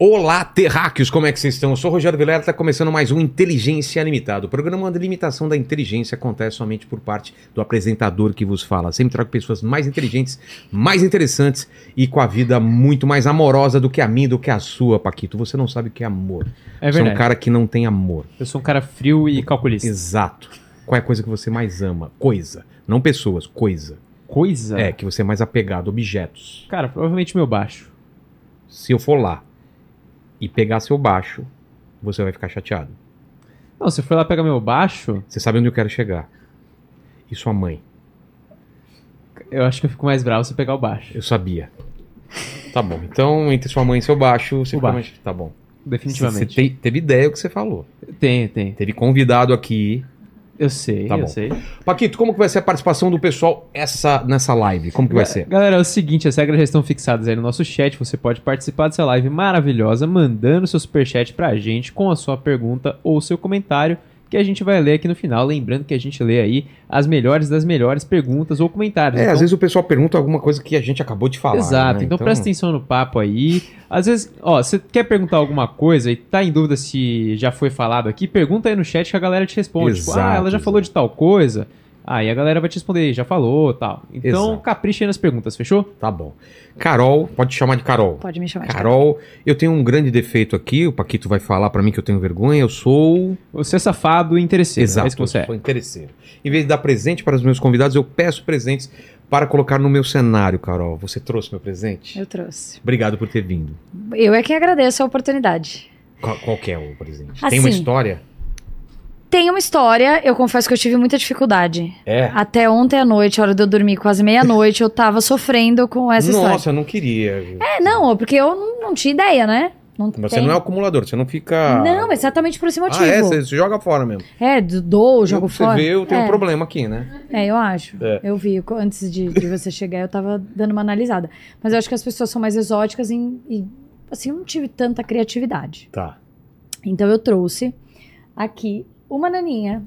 Olá, terráqueos, como é que vocês estão? Eu sou o Rogério Vilera, está começando mais um Inteligência Limitada. O programa de limitação da inteligência acontece somente por parte do apresentador que vos fala. Sempre trago pessoas mais inteligentes, mais interessantes e com a vida muito mais amorosa do que a minha, do que a sua, Paquito. Você não sabe o que é amor. É Você é um verdade. cara que não tem amor. Eu sou um cara frio e calculista. Exato. Qual é a coisa que você mais ama? Coisa. Não pessoas, coisa. Coisa? É, que você é mais apegado, objetos. Cara, provavelmente meu baixo. Se eu for lá e pegar seu baixo, você vai ficar chateado. Não, se for lá pegar meu baixo, Você sabe onde eu quero chegar. E sua mãe? eu acho que eu fico mais bravo se eu pegar o baixo. Eu sabia. Tá bom. Então, entre sua mãe e seu baixo, você O baixo. mais- Tá bom. Definitivamente. Você te- teve ideia do que você falou. Tem, tem. Teve convidado aqui. Eu sei, Tá eu bom. sei. Paquito, como que vai ser a participação do pessoal essa, nessa live? Como que vai ser? Galera, é o seguinte, as regras já estão fixadas aí no nosso chat. Você pode participar dessa live maravilhosa mandando seu superchat pra gente com a sua pergunta ou seu comentário que a gente vai ler aqui no final. Lembrando que a gente lê aí as melhores das melhores perguntas ou comentários. É, Então- às vezes o pessoal pergunta alguma coisa que a gente acabou de falar. Exato, né? então, presta atenção no papo aí. Às vezes, ó, você quer perguntar alguma coisa e tá em dúvida se já foi falado aqui, pergunta aí no chat que a galera te responde. tipo, Exato, ah, ela já falou de tal coisa. Aí a galera vai te responder, já falou, tal. Então, Exato. capricha aí nas perguntas, fechou? Tá bom. Carol, pode te chamar de Carol. Pode me chamar de Carol, eu tenho um grande defeito aqui, o Paquito vai falar pra mim que eu tenho vergonha, eu sou... Você é safado e interesseiro, Exato, é isso que você eu é. sou interesseiro. Em vez de dar presente para os meus convidados, eu peço presentes para colocar no meu cenário, Carol. Você trouxe meu presente? Eu trouxe. Obrigado por ter vindo. Eu é que agradeço a oportunidade. Qual, qual que é o presente? Assim. Tem uma história? Tem uma história, eu confesso que eu tive muita dificuldade. É. Até ontem à noite, a hora de eu dormir, quase meia-noite, eu tava sofrendo com essa história. Nossa, eu não queria. É, não, porque eu não, não tinha ideia, né? Não Você tem- não é acumulador, você não fica... Não, exatamente por esse motivo. Ah, é? Você joga fora mesmo. É, do- dou, jogo eu, fora. Você vê, eu tenho é. um problema aqui, né? É, eu acho. É. Eu vi, antes de, de você chegar, eu tava dando uma analisada. Mas eu acho que as pessoas são mais exóticas em- e, assim, eu não tive tanta criatividade. Tá. Então eu trouxe aqui uma naninha,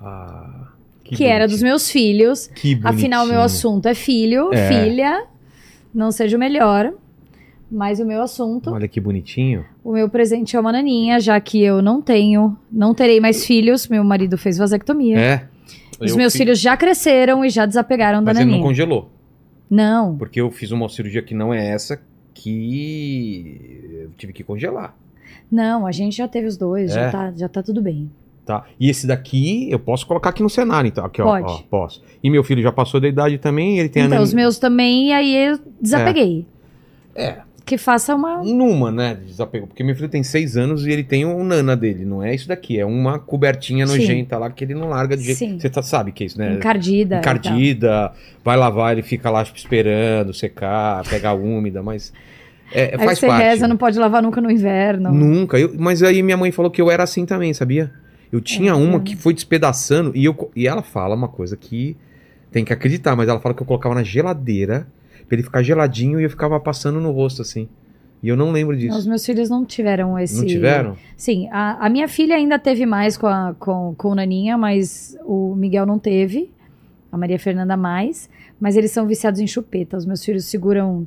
Ah, que, era dos meus filhos. Que bonitinho. Afinal, meu assunto é filho, É. filha. Não seja o melhor. Mas o meu assunto, Olha que bonitinho. o meu presente é uma naninha, já que eu não tenho, não terei mais filhos. Meu marido fez vasectomia. É. Os Eu meus fiz- filhos já cresceram e já desapegaram da Mas ele não naninha. congelou. Não, Porque eu fiz uma cirurgia que não é essa, que eu tive que congelar. não, a gente já teve os dois, É? já, tá, já tá tudo bem. Tá? E esse daqui eu posso colocar aqui no cenário, então. Aqui, ó, Pode. ó, posso. E meu filho já passou da idade também, ele tem Então, a os meus também, e aí eu desapeguei. É, Que faça uma. numa, né? de Desapego. Porque meu filho tem seis anos e ele tem o Nana dele. Não é isso daqui, é uma cobertinha Sim. nojenta lá que ele não larga de jeito. Sim. Você tá, sabe que é isso, né? Encardida. Encardida, vai lavar, ele fica lá esperando secar, pegar úmida, mas. É. Aí faz você parte. reza, não pode lavar nunca no inverno. Nunca. Eu- mas aí minha mãe falou que eu era assim também, sabia? Eu tinha É, uma que foi despedaçando e, eu, e ela fala uma coisa que tem que acreditar, mas ela fala que eu colocava na geladeira pra ele ficar geladinho e eu ficava passando no rosto assim. E eu não lembro disso. Os meus filhos não tiveram esse. Não tiveram? Sim, a, a minha filha ainda teve mais com, a, com, com o Naninha, mas o Miguel não teve. A Maria Fernanda mais. Mas eles são viciados em chupeta. Os meus filhos seguram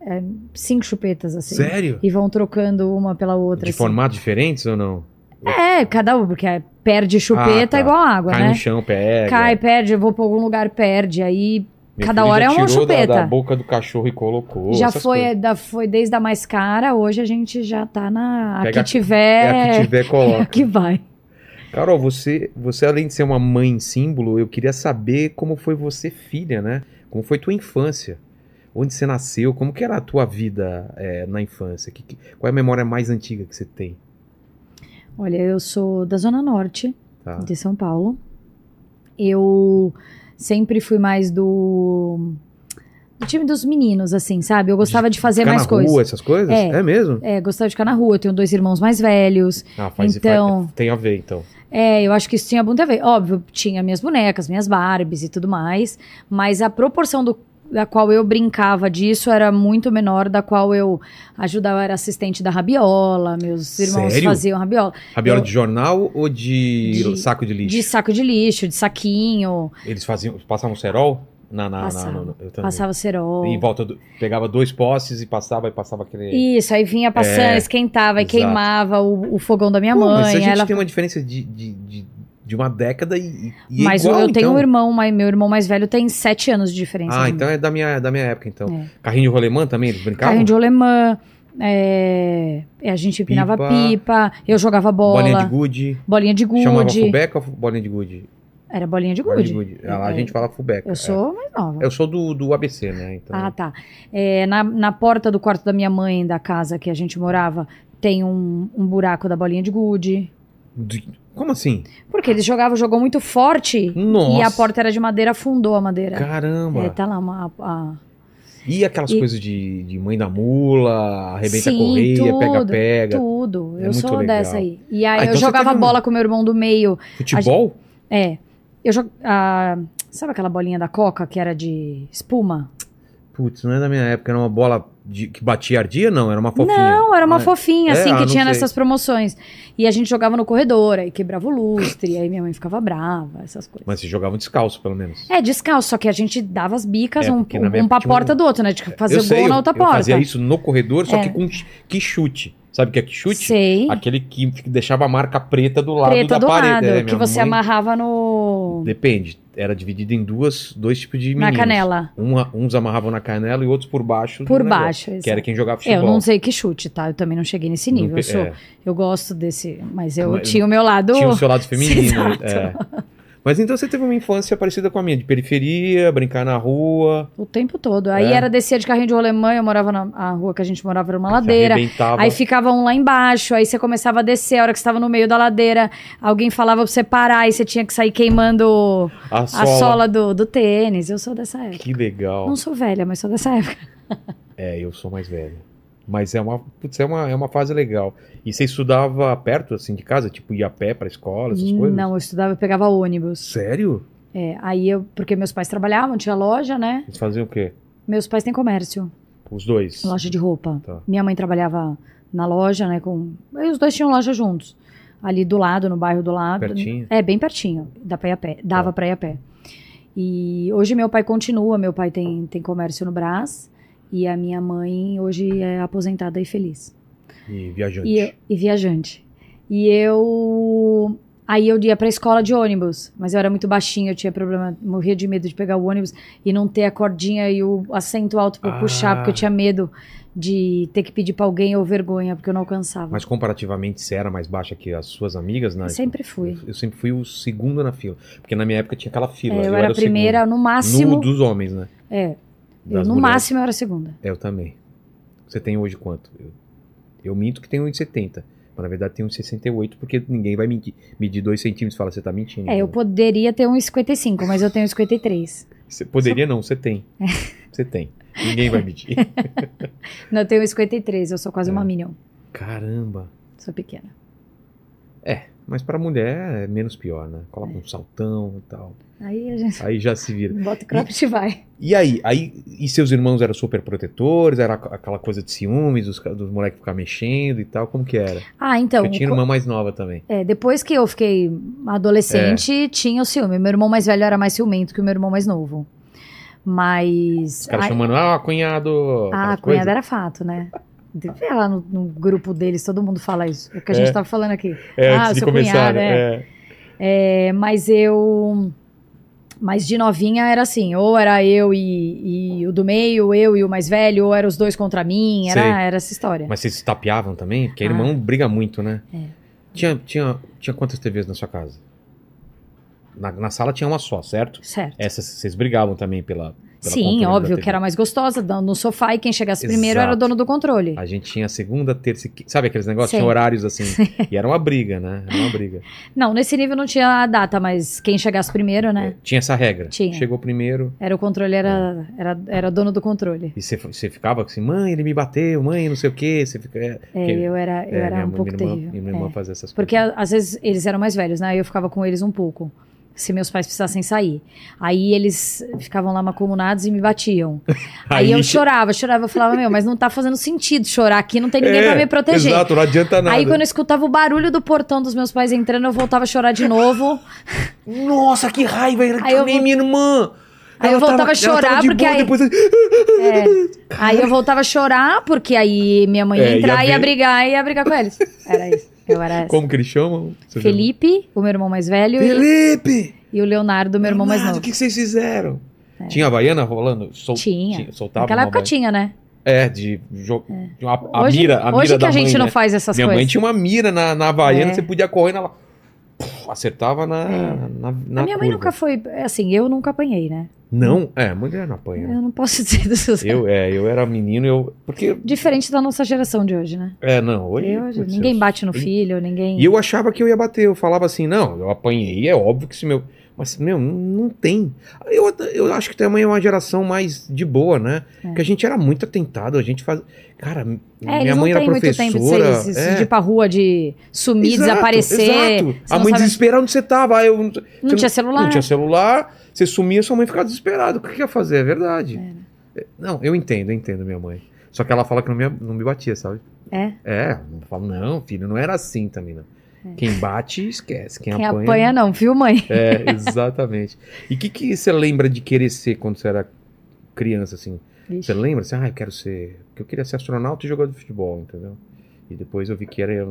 é, cinco chupetas, assim. Sério? E vão trocando uma pela outra. De assim. formatos diferentes ou não? É, cada um, porque é, perde chupeta Ah, tá. igual água, Cai né? no chão, pega. Cai, perde, eu vou pra algum lugar, perde. Aí Meu cada hora é uma tirou da- chupeta. Da, boca do cachorro e colocou. já foi, da, foi desde a mais cara, hoje a gente já tá na. A Pega a- que tiver. É a que tiver, é a coloca. que vai. Carol, você, você além de ser uma mãe símbolo, eu queria saber como foi você filha, né? Como foi tua infância? Onde você nasceu? Como que era a tua vida é, na infância? Que- que- qual é a memória mais antiga que você tem? Olha, eu sou da Zona Norte Tá? de São Paulo. Eu sempre fui mais do. do time dos meninos, assim, sabe? Eu gostava de, fazer Ficar mais na coisas. rua, essas coisas? É. mesmo? É, gostava de ficar na rua. Eu tenho dois irmãos mais velhos. Ah, faz, Então- faz- tem a ver, então. É, eu acho que isso tinha muito a ver. Óbvio, tinha minhas bonecas, minhas Barbies e tudo mais, mas a proporção do, da qual eu brincava disso era muito menor da qual eu ajudava, era assistente da rabiola, meus irmãos Sério? faziam rabiola. Rabiola Eu- de jornal ou de, De- saco de lixo? De saco de lixo, de saquinho. Eles faziam, passavam cerol? Na, na, na- Passava. eu também. Passava cerol. Em volta do, pegava dois postes e passava e passava aquele. Isso, aí vinha passando, É, esquentava, e exato. queimava o, o fogão da minha Pô, mãe. mas a gente ela... tem uma diferença de, de, de, de uma década e, e é Mas igual, eu tenho então. um irmão, mas meu irmão mais velho tem sete anos de diferença. Ah, então é da minha, da minha época, então. É. Carrinho de rolemã também, eles brincavam? Carrinho de rolemã, é, a gente empinava Pipa. pipa, eu jogava bola, Bolinha de gude. bolinha de Chamava gude. fubeca ou bolinha de gude? Era bolinha de Bolinha gude. de gude. Ah, lá a É, gente fala fubeca. Eu sou mais nova. Eu sou do, do ABC, né? Então, Ah, tá. É, na, na porta do quarto da minha mãe, da casa que a gente morava, tem um, um buraco da bolinha de gude. de- Como assim? Porque eles jogavam, jogou muito forte Nossa. e a porta era de madeira, afundou a madeira. Caramba. É, tá lá uma. a- E aquelas E- coisas de, de mãe da mula, arrebenta Sim, a correia, pega-pega. tudo. É eu sou legal. dessa aí. E aí Ah, então eu você jogava um- bola com meu irmão do meio. Futebol? É. Eu jo- ah, Sabe aquela bolinha da Coca que era de espuma? Putz, não é da minha época, era uma bola de- que batia e ardia? Não, era uma fofinha. Não, era uma é. fofinha, É? assim, Ah, que tinha sei. nessas promoções. E a gente jogava no corredor, aí quebrava o lustre, aí minha mãe ficava brava, essas coisas. Mas vocês jogavam descalço, pelo menos. É, descalço, só que a gente dava as bicas, É, um, na um pra tinha um- porta do outro, né? De fazer eu o sei, gol na eu- outra eu porta. fazia isso no corredor, só É. que com que chute. Sabe o que é que chute? Sei. Aquele que deixava a marca preta do lado Preta da do parede. lado, É, que você mãe- amarrava no. Depende. Era dividido em duas, dois tipos de na meninos. canela. Uma- uns amarravam na canela e outros por baixo. Por negócio, baixo. Que era quem jogava Eu futebol. não sei que chute, tá? Eu também não cheguei nesse nível. Nunca- Eu, sou, é. eu gosto desse. Mas eu Mas- tinha o meu lado. Tinha o seu lado feminino. Exato. é. Mas então você teve uma infância parecida com a minha, de periferia, brincar na rua. O tempo todo. Aí É. era descer de carrinho de rolemã, eu morava na rua que a gente morava era uma ladeira. Aí ficava um lá embaixo, aí você começava a descer, a hora que você estava no meio da ladeira, alguém falava pra você parar, e você tinha que sair queimando a a sola. sola do, do tênis. Eu sou dessa época. Que legal. Não sou velha, mas sou dessa época. É, eu sou mais velho. Mas é uma, putz, é uma, é uma fase legal. E você estudava perto, assim, de casa? Tipo, ia a pé pra escola, essas coisas? Não, eu estudava, eu pegava ônibus. Sério? É, aí eu, porque meus pais trabalhavam, tinha loja, né? Eles faziam o quê? Meus pais têm comércio, Os dois? loja de roupa. Tá. Minha mãe trabalhava na loja, né? Com... Aí os dois tinham loja juntos. Ali do lado, no bairro do lado. Pertinho? É, bem pertinho. Dá pra ir a pé. Dava Tá. pra ir a pé. E hoje meu pai continua, meu pai tem, tem comércio no Brás. E a minha mãe hoje é aposentada e feliz. E viajante. E, eu- e viajante. E eu. Aí eu ia pra escola de ônibus, mas eu era muito baixinho, eu tinha problema, morria de medo de pegar o ônibus e não ter a cordinha e o assento alto pra eu Ah. puxar, porque eu tinha medo de ter que pedir pra alguém ou vergonha, porque eu não alcançava. Mas comparativamente, você era mais baixa que as suas amigas, né? Eu sempre fui. Eu, eu sempre fui o segundo na fila. Porque na minha época tinha aquela fila. É, eu, era a primeira, segundo. no máximo. No dos homens, né? É, eu, no mulheres. máximo eu era a segunda. Eu também. Você tem hoje quanto? Eu, eu minto que tenho 1,70. Mas na verdade tenho 1,68, porque ninguém vai medir, medir 2 centímetros e falar, você tá mentindo. É, eu poderia ter um 55, mas eu tenho 53. Você poderia não, você tem. É. Você tem. Ninguém vai medir. Não, eu tenho 53, eu sou quase É. uma Minion. Caramba. Sou pequena. Mas pra mulher é menos pior, né? Coloca um saltão e tal. Aí a gente Aí já se vira. bota o cropped e vai. E aí? aí e seus irmãos eram super protetores? Era aquela coisa de ciúmes, dos, dos moleques ficar mexendo e tal? Como que era? Ah, então. eu tinha irmã mais nova também. É, depois que eu fiquei adolescente, tinha o ciúme. Meu irmão mais velho era mais ciumento que o meu irmão mais novo. Mas. Os caras chamando, ah, cunhado. ah, aquelas a cunhada coisas. era fato, né? Vê lá no, no grupo deles, todo mundo fala isso. É o que a É. gente tava falando aqui. É, Ah, antes seu cunhado, né? é. É. É, mas eu. Mas de novinha era assim, ou era eu e, e o do meio, eu e o mais velho, ou era os dois contra mim, era, Sei. era essa história. Mas vocês se tapeavam também? Porque Ah. irmão briga muito, né? É. Tinha, tinha, tinha quantas TVs na sua casa? Na, na sala tinha uma só, certo? Certo. Essas vocês brigavam também pela. Sim, óbvio que era mais gostosa, no no sofá, e quem chegasse primeiro era o Exato. dono do controle. A gente tinha segunda, terça e. Sabe aqueles negócios? Sim. Tinha horários assim. E era uma briga, né? Era uma briga. Não, nesse nível não tinha a data, mas quem chegasse primeiro, né? É, Tinha essa regra. Tinha. Chegou primeiro. Era o controle, era, era, era dono do controle. E você, ficava assim, mãe, ele me bateu, mãe, não sei o quê. Você fica. É, É, eu era, eu é, era um pouco irmã, terrível. Minha irmã É. fazia essas Porque coisas. a- às vezes eles eram mais velhos, né? Eu ficava com eles um pouco. Se meus pais precisassem sair. Aí eles ficavam lá macomunados e me batiam. Aí, eu chorava, chorava. Eu falava, meu, mas não tá fazendo sentido chorar aqui, não tem ninguém É, pra me proteger. Exato, não adianta nada. Aí quando eu escutava o barulho do portão dos meus pais entrando, eu voltava a chorar de novo. Nossa, que raiva! Era Aí eu nem minha irmã. Aí Ela eu voltava tava- a chorar porque boa, aí- depois... É. Aí eu voltava a chorar, porque aí minha mãe É, ia entrar, ia ia brigar e ia brigar com eles. Era isso. Eu era essa. Como que eles chamam? Você Felipe, o meu irmão mais velho, lembra? e, Felipe! e o Leonardo, meu irmão mais novo. O que que vocês fizeram? Tinha Havaiana rolando? Sol... Tinha. soltava Naquela época tinha, né? É, de jo... de uma- a hoje mira, a hoje mira que da a gente mãe, não né? faz essas Minha coisas. mãe tinha uma mira na, na Havaiana, É. você podia correr na... Puf, acertava na, na, na a minha mãe curva. nunca foi. Assim, eu nunca apanhei, né? Não, é, mulher não apanha. Eu não posso dizer dessas Eu, é, eu era menino, eu... Porque, Diferente da nossa geração de hoje, né? é, não, hoje... Eu- hoje ninguém bate no filho, ninguém. E eu achava que eu ia bater. Eu falava assim, não, eu apanhei, é óbvio que se meu. Mas, meu, não, tem. Eu, eu acho que também é uma geração mais de boa, né? É. Porque a gente era muito atentado, a gente faz. Cara, É, minha mãe era têm muito tempo de, professora. ser, de, é. de ir pra rua, de sumir, Exato, desaparecer. Exato. Você A mãe sabe- desesperada onde você tava. Eu, não Não tinha celular. Não tinha celular, você sumia, sua mãe ficava desesperada. O que que ia fazer? É verdade. É, Não, eu entendo, eu entendo minha mãe. Só que ela fala que não me, não me batia, sabe? É. É, eu falo, não, filho, não era assim também, não. Quem bate, esquece. Quem, Quem apanha. apanha, não, viu, mãe? É, exatamente. E o que, que você lembra de querer ser quando você era criança, assim? Vixe. Você lembra assim, ah, eu quero ser. Porque eu queria ser astronauta e jogador de futebol, entendeu? E depois eu vi que era.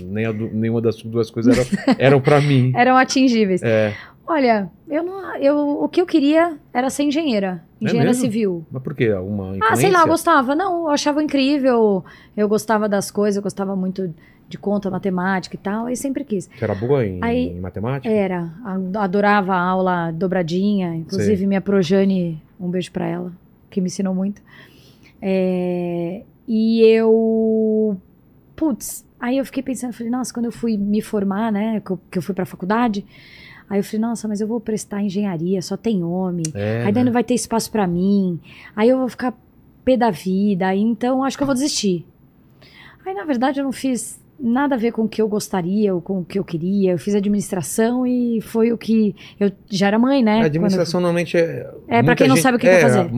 Nem a nenhuma das duas coisas eram, eram pra mim. Eram atingíveis. É. Olha, eu não, eu, o que eu queria era ser engenheira. Engenheira mesmo? civil. Mas por quê? Influência? Ah, sei lá, eu gostava. Não, eu achava incrível. Eu gostava das coisas, eu gostava muito de conta, matemática e tal. E sempre quis. Você era boa em, Aí- em matemática? Era, adorava a aula dobradinha. Inclusive, minha Projane, um beijo pra ela, que me ensinou muito. É, e eu. Putz, aí eu fiquei pensando, falei, nossa, quando eu fui me formar, né, que eu, que eu fui pra faculdade, aí eu falei, nossa, mas eu vou prestar engenharia, só tem homem. É, aí né? não vai ter espaço pra mim. Aí eu vou ficar pé da vida. Aí então acho que eu vou desistir. Aí na verdade eu não fiz nada a ver com o que eu gostaria ou com o que eu queria. Eu fiz administração e foi o que eu já era mãe, né? A administração normalmente é. É, pra muita quem não gente- sabe o que é, fazer.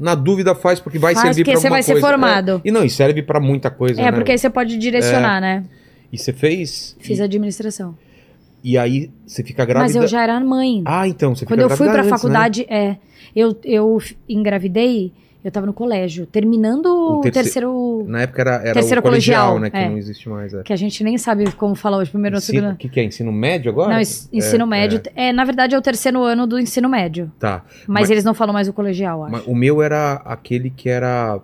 Na dúvida faz, porque vai Faz servir porque pra você alguma vai ser coisa. formado. É. E não, e serve pra muita coisa. Eu- é, né? porque aí você pode direcionar, né? E você fez. Fiz e, administração. e aí você fica grávida. Mas eu já era mãe. Ah, então, você Quando eu fui antes, né? faculdade, é. Eu, eu engravidei, eu tava no colégio, terminando O o, terce- terceiro. Na época era, era Terceiro o colegial, colegial, né? Que é. não existe mais. É. Que a gente nem sabe como falar hoje, primeiro ou segundo. O que, que é? Ensino médio agora? Não, ens- ensino É, médio. É. na verdade, é o terceiro ano do ensino médio. Tá. Mas, Mas- eles não falam mais o colegial, acho. Mas o meu era aquele que era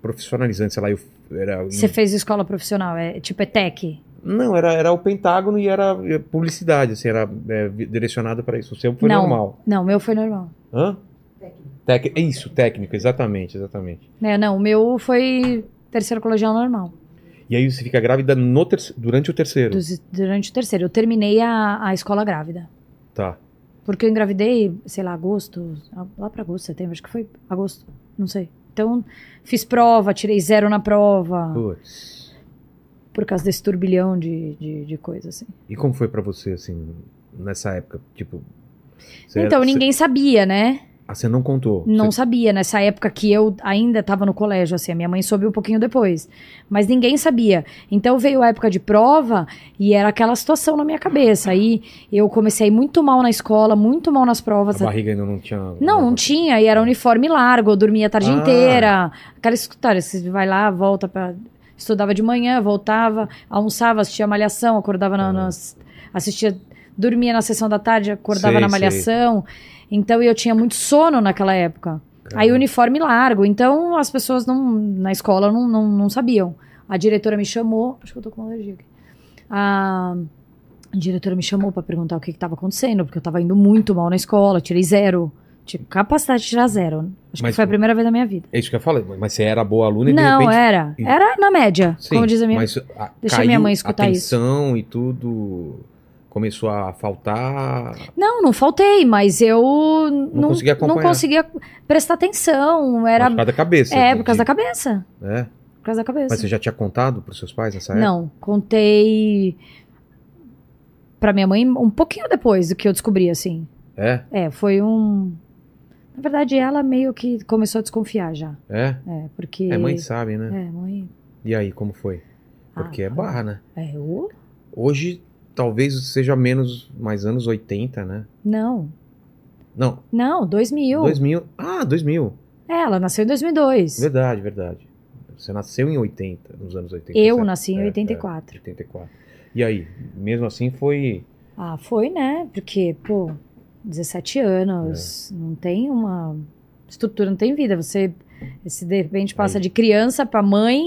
profissionalizante, sei lá, eu era. Você fez escola profissional, é tipo ETEC. Não, era, era o Pentágono e era é, publicidade, assim, era é, direcionado para isso. O seu foi não, normal. não, o meu foi normal. Hã? Técnico. Isso, técnico, exatamente, exatamente. É, não, o meu foi terceiro colegial normal. E aí você fica grávida no durante o terceiro. Dos- durante o terceiro. Eu terminei a, a escola grávida. Tá. Porque eu engravidei, sei lá, agosto, lá pra agosto, setembro, acho que foi agosto, não sei. Então, fiz prova, tirei zero na prova, Putz. por causa desse turbilhão de, de, de coisa, assim. E como foi pra você, assim, nessa época? Tipo. você era- Então, você- ninguém sabia, né? Ah, você não contou. Não Você- sabia, nessa época que eu ainda estava no colégio, assim, a minha mãe soube um pouquinho depois. Mas ninguém sabia. Então veio a época de prova e era aquela situação na minha cabeça. Aí eu comecei muito mal na escola, muito mal nas provas. A barriga ainda não tinha. Não, não tinha, e era uniforme largo, eu dormia a tarde Ah. inteira. Aquela história, você vai lá, volta pra. Estudava de manhã, voltava, almoçava, assistia malhação, acordava na, Ah. nas. assistia. Dormia na sessão da tarde, acordava Sei, na sei. Então eu tinha muito sono naquela época. Aí Caramba. uniforme largo. Então as pessoas não, na escola não, não, não sabiam. A diretora me chamou. Acho que eu tô com alergia aqui. A diretora me chamou pra perguntar o que estava acontecendo, porque eu tava indo muito mal na escola, tirei zero. Tinha capacidade de tirar zero. Acho Mas- que foi a primeira vez na minha vida. É isso que eu falei, mas você era boa aluna e de não, repente. era. Era na média, Sim, como diz a minha. mas a, Deixa minha mãe escutar a isso. tensão e tudo começou a faltar. Não, não faltei, mas eu não, conseguia não acompanhar. conseguia prestar atenção. Era. Por causa da cabeça. É, por causa da cabeça. É. Por causa da cabeça. Mas você já tinha contado pros seus pais nessa época? Não, contei pra minha mãe um pouquinho depois do que eu descobri, assim. É? É, foi um. Na verdade, ela meio que começou a desconfiar já. É? É, porque. É, mãe sabe, né? É, mãe. E aí, como foi? Porque Ah, é barra, né? É, eu? Hoje, talvez seja menos, mais anos 80, né? Não. Não, Não, 2000. 2000. Ah, 2000. É, ela nasceu em 2002. Verdade, verdade. Você nasceu em 80, nos anos 80. Eu certo? nasci em É, 84. É, 84. E aí, mesmo assim foi. Ah, foi, né? Porque, pô, 17 anos, É. não tem uma estrutura, não tem vida. Você, se de repente passa Aí. de criança pra mãe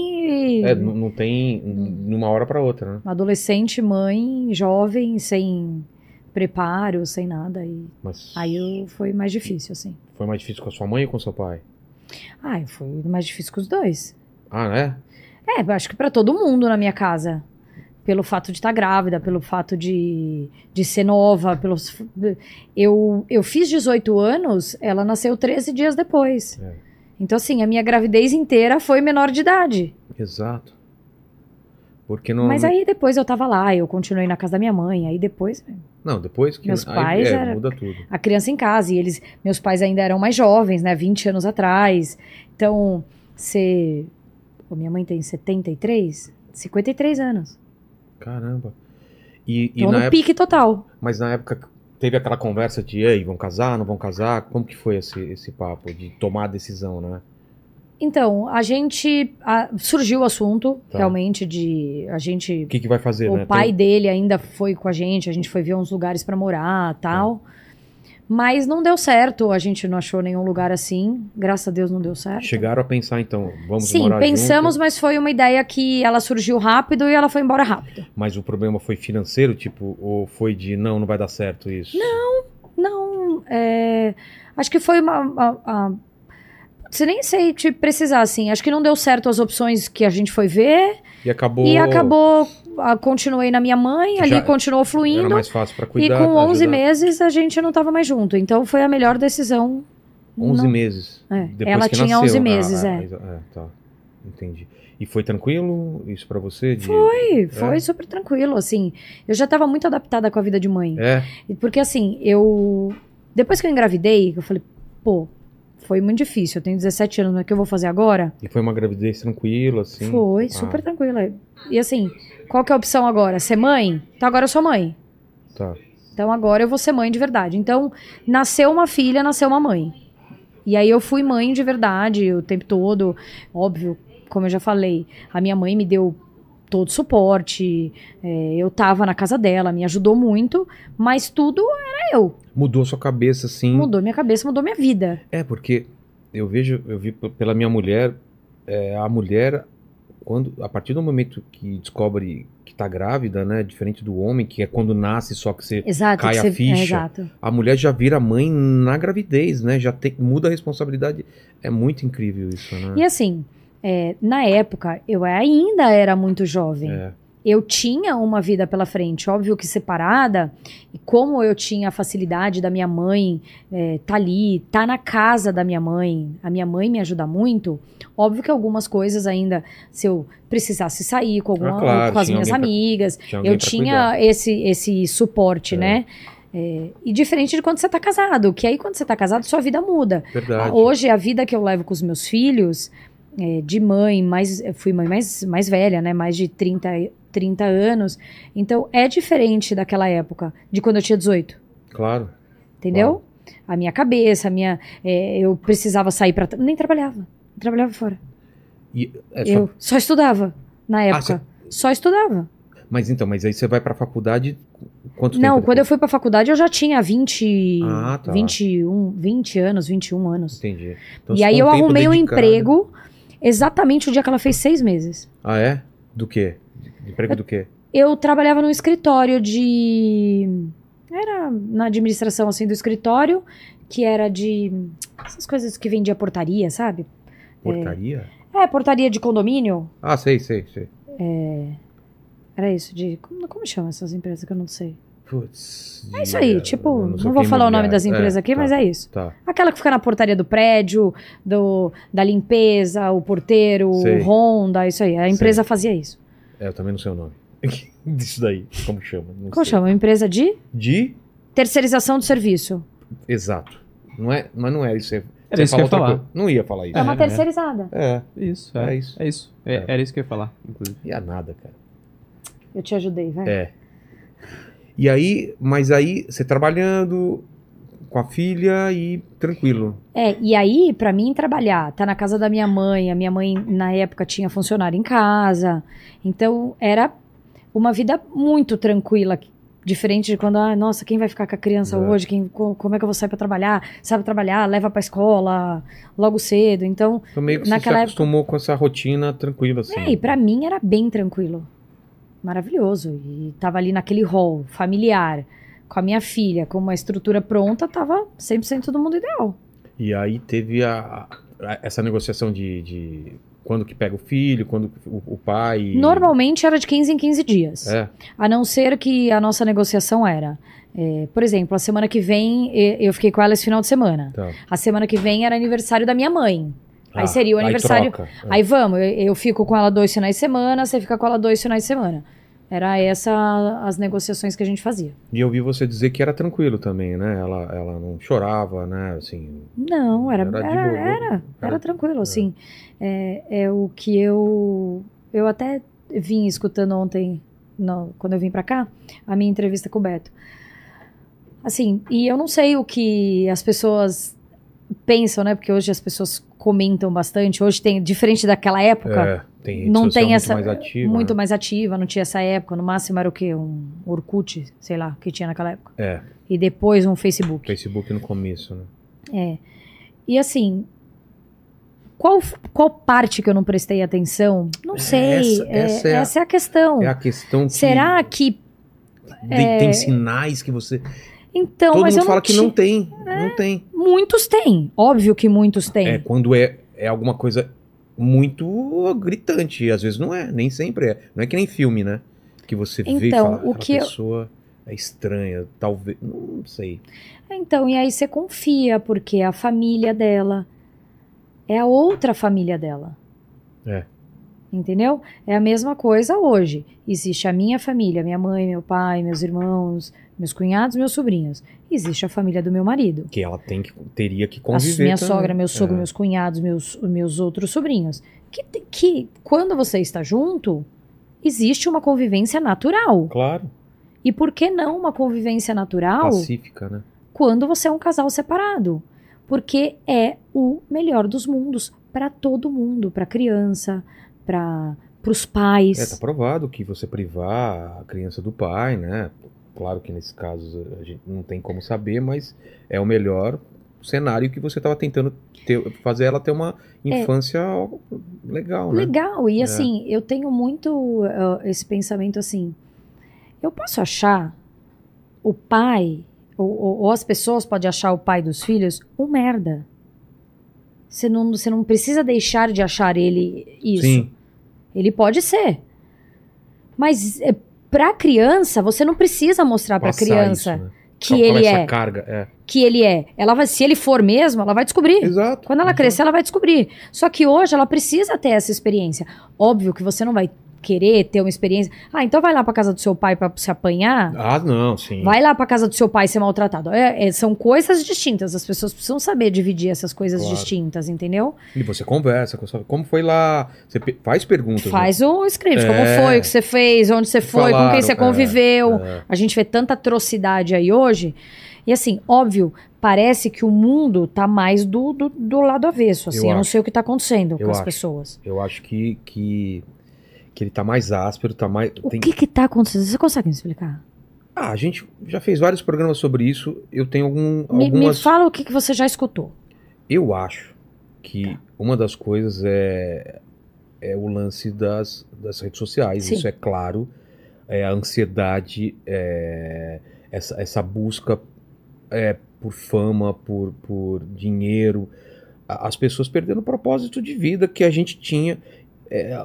e É, não, não tem numa hora pra outra, né? adolescente, mãe, jovem, sem preparo, sem nada. E Mas aí eu- foi mais difícil, assim. foi mais difícil com a sua mãe ou com seu pai? Ah, foi mais difícil com os dois. Ah, né? É, acho que pra todo mundo na minha casa. Pelo fato de estar grávida, pelo fato de, de ser nova, pelos... Eu, eu fiz 18 anos, ela nasceu 13 dias depois. É. Então, assim, a minha gravidez inteira foi menor de idade. Exato. Porque não. Mas aí depois eu tava lá, eu continuei na casa da minha mãe, aí depois Não, depois que. Meus aí, pais é, era- muda tudo. a criança em casa, e eles, meus pais ainda eram mais jovens, né, 20 anos atrás. Então, você... Pô, minha mãe tem 73? 53 anos. Caramba. E, e Então, no época, pique total. mas na época teve aquela conversa de, ei, vão casar, não vão casar? Como que foi esse, esse papo de tomar a decisão, né? Então, a gente. a- surgiu o assunto, Tá. realmente, de. A gente. O que, que vai fazer, o né? pai Tem- dele ainda foi com a gente, a gente foi ver uns lugares pra morar tal. Mas não deu certo, a gente não achou nenhum lugar assim. Graças a Deus não deu certo. Chegaram a pensar, então, vamos Sim, morar pensamos, junto, mas foi uma ideia que ela surgiu rápido e ela foi embora rápido. mas o problema foi financeiro, tipo, ou foi de, não, não vai dar certo isso? Não, é, acho que foi uma. a- a- Você nem sei te precisar, assim. Acho que não deu certo as opções que a gente foi ver. E acabou... E acabou. Ah, continuei na minha mãe, ali já continuou Era fluindo. mais fácil pra E cuidar. com 11 ajudar. meses a gente não tava mais junto. Então foi a melhor decisão. 11 Não- meses. É, Depois ela tinha nasceu. 11 Ah, meses, ah, é. é. tá. Entendi. E foi tranquilo isso pra você? De... Foi, foi É? super tranquilo, assim. Eu já tava muito adaptada com a vida de mãe. É? E Porque assim, eu. Depois que eu engravidei, eu falei, pô, foi muito difícil. Eu tenho 17 anos, o que eu vou fazer agora? E foi uma gravidez tranquila, assim? Foi, Ah, super tranquila. E assim, qual que é a opção agora? Ser mãe? Então agora eu sou mãe. Tá. Então agora eu vou ser mãe de verdade. Então, nasceu uma filha, nasceu uma mãe. E aí eu fui mãe de verdade o tempo todo. Óbvio, como eu já falei, a minha mãe me deu todo o suporte. é, eu tava na casa dela, me ajudou muito, mas tudo era eu. Mudou sua cabeça, assim. Mudou minha cabeça, mudou minha vida. É, porque eu vejo, eu vi pela minha mulher, é, a mulher, quando, a partir do momento que descobre que tá grávida, né? Diferente do homem, que é quando nasce só que você. Exato. Cai que a você- ficha. É. A mulher já vira mãe na gravidez, né? Já tem, muda a responsabilidade. É muito incrível isso, né? E assim, é, na época, eu ainda era muito jovem. É, eu tinha uma vida pela frente, óbvio que separada, e como eu tinha a facilidade da minha mãe é, tá ali, tá na casa da minha mãe, a minha mãe me ajuda muito, óbvio que algumas coisas ainda, se eu precisasse sair com, alguma, Ah, claro, com as minhas alguém pra- amigas, tinha eu tinha esse, esse suporte, É. né? É, e diferente de quando você tá casado, que aí quando você tá casado, sua vida muda. Verdade. Hoje, a vida que eu levo com os meus filhos, é, de mãe, mais, fui mãe mais, mais velha, né? Mais de 30, 30 anos. Então, é diferente daquela época, de quando eu tinha 18. Claro. Entendeu? A minha cabeça, a minha. é, eu precisava sair para Nem trabalhava. Trabalhava fora. E, é, só- Eu só estudava na época. Só estudava. Mas então, mas aí você vai pra faculdade. Quanto Não, quando eu fui pra faculdade eu já tinha 20, Ah, tá. 21, 20 anos, 21 anos. Entendi. Então, e aí eu arrumei um dedicado. emprego exatamente o dia que ela fez seis meses. Ah, é? Do quê? Emprego do quê? Eu trabalhava num escritório de. Era na administração assim do escritório, que era de. Essas coisas que vendia portaria, sabe? Portaria? É, portaria de condomínio. Ah, sei, sei, sei. Era isso, de. Como, como chama essas empresas que eu não sei? Putz. É isso aí, tipo, eu não, sei vou falar o nome das imobiliário. empresas aqui, tá, mas é isso. Tá. Aquela que fica na portaria do prédio, do, da limpeza, o porteiro, Sei. o Honda, isso aí. A empresa fazia isso. É, eu também não sei o nome. Disso daí. Como chama? Não Como sei. chama? Uma empresa de De. terceirização do serviço. Exato. Não é, mas não é isso. Você, Era isso que eu ia falar. coisa. Não ia falar isso. É, uma é. terceirizada. É. Isso, É é, isso. É isso. É- É. Era isso que eu ia falar, inclusive. Ia nada, cara. Eu te ajudei, vai. É. E aí, mas aí, você trabalhando, com a filha e tranquilo. É, e aí, pra mim, trabalhar, tá na casa da minha mãe, a minha mãe, na época, tinha funcionário em casa, então era uma vida muito tranquila, diferente de quando, ah, nossa, quem vai ficar com a criança É. hoje, quem, co- como é que eu vou sair pra trabalhar, sabe trabalhar, leva pra escola logo cedo, então, Então meio que Naquela você se época- acostumou com essa rotina tranquila, assim. é, e pra mim era bem tranquilo, maravilhoso, e tava ali naquele hall familiar, com a minha filha, com uma estrutura pronta, tava 100% do mundo ideal. E aí teve a, a- essa negociação de, de quando que pega o filho, quando o, o pai. Normalmente era de 15 em 15 dias. É, A não ser que a nossa negociação era. é, por exemplo, a semana que vem eu fiquei com ela esse final de semana. tá. A semana que vem era aniversário da minha mãe. Aí Ah, seria o aniversário. troca. É. Aí vamos, eu, eu fico com ela dois finais de semana, você fica com ela dois finais de semana. Era essa as negociações que a gente fazia. E eu vi você dizer que era tranquilo também, né? Ela, ela não chorava, né? Assim, Não, era Era era, boa. era, era tranquilo, assim. É, é o que eu eu até vim escutando ontem, no- quando eu vim pra cá, a minha entrevista com o Beto. Assim, e eu não sei o que as pessoas pensam, né? Porque hoje as pessoas comentam bastante. Hoje tem, diferente daquela época, é, tem não tem muito essa mais ativa. muito né? mais ativa, não tinha essa época. No máximo era o quê? Um Orkut, sei lá, que tinha naquela época. É, E depois um Facebook. Facebook no começo, né? É. E assim, qual, qual parte que eu não prestei atenção? Não sei. Essa- É- essa é é, a- a questão. É a questão que Será que. tem, tem sinais que você. Então, Todo mas mundo eu fala não que ti- não tem. Não tem. Muitos têm. Óbvio que muitos têm. É quando é, é alguma coisa muito gritante. Às vezes não é, nem sempre é. Não é que nem filme, né? Que você vê e Então, fala, o que eu- pessoa é estranha, talvez. Não sei. Então, e aí você confia, porque a família dela é a outra família dela. É. Entendeu? É a mesma coisa hoje. Existe a minha família, minha mãe, meu pai, meus irmãos, meus cunhados, meus sobrinhos. Existe a família do meu marido. Que ela tem que, teria que A conviver. minha também. sogra, meu sogro, É. meus cunhados, meus, meus outros sobrinhos. Que, que quando você está junto, existe uma convivência natural. Claro, E por que não uma convivência natural pacífica, né? quando você é um casal separado? Porque é o melhor dos mundos para todo mundo, para criança, para os pais. É, tá provado que você privar a criança do pai, né? Claro que nesse caso a gente não tem como saber, mas é o melhor cenário que você estava tentando ter- fazer ela ter uma infância legal, né? Legal, e É. assim, eu tenho muito ah, esse pensamento assim. Eu posso achar o pai, ou, ou- ou as pessoas podem achar o pai dos filhos um merda. Você não, você não precisa deixar de achar ele isso. Sim, Ele pode ser. Mas é, pra criança, você não precisa mostrar pra passar criança isso, né? que Qual- ele é. carga, é. Que ele é. Ela vai, se ele for mesmo, ela vai descobrir. Exato. Quando ela crescer, ela vai descobrir. Só que hoje ela precisa ter essa experiência. Óbvio que você não vai querer ter uma experiência. Ah, então vai lá pra casa do seu pai pra se apanhar. Ah, não, sim. Vai lá pra casa do seu pai ser maltratado. É, é, são coisas distintas. As pessoas precisam saber dividir essas coisas Claro. distintas, entendeu? E você conversa com sua... Como foi lá? Você faz perguntas. né? Faz o script. É. Como foi o que você fez, onde você foi, com falaram, quem você é, conviveu. é. A gente vê tanta atrocidade aí hoje. E assim, óbvio, parece que o mundo tá mais do, do, do lado avesso. Assim, Eu eu, não sei o que tá acontecendo Eu com as acho. pessoas. Eu acho que, que, que ele tá mais áspero, tá mais... O tem- que que tá acontecendo? Você consegue me explicar? Ah, a gente já fez vários programas sobre isso. Eu tenho algum, Me, me algumas... fala o que, que você já escutou. Eu acho que uma das coisas é, é o lance das, das redes sociais. Sim. Isso é claro. É a ansiedade, é, essa, essa busca é, por fama, por, por dinheiro. As pessoas perdendo o propósito de vida que a gente tinha. É,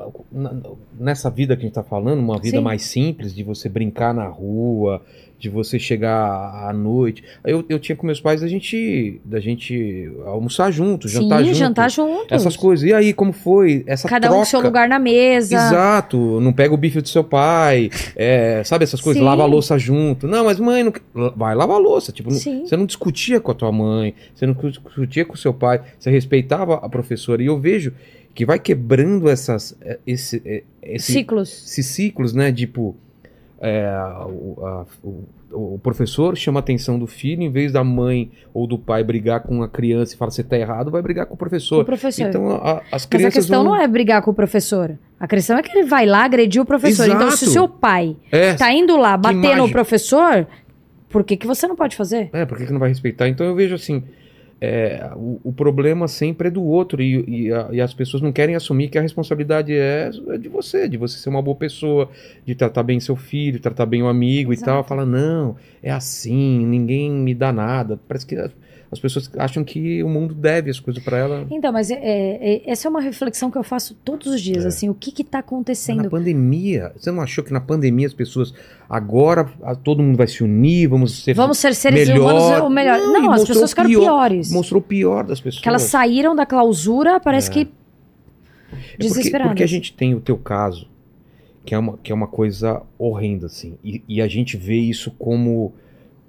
nessa vida que a gente está falando, uma vida Sim. mais simples, de você brincar na rua, de você chegar à noite. Eu, eu tinha com meus pais da gente, da gente almoçar juntos, jantar Sim, juntos. jantar juntos. Essas coisas. E aí, como foi? Essa Cada troca. um com seu lugar na mesa. Exato, não pega o bife do seu pai, é, sabe essas coisas, Sim. lava a louça junto. Não, mas mãe, não... vai lavar a louça. Tipo, Sim. você não discutia com a tua mãe, você não discutia com o seu pai, você respeitava a professora. E eu vejo que vai quebrando essas, é, esse, é, esse, Ciclos. esses ciclos, né? Tipo, é, o, a- o- o professor chama a atenção do filho, em vez da mãe ou do pai brigar com a criança e falar você tá errado, vai brigar com o Com o professor. professor. Então a- as Mas a crianças questão vão... não é brigar com o professor. A questão é que ele vai lá agredir o professor. Então, se o Exato. seu pai É, tá indo lá bater no professor, por que, que você não pode fazer? É, por que, que não vai respeitar? Então eu vejo assim, é, o, o problema sempre é do outro e, e a- e as pessoas não querem assumir que a responsabilidade é, é de você, de você ser uma boa pessoa, de tratar bem seu filho, tratar bem o amigo Exato. e tal. Fala, não, é assim, ninguém me dá nada. Parece que as, as pessoas acham que o mundo deve as coisas pra ela. Então, mas é- é- é- essa é uma reflexão que eu faço todos os dias, É. assim, o que que tá Na acontecendo? pandemia, você não achou que na pandemia as pessoas agora a- todo mundo vai se unir, vamos ser Vamos ser seres melhor. humanos o melhor. Não, Não, as pessoas ficaram pior. piores. mostrou o pior das pessoas. Que elas saíram da clausura, parece É. que É porque, desesperadas. porque a gente tem o teu caso, que é uma, que é uma coisa horrenda, assim. E, e a gente vê isso como,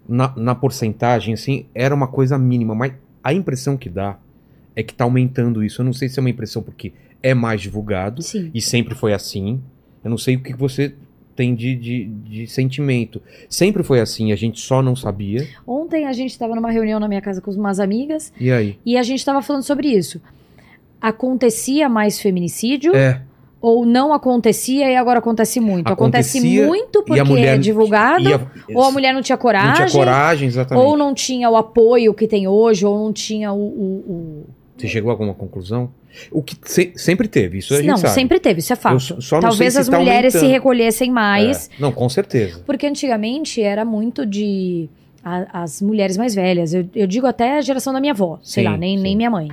na, na porcentagem, assim, era uma coisa mínima. Mas a impressão que dá é que tá aumentando isso. Eu não sei se é uma impressão porque é mais divulgado, Sim. e sempre foi assim. Eu não sei o que você tem de, de, de sentimento. Sempre foi assim, a gente só não sabia. Ontem a gente estava numa reunião na minha casa com umas amigas E aí? e a gente estava falando sobre isso. Acontecia mais feminicídio É. ou não acontecia e agora acontece muito? Acontece Acontecia muito porque mulher é divulgado, a- ou a mulher não tinha coragem, não tinha coragem, exatamente. ou não tinha o apoio que tem hoje, ou não tinha o. o- o- Você chegou a alguma conclusão? O que se- sempre teve, isso a gente não, sabe. sempre teve, isso é fato. Talvez as se tá mulheres se aumentando. recolhessem mais, É. Não, com certeza. porque antigamente era muito de. a- as mulheres mais velhas, eu, eu digo até a geração da minha avó, sei Sim, lá, nem, sim. nem minha mãe.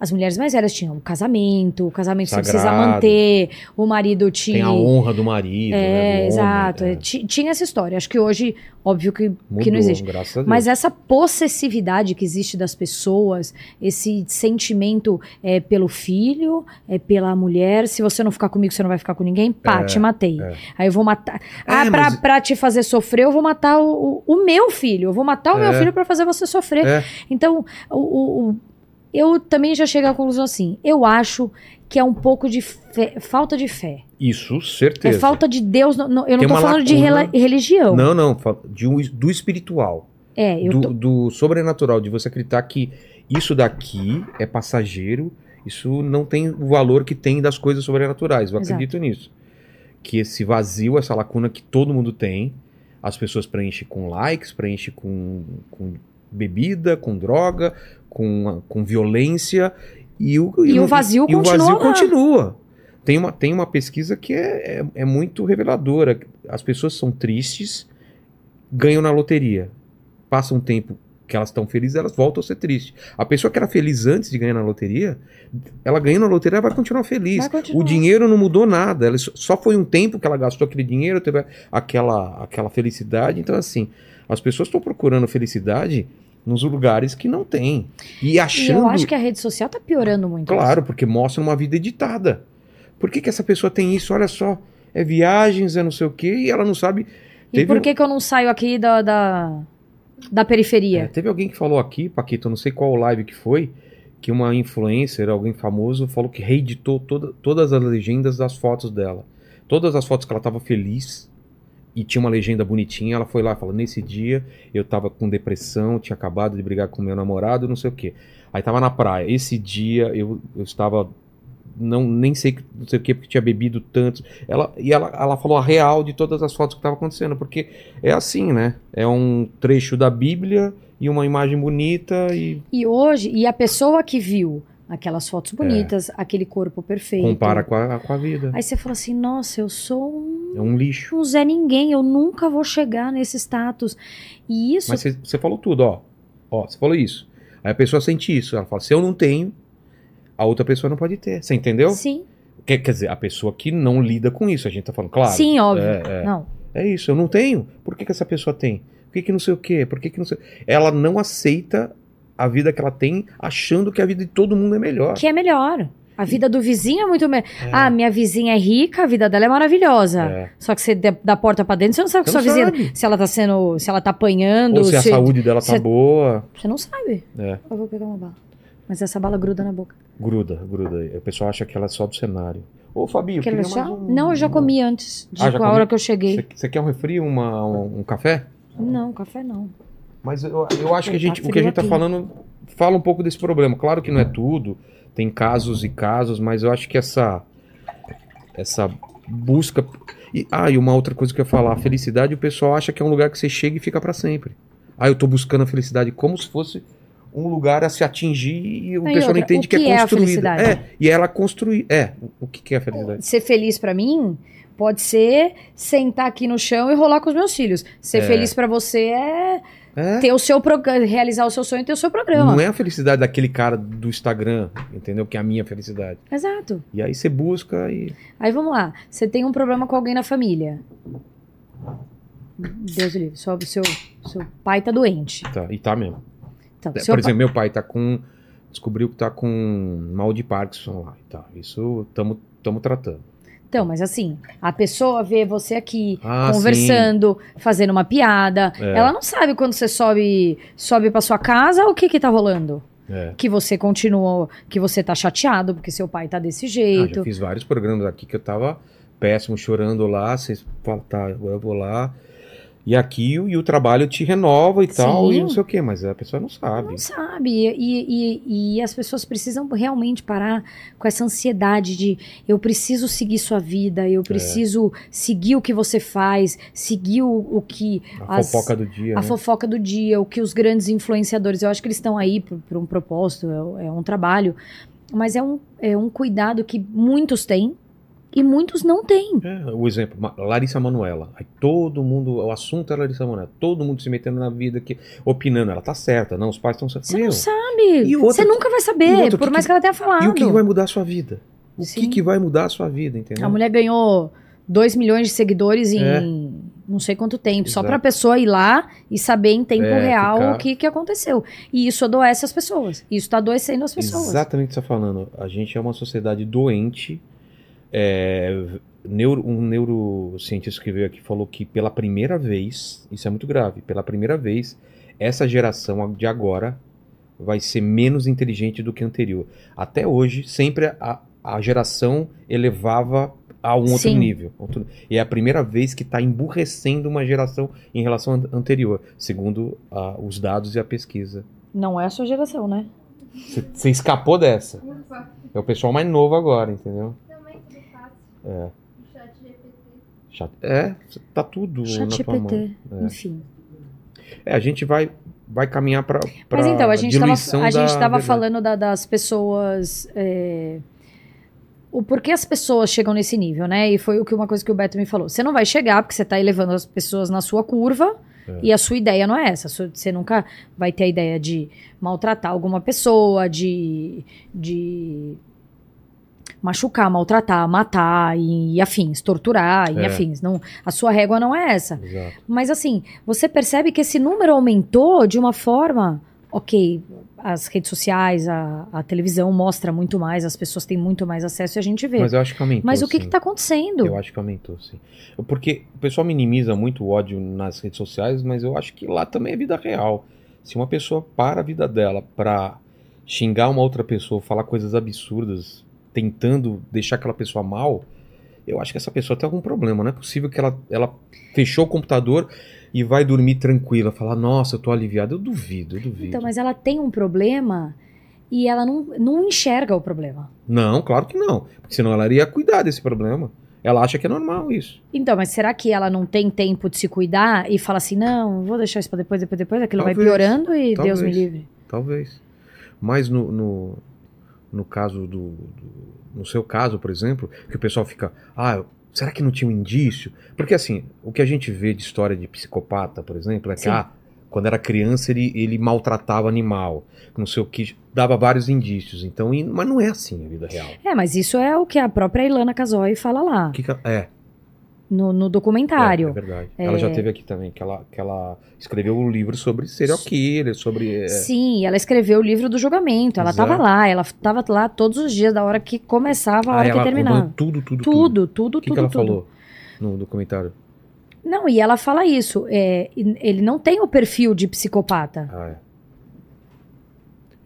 As mulheres mais velhas tinham o casamento, o casamento você precisa Sagrado. manter, o marido tinha. Tem a honra do marido, né? É, do homem, exato. é. é, ti- Tinha essa história. Acho que hoje, óbvio que, que Mudou, não existe. graças a Deus. Mas essa possessividade que existe das pessoas, esse sentimento é pelo filho, é pela mulher. Se você não ficar comigo, você não vai ficar com ninguém. Pá, É, te matei. é. Aí eu vou matar. Ah, É, pra, mas- pra te fazer sofrer, eu vou matar o, o, o meu filho. Eu vou matar o meu É. filho pra fazer você sofrer. Então, o- o- eu também já chego à conclusão assim. Eu acho que é um pouco de fé- falta de fé. Isso, certeza. É falta de Deus. no- no- eu não uma falando de lacuna. rela- religião. Não, não, de um, do espiritual, É, eu do, tô. do sobrenatural, de você acreditar que isso daqui é passageiro, isso não tem o valor que tem das coisas sobrenaturais. Eu Exato. acredito nisso. Que esse vazio, essa lacuna que todo mundo tem, as pessoas preenchem com likes, preenchem com, com bebida, com droga, com, com violência. E o, E o vazio e o continua vazio lá. continua. Tem uma, tem uma pesquisa que é, é, é muito reveladora. As pessoas são tristes, ganham na loteria. Passa um tempo que elas estão felizes, elas voltam a ser tristes. A pessoa que era feliz antes de ganhar na loteria, ela ganhando na loteria, ela vai continuar feliz. Vai continuar. O dinheiro não mudou nada. Ela só- só foi um tempo que ela gastou aquele dinheiro, teve aquela, aquela felicidade. Então, assim, as pessoas estão procurando felicidade nos lugares que não tem. E E achando. eu acho que a rede social tá piorando muito. Claro, porque mostra uma vida editada. Por que, que essa pessoa tem isso? Olha só, é viagens, é não sei o quê, e ela não sabe. E por que, que eu não saio aqui da, da, da É, periferia? teve alguém que falou aqui, Paquito, eu não sei qual live que foi, que uma influencer, alguém famoso, falou que reeditou toda, todas as legendas das fotos dela. Todas as fotos que ela estava feliz e tinha uma legenda bonitinha, ela foi lá e falou: Nesse dia eu tava com depressão, tinha acabado de brigar com meu namorado, não sei o quê. Aí tava na praia. Esse dia eu, eu estava. Não, nem sei, não sei o que, porque tinha bebido tanto. Ela, e ela, ela falou a real de todas as fotos que estavam acontecendo, porque é assim, né? É um trecho da Bíblia e uma imagem bonita e E hoje, e a pessoa que viu aquelas fotos bonitas, aquele corpo perfeito. É. compara com a, com a vida. Aí você fala assim: nossa, eu sou um, É um lixo. um Zé Ninguém, eu nunca vou chegar nesse status. E isso. Mas você- você falou tudo, ó. Ó, você falou isso. Aí a pessoa sente isso. Ela fala: se eu não tenho, a outra pessoa não pode ter. Você entendeu? Sim, Quer, quer dizer, a pessoa que não lida com isso. A gente tá falando, claro. sim, óbvio. É, é. Não. É isso, eu não tenho. Por que, que essa pessoa tem? Por que, que não sei o quê? Por que, que não sei. Ela não aceita a vida que ela tem, achando que a vida de todo mundo é melhor. Que é melhor. A vida do vizinho é muito melhor. É. Ah, minha vizinha é rica, a vida dela é maravilhosa. É. Só que você dá da porta pra dentro, você não sabe que sua vizinha. sabe. Se ela tá sendo. Se ela tá apanhando. Ou se a saúde dela tá se- boa. Você não sabe. É. Eu vou pegar uma bala. Mas essa bala gruda na boca. Gruda, gruda. O pessoal acha que ela é só do cenário. Ô, Fabinho, Quer deixar? um- Não, eu já comi antes, de Ah, já a hora comeu? que eu cheguei. Você, você quer um refri, uma, um, um café? Não, café não. Mas eu, eu acho que a gente, o que a gente tá aqui. falando fala um pouco desse problema. Claro que não é tudo, tem casos e casos, mas eu acho que essa essa busca e ah, e uma outra coisa que eu ia falar, a felicidade, o pessoal acha que é um lugar que você chega e fica pra sempre. Ah, eu tô buscando a felicidade como se fosse um lugar a se atingir e o e pessoal não entende o que, que é é a construída. felicidade? É, e ela construir. É, o que, que é a felicidade? Ser feliz pra mim pode ser sentar aqui no chão e rolar com os meus filhos. Ser É. feliz pra você é É. ter o seu programa, realizar o seu sonho e ter o seu programa. Não é a felicidade daquele cara do Instagram, entendeu? Que é a minha felicidade. Exato. E aí você busca e. Aí vamos lá. Você tem um problema com alguém na família. Deus o livre. Seu, seu, seu pai tá doente. Tá, e tá mesmo. Então, É, Por exemplo, meu pai tá com. Descobriu que tá com mal de Parkinson lá tal. Isso estamos tratando. Então, mas assim, a pessoa vê você aqui Ah, conversando, fazendo uma piada. É. Ela não sabe quando você sobe, sobe para sua casa o que que tá rolando. É. Que você continua, que você tá chateado porque seu pai tá desse Ah, jeito. já fiz vários programas aqui que eu tava péssimo, chorando lá. Vocês falam, tá, agora eu vou lá. E aqui o- e o trabalho te renova e tal, Sim. e não sei o quê, mas a pessoa não sabe. Não sabe. E, e, e as pessoas precisam realmente parar com essa ansiedade de eu preciso seguir sua vida, É. eu preciso seguir o que você faz, seguir o, o que. A as- fofoca do dia. A né? fofoca do dia, o que os grandes influenciadores, eu acho que eles estão aí por, por um propósito, é, é um trabalho, mas é um, é um cuidado que muitos têm e muitos não têm. É, o exemplo, Larissa Manoela. Aí todo mundo, o assunto é Larissa Manoela. Todo mundo se metendo na vida, aqui, opinando. Ela tá certa, não, os pais estão certos. Você Meu, não sabe. Você nunca vai saber, outra, o por que mais que- que ela tenha falado. E o que, que vai mudar a sua vida? O que, Sim. que vai mudar a sua vida, entendeu? A mulher ganhou 2 milhões de seguidores em É. não sei quanto tempo, só Exato. pra pessoa ir lá e saber em tempo É, real ficar- o que, que aconteceu. E isso adoece as pessoas. Isso tá adoecendo as pessoas. Exatamente o que você está falando. A gente é uma sociedade doente. É, neuro- um neurocientista que veio aqui falou que pela primeira vez, isso é muito grave, pela primeira vez, essa geração de agora vai ser menos inteligente do que a anterior. Até hoje, sempre a, a geração elevava a um outro Sim. nível. Outro- E é a primeira vez que está emburrecendo uma geração em relação à anterior, segundo ah, os dados e a pesquisa. Não é a sua geração, né? Você escapou dessa. É o pessoal mais novo agora, entendeu? É. Chat GPT. É, tá tudo Chat na. GPT. É. Enfim. É, a gente vai, vai caminhar para Mas então, a gente tava, diluição a gente da tava verdade. falando da- das pessoas. é, o porquê as pessoas chegam nesse nível, né? E foi o que uma coisa que o Beto me falou. Você não vai chegar porque você tá elevando as pessoas na sua curva É. e a sua ideia não é essa. Você nunca vai ter a ideia de maltratar alguma pessoa, de. de machucar, maltratar, matar e, e afins, torturar e É. afins. Não, a sua régua não é essa. Exato. Mas assim, você percebe que esse número aumentou de uma forma. Ok, as redes sociais, a, a televisão mostra muito mais, as pessoas têm muito mais acesso e a gente vê. Mas eu acho que aumentou. Mas o que está acontecendo? Eu acho que aumentou, sim. Porque o pessoal minimiza muito o ódio nas redes sociais, mas eu acho que lá também é vida real. Se uma pessoa para a vida dela pra xingar uma outra pessoa, falar coisas absurdas, tentando deixar aquela pessoa mal, eu acho que essa pessoa tem algum problema. Não é possível que ela, ela fechou o computador e vai dormir tranquila, falar, nossa, eu tô aliviado. Eu duvido, eu duvido. Então, mas ela tem um problema e ela não, não enxerga o problema. Não, claro que não. Porque senão ela iria cuidar desse problema. Ela acha que é normal isso. Então, mas será que ela não tem tempo de se cuidar e fala assim, não, vou deixar isso pra depois, depois, depois, aquilo vai Talvez, piorando e Deus me talvez. livre. Talvez. Mas no, no, no caso do, do- No seu caso, por exemplo, que o pessoal fica. Ah, será que não tinha um indício? Porque assim, o que a gente vê de história de psicopata, por exemplo, é que Sim. ah, quando era criança ele, ele maltratava animal, não sei o que, dava vários indícios. Então, e- mas não é assim a vida real. É, mas isso é o que a própria Ilana Casoy fala lá, que ela- é, no, no é, documentário. é verdade. Ela já teve aqui também, que ela, que ela escreveu um livro sobre serial killer, sobre. é, Sim, ela escreveu o livro do julgamento. Ela estava lá, ela estava lá todos os dias, da hora que começava a ah, hora que ela terminava. tudo, tudo, tudo. Tudo, tudo, O que, tudo, que ela tudo. falou no documentário? Não, e ela fala isso. é, ele não tem o perfil de psicopata. Ah, é.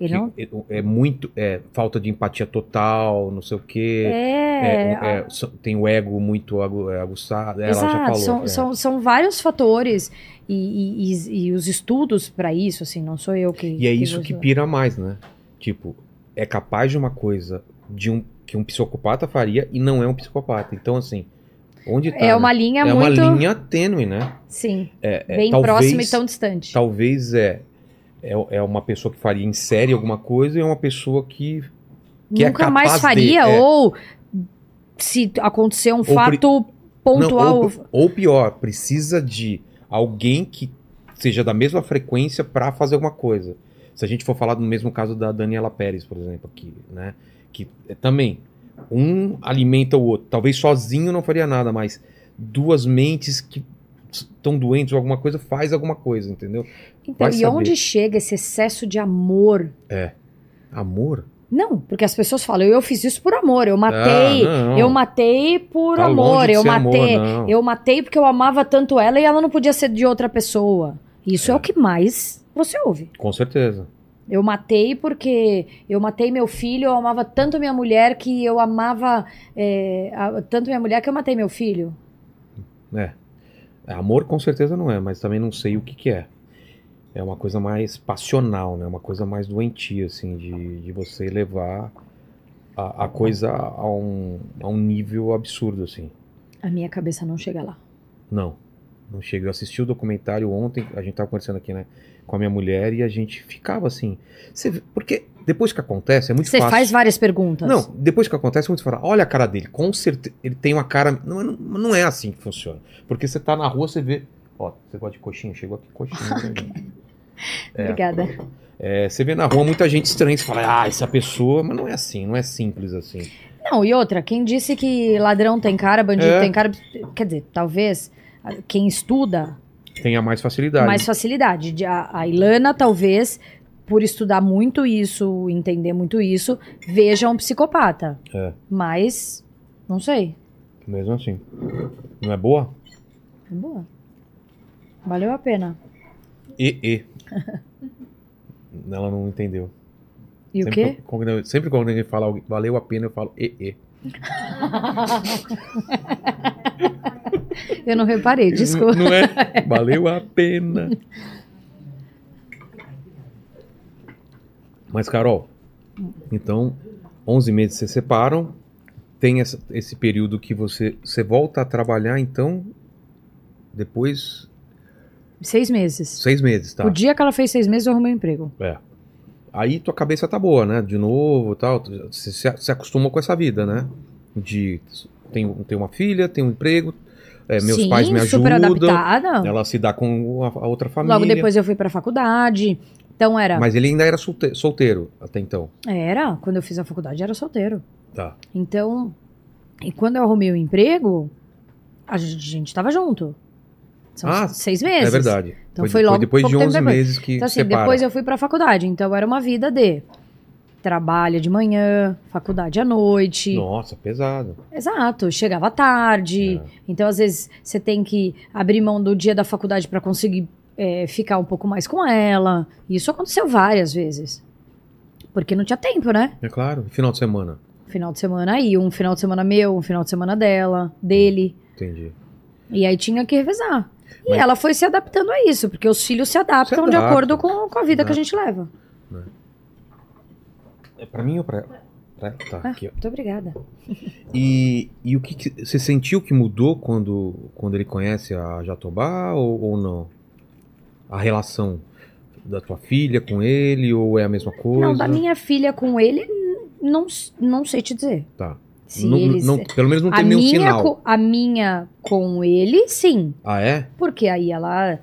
Ele não. é, é muito. É, falta de empatia total, não sei o quê. É. É, é, tem o ego muito é, aguçado. Ela já Exato, falou. são, é. são, são vários fatores e, e- e- os estudos pra isso, assim, não sou eu que. E é isso que pira mais, né? Tipo, é capaz de uma coisa de um, que um psicopata faria e não é um psicopata. Então, assim, onde tá? É né? uma linha é muito. uma linha tênue, né? Sim, É, é, bem talvez, próxima e tão distante. Talvez é, é, é uma pessoa que faria em série alguma coisa e é uma pessoa que. que é Nunca mais capaz de- faria, é. ou se acontecer um fato pontual. Não, ou, ou pior, precisa de alguém que seja da mesma frequência pra fazer alguma coisa. Se a gente for falar do mesmo caso da Daniela Pérez, por exemplo, aqui, né? Que é, também um alimenta o outro. Talvez sozinho não faria nada, mas duas mentes que estão doentes ou alguma coisa faz alguma coisa, entendeu? Então, vai e saber. onde chega esse excesso de amor? Amor? Não, porque as pessoas falam, eu fiz isso por amor, eu matei, Ah, não. eu matei por Tá amor, eu amor, matei, não. eu matei porque eu amava tanto ela e ela não podia ser de outra pessoa. Isso é, o que mais você ouve. Com certeza. Eu matei porque eu matei meu filho, eu amava tanto minha mulher que eu amava é, a- tanto minha mulher que eu matei meu filho. É. Amor com certeza não é, mas também não sei o que que é. É uma coisa mais passional, né? Uma coisa mais doentia, assim, de, de você levar a, a coisa a um, a um nível absurdo, assim. A minha cabeça não chega lá. Não, não chega. Eu assisti o documentário ontem, a gente tava conversando aqui, né? Com a minha mulher e a gente ficava assim. Você porque depois que acontece, é muito Você fácil. faz várias perguntas. Não, depois que acontece, muito fala, olha a cara dele, com certeza, ele tem uma cara, não, não, não é assim que funciona, porque você tá na rua, você vê, ó, você gosta de coxinha, chegou aqui coxinha, né? Obrigada. É, você vê na rua muita gente estranha, você fala, ah, essa pessoa, mas não é assim, não é simples assim. Não, e outra, quem disse que ladrão tem cara, bandido É. tem cara, quer dizer, talvez quem estuda Tenha mais facilidade. mais facilidade. De- A, a Ilana, talvez, por estudar muito isso, entender muito isso, veja um psicopata. É. Mas, não sei. Mesmo assim. Não é boa? É boa. Valeu a pena. E, e. Ela não entendeu. E o sempre, quê? Quando, eu- sempre quando alguém fala valeu a pena, eu falo e, e. Eu não reparei, desculpa. Não é? Valeu a pena. Mas, Carol, então, 11 meses se separam, tem essa- esse período que você, você volta a trabalhar, então, depois, Seis meses. seis meses, tá? O dia que ela fez seis meses, eu arrumei um emprego. É. Aí tua cabeça tá boa, né? De novo tal. Você se, acostumou com essa vida, né? De tenho, tenho uma filha, tenho um emprego, é, meus Sim, pais me super ajudam. adaptada. Ela se dá com a, a outra família. Logo depois eu fui pra faculdade. Então era. Mas ele ainda era solte- solteiro até então. Era, quando eu fiz a faculdade, era solteiro. Tá. Então, e quando eu arrumei o emprego, a gente, a gente tava junto. São Ah, seis meses. É verdade. Então foi logo depois de pouco tempo 11 depois. meses que Então, assim, separa. depois eu fui pra faculdade. Então era uma vida de trabalho de manhã, faculdade à noite. Nossa, pesado. Exato, chegava tarde. É. Então, às vezes, você tem que abrir mão do dia da faculdade pra conseguir é, ficar um pouco mais com ela. Isso aconteceu várias vezes. Porque não tinha tempo, né? É claro. Final de semana. Final de semana aí, um final de semana meu, um final de semana dela, dele. Entendi. E aí tinha que revezar. E Mas- ela foi se adaptando a isso, porque os filhos se adaptam Se de adaptam. acordo com, com a vida que a Né? gente leva. É pra mim ou pra ela? Tá, Ah, aqui, ó. muito obrigada. E, e o que, que- você sentiu que mudou quando, quando ele conhece a Jatobá ou, ou não? A relação da tua filha com ele ou é a mesma coisa? Não, da minha filha com ele, não, não sei te dizer. Tá. Se Não- eles... não- pelo menos não a, tem nenhum minha sinal. co- a minha com ele, sim. Ah, é? Porque aí ela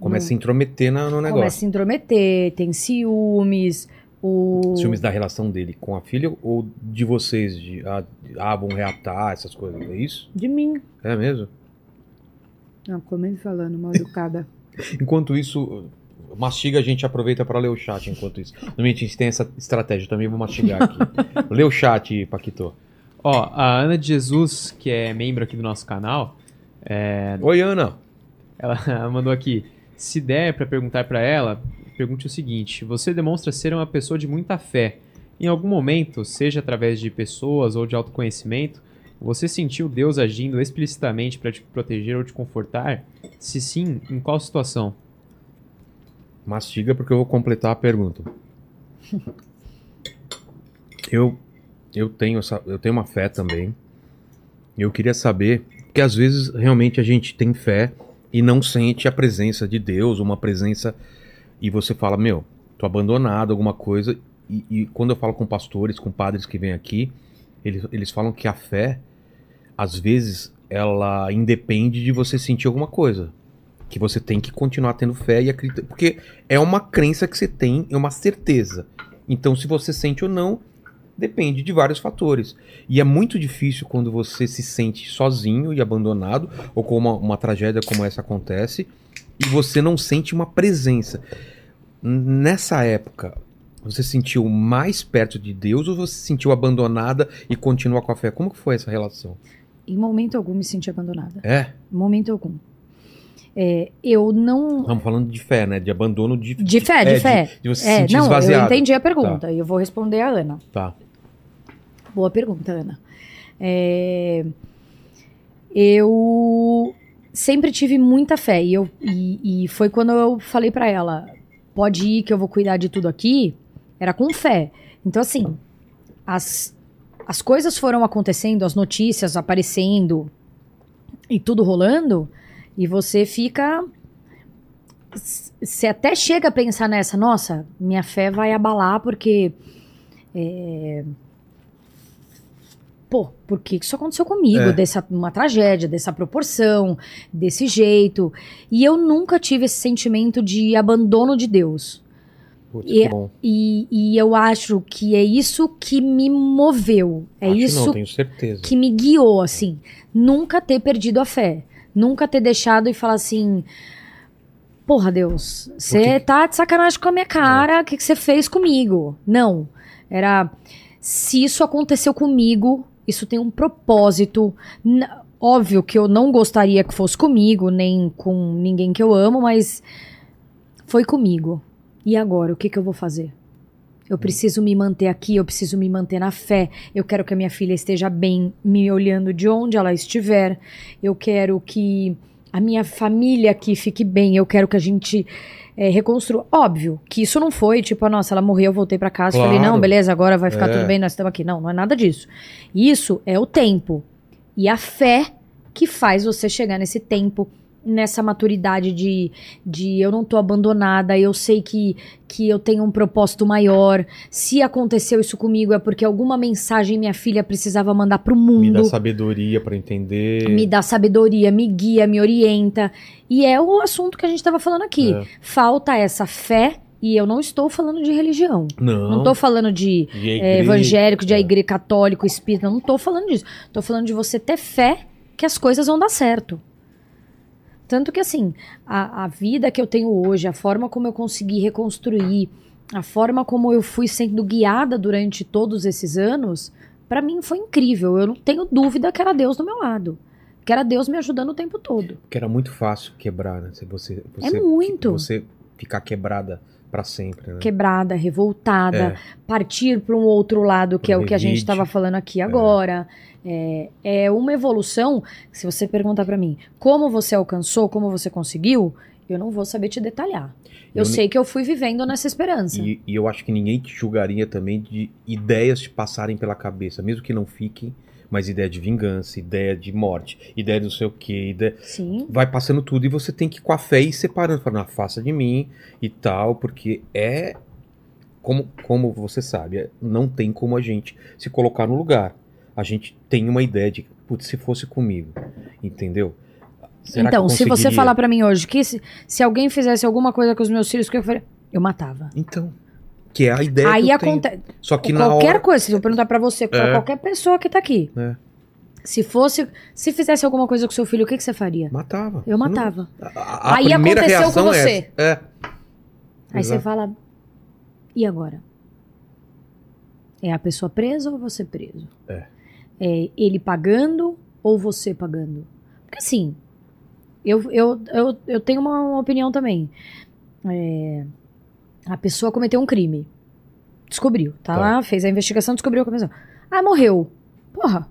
Começa a intrometer na- no negócio. começa a se intrometer, tem ciúmes, o... Ciúmes da relação dele com a filha ou de vocês? De, ah, ah, vão reatar essas coisas. É isso? De mim. É mesmo? Não, comendo falando, mal educada. Enquanto isso, mastiga, a gente aproveita para ler o chat enquanto isso. Normalmente a gente tem essa estratégia, também vou mastigar aqui. Lê o chat, Paquito. Ó, a Ana de Jesus, que é membro aqui do nosso canal, Oi, Ana. ela mandou aqui. Se der pra perguntar pra ela pergunte o seguinte: Você demonstra ser uma pessoa de muita fé. Em algum momento, seja através de pessoas ou de autoconhecimento, você sentiu Deus agindo explicitamente para te proteger ou te confortar? Se sim, em qual situação? Mastiga porque eu vou completar a pergunta. Eu eu tenho essa, eu tenho uma fé também. Eu queria saber, porque às vezes realmente a gente tem fé e não sente a presença de Deus, uma presença e você fala, meu, tô abandonado, alguma coisa. E, e quando eu falo com pastores, com padres que vêm aqui, eles, eles falam que a fé, às vezes, ela independe de você sentir alguma coisa. Que você tem que continuar tendo fé e acreditar. Porque é uma crença que você tem, é uma certeza. Então, se você sente ou não, depende de vários fatores. E é muito difícil quando você se sente sozinho e abandonado, ou com uma, uma tragédia como essa acontece, e você não sente uma presença. Nessa época, você se sentiu mais perto de Deus ou você se sentiu abandonada e continua com a fé? Como que foi essa relação? Em momento algum me senti abandonada. É? Em momento algum. É, eu não. Estamos falando de fé, né? De abandono de, De fé, é, de fé. De, você se É, sentir não, eu esvaziado. entendi a pergunta e eu vou responder a Ana. Tá. Boa pergunta, Ana. É, eu sempre tive muita fé e, eu, e, e foi quando eu falei pra ela: pode ir que eu vou cuidar de tudo aqui. Era com fé. Então, assim, as, as coisas foram acontecendo, as notícias aparecendo e tudo rolando, e você fica. Você até chega a pensar nessa, nossa, minha fé vai abalar porque. é, pô, por que isso aconteceu comigo? É. Dessa uma tragédia, dessa proporção, desse jeito. E eu nunca tive esse sentimento de abandono de Deus. Putz, E- bom. E, e eu acho que é isso que me moveu. É Acho isso Não, que me guiou, assim. Nunca ter perdido a fé. Nunca ter deixado e falar assim. Porra, Deus, você É. tá de sacanagem com a minha cara, o que que você fez comigo? Não. Era. Se isso aconteceu comigo, isso tem um propósito. N- Óbvio que eu não gostaria que fosse comigo, nem com ninguém que eu amo, mas foi comigo. E agora, o que, que eu vou fazer? Eu preciso me manter aqui, eu preciso me manter na fé. Eu quero que a minha filha esteja bem, me olhando de onde ela estiver. Eu quero que a minha família aqui fique bem. Eu quero que a gente eh, reconstrua. Óbvio que isso não foi tipo, ah, nossa, ela morreu, eu voltei pra casa. Falei, Claro. não, beleza, agora vai ficar É. tudo bem, nós estamos aqui. Não, não é nada disso. Isso é o tempo. E a fé que faz você chegar nesse tempo, nessa maturidade de, de eu não tô abandonada, eu sei que, que eu tenho um propósito maior. Se aconteceu isso comigo é porque alguma mensagem minha filha precisava mandar pro mundo. Me dá sabedoria pra entender. Me dá sabedoria, me guia, me orienta. E é o assunto que a gente estava falando aqui. É. Falta essa fé, e eu não estou falando de religião. Não. Não estou falando de De é, evangélico, de igreja católico, espírita. Não tô falando disso. Tô falando de você ter fé que as coisas vão dar certo. Tanto que, assim, a, a vida que eu tenho hoje, a forma como eu consegui reconstruir, a forma como eu fui sendo guiada durante todos esses anos, pra mim foi incrível. Eu não tenho dúvida que era Deus do meu lado. Que era Deus me ajudando o tempo todo. Porque era muito fácil quebrar, né? Se você, você, É muito. Você ficar quebrada pra sempre, né? Quebrada, revoltada, É. partir para um outro lado, que é o que a gente estava falando aqui agora. É, é uma evolução. Se você perguntar para mim como você alcançou, como você conseguiu, eu não vou saber te detalhar. Eu, Eu sei que eu fui vivendo nessa esperança. E, e eu acho que ninguém te julgaria também de ideias te passarem pela cabeça, mesmo que não fiquem, mas ideia de vingança, ideia de morte, ideia de não sei o quê, ideia... Sim. vai passando tudo e você tem que ir com a fé ir separando, falando, "Ah, faça de mim e tal, porque é como, como você sabe, é- não tem como a gente se colocar no lugar. A gente tem uma ideia de, putz, se fosse comigo, entendeu? Será que então, se você falar para mim hoje que se, se alguém fizesse alguma coisa com os meus filhos, o que eu faria? Eu matava. Então, que é a ideia Aí que eu tenho. acontece. Só que qualquer hora... coisa, se eu perguntar pra você, pra É. qualquer pessoa que tá aqui. É. Se fosse, se fizesse alguma coisa com seu filho, o que, que você faria? Matava. Eu Você não- matava. A, a Aí aconteceu com é você. essa. É. Aí você fala, e agora? É a pessoa presa ou você preso? É. É ele pagando ou você pagando? Porque assim, eu, eu, eu, eu tenho uma, uma opinião também. É, A pessoa cometeu um crime. Descobriu. Tá, Tá. lá, fez a investigação, descobriu a cometeu. Ah, morreu. Porra.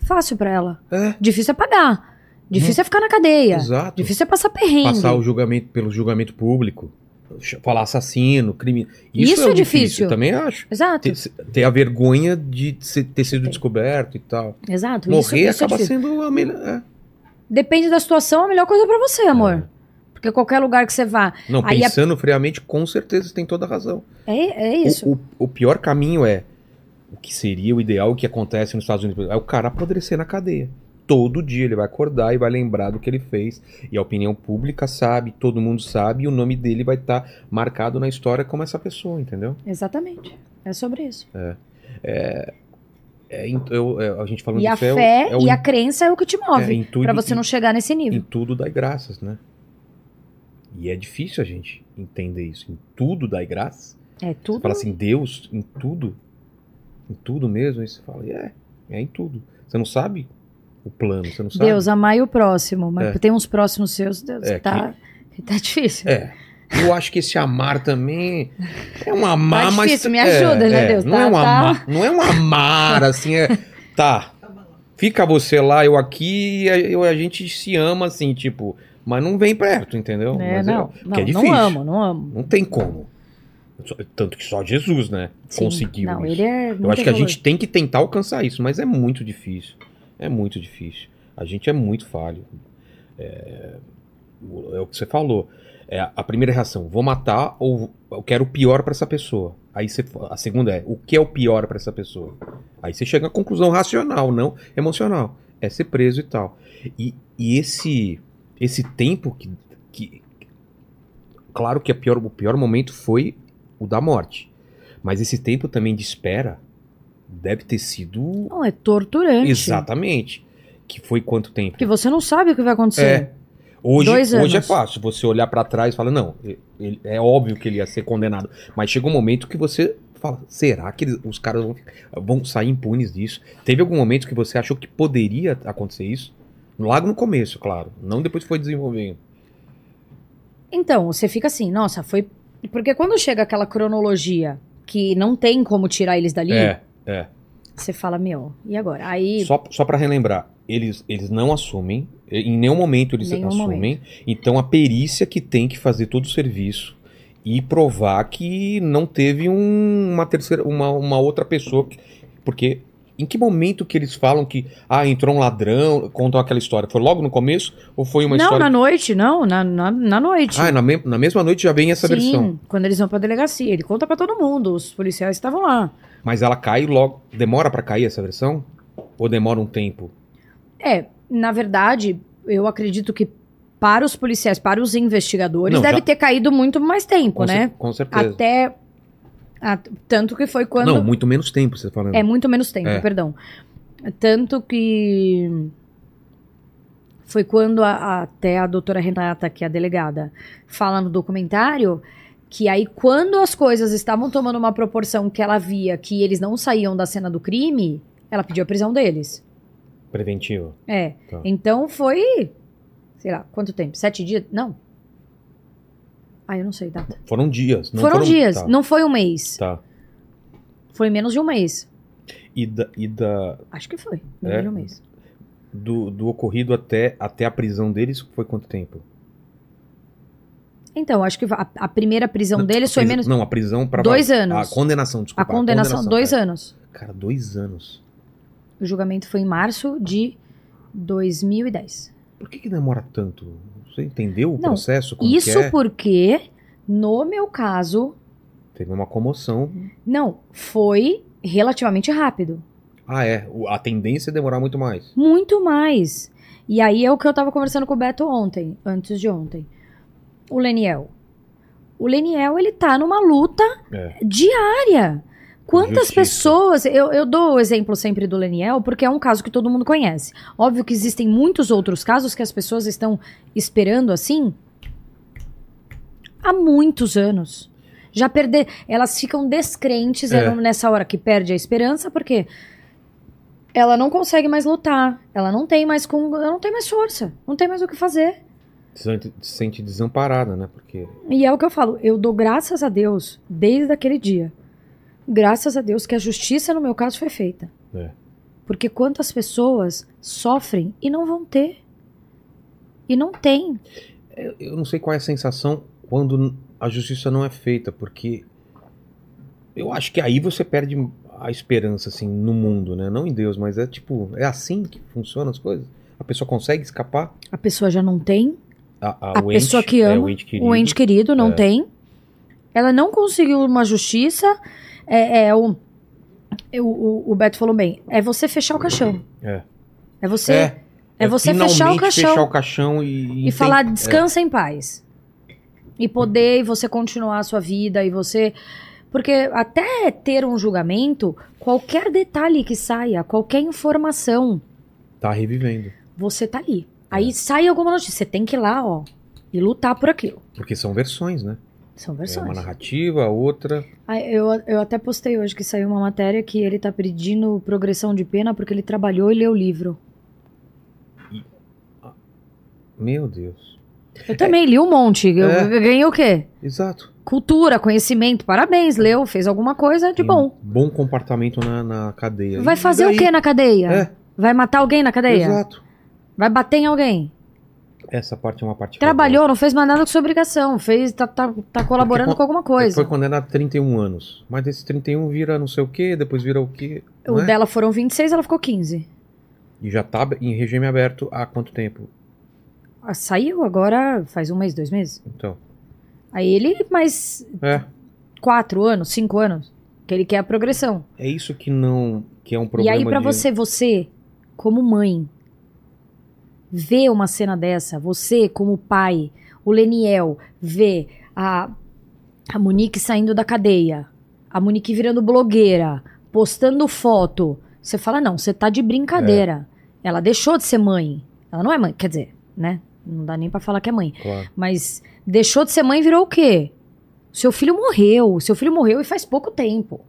Fácil pra ela. É, Difícil é pagar. Difícil é ficar na cadeia. exato. Difícil é passar perrengue. Passar o julgamento pelo julgamento público. Falar assassino, crime. Isso, Isso é, é difícil. Eu também acho. Exato. Ter, ter a vergonha de ter sido descoberto e tal. Exato. Morrer isso, isso é acaba difícil. sendo a melhor. é. Depende da situação, a melhor coisa pra você, amor. Porque qualquer lugar que você vá. Não, a- pensando friamente, com certeza você tem toda a razão. É, é isso. O, o- o pior caminho é o que seria o ideal, o que acontece nos Estados Unidos, é o cara apodrecer na cadeia. Todo dia ele vai acordar e vai lembrar do que ele fez. E a opinião pública sabe, todo mundo sabe, e o nome dele vai estar marcado na história como essa pessoa, entendeu? Exatamente. É sobre isso. É, em- eu- é, a gente falando E a fé, é fé é o e a crença é o que te é, move. em tudo- pra você não chegar nesse em nível. tudo dai graças, né? E é difícil a gente entender isso. Em tudo dai graças. É tudo. Você fala assim, Deus, em tudo? Em tudo mesmo? Aí você fala, é, é em tudo. Você não sabe o plano, você não sabe. Deus, amai o próximo. Mas É. tem uns próximos seus, Deus, É, tá, tá difícil. É. Eu acho que esse amar também é um amar, Tá mas. difícil, me é, ajuda, né, é, Deus? Não, Tá- é um tá. amar, não é um amar, assim, é. Tá. Fica você lá, eu aqui, a, eu- a gente se ama, assim, tipo. Mas não vem perto, entendeu? É, Mas não, porque não, é não difícil. amo, não amo. Não tem como. Tanto que só Jesus, né? Sim. Conseguiu. Não, isso. ele é Eu acho que a gente tem que tentar alcançar isso, mas é muito difícil. É muito difícil. A gente é muito falho. É, o- é o que você falou. É a primeira reação, vou matar ou eu quero o pior pra essa pessoa. Aí você, a segunda é, o que é o pior pra essa pessoa? Aí você chega à conclusão racional, não emocional. É ser preso e tal. E, e esse esse tempo que, que claro que a pior, o pior momento foi o da morte. Mas esse tempo também de espera deve ter sido Não, é torturante. exatamente. Que foi quanto tempo? Porque você não sabe o que vai acontecer. É. Hoje, Dois hoje é anos. fácil você olhar pra trás e falar, não, ele- é óbvio que ele ia ser condenado. Mas chega um momento que você fala, será que eles- os caras vão, vão sair impunes disso? Teve algum momento que você achou que poderia acontecer isso? Logo no começo, claro. Não depois que foi desenvolvendo. Então, você fica assim, nossa, foi. Porque quando chega aquela cronologia que não tem como tirar eles dali, É, é. você fala, meu, e agora? Aí. Só, só para relembrar, eles, eles não assumem, em nenhum momento eles Nenhum assumem. Então a perícia que tem que fazer todo o serviço e provar que não teve um- uma terceira, uma, uma outra pessoa. que- porque em que momento que eles falam que ah, entrou um ladrão, contam aquela história? Foi logo no começo ou foi uma não, história? na noite, não, na, na, na noite. Ah, na, me- na mesma noite já vem essa Sim, versão. quando eles vão pra delegacia. Ele conta pra todo mundo, os policiais estavam lá. Mas ela cai logo. Demora pra cair essa versão? Ou demora um tempo? É, na verdade, eu acredito que para os policiais, para os investigadores, Não, deve já- ter caído muito mais tempo, Com, né? com certeza. Até. A- tanto que foi quando. Não, muito menos tempo, você tá falando. É muito menos tempo, É. perdão. Tanto que foi quando a- a- até a doutora Renata, que é a delegada, fala no documentário que aí quando as coisas estavam tomando uma proporção que ela via que eles não saíam da cena do crime, ela pediu a prisão deles. Preventivo. É. Tá. Então foi, sei lá, quanto tempo? Sete dias? Não. Ah, eu não sei data. Foram dias. Não foram, dias, Tá, não foi um mês. tá. Foi menos de um mês. E, da, e da, Acho que foi, menos É? de um mês. do, do ocorrido até, até a prisão deles foi quanto tempo? Então, acho que a, a primeira prisão Não, deles a foi prisão- menos. Não, a prisão para Dois anos. A condenação, A desculpa. condenação, dois é. anos. Cara, dois anos. O julgamento foi em março de 2010. Por que, que demora tanto? Você entendeu o Não, processo? Como Isso que é? porque, no meu caso, Teve uma comoção. não, foi relativamente rápido. Ah, é. A tendência é demorar muito mais. Muito mais. E aí é o que eu tava conversando com o Beto ontem, antes de ontem. O Leniel. O Leniel, ele tá numa luta É. diária. Quantas Justiça. pessoas. Eu, eu dou o exemplo sempre do Leniel, porque é um caso que todo mundo conhece. Óbvio que existem muitos outros casos que as pessoas estão esperando assim há muitos anos. Já perder. Elas ficam descrentes É. nessa hora que perde a esperança, porque ela não consegue mais lutar. Ela não tem mais com, ela não tem mais força. Não tem mais o que fazer. Se sente desamparada, né? Porque. E é o que eu falo, eu dou graças a Deus desde aquele dia. Graças a Deus que a justiça no meu caso foi feita. É. Porque quantas pessoas sofrem e não vão ter. E não tem. Eu, eu não sei qual é a sensação quando a justiça não é feita, porque eu acho que aí você perde a esperança, assim, no mundo, né? Não em Deus, mas é tipo, é assim que funcionam as coisas? A pessoa consegue escapar? A pessoa já não tem. A, A pessoa que é, ama, o ente querido. O ente querido não É. tem. Ela não conseguiu uma justiça. É, é o, é o, o, o Beto falou bem. É você fechar o caixão. É. É você, É, é você fechar o caixão. fechar o caixão e, e tem- falar descansa em paz. E poder e você continuar a sua vida e você. Porque até ter um julgamento, qualquer detalhe que saia, qualquer informação, É, tá revivendo. você tá ali. É. Aí sai alguma notícia, você tem que ir lá, ó, e lutar por aquilo. Porque são versões, né? São É versões. uma narrativa, a outra. Ah, Eu, eu até postei hoje que saiu uma matéria que ele tá pedindo progressão de pena porque ele trabalhou e leu o livro. Meu Deus. Eu também li um monte. Eu, É. ganhei o quê? Exato. Cultura, conhecimento. Parabéns, leu, fez alguma coisa de Tem bom. Bom comportamento na, na cadeia. Vai fazer o quê na cadeia? É, Vai matar alguém na cadeia? exato. Vai bater em alguém? Essa parte é uma parte Trabalhou, não fez mais nada com sua obrigação. Fez, tá, tá, tá colaborando Porque com alguma coisa. Foi condenado a 31 anos. Mas desses 31 vira não sei o quê, depois vira o quê. O é? dela foram 26, ela ficou 15. E já tá em regime aberto há quanto tempo? Ah, Saiu agora faz um mês, dois meses. Então. Aí ele, mais É. quatro anos, cinco anos, que ele quer a progressão. É isso que não. que é um E problema. aí, pra de- você, você, como mãe, ver uma cena dessa, você, como pai, o Leniel, ver a, a Monique saindo da cadeia, a Monique virando blogueira, postando foto, você fala, não, você tá de brincadeira. É. Ela deixou de ser mãe. Ela não é mãe, quer dizer, né? Não dá nem pra falar que é mãe. Claro. Mas deixou de ser mãe e virou o quê? Seu filho morreu. Seu filho morreu e faz pouco tempo.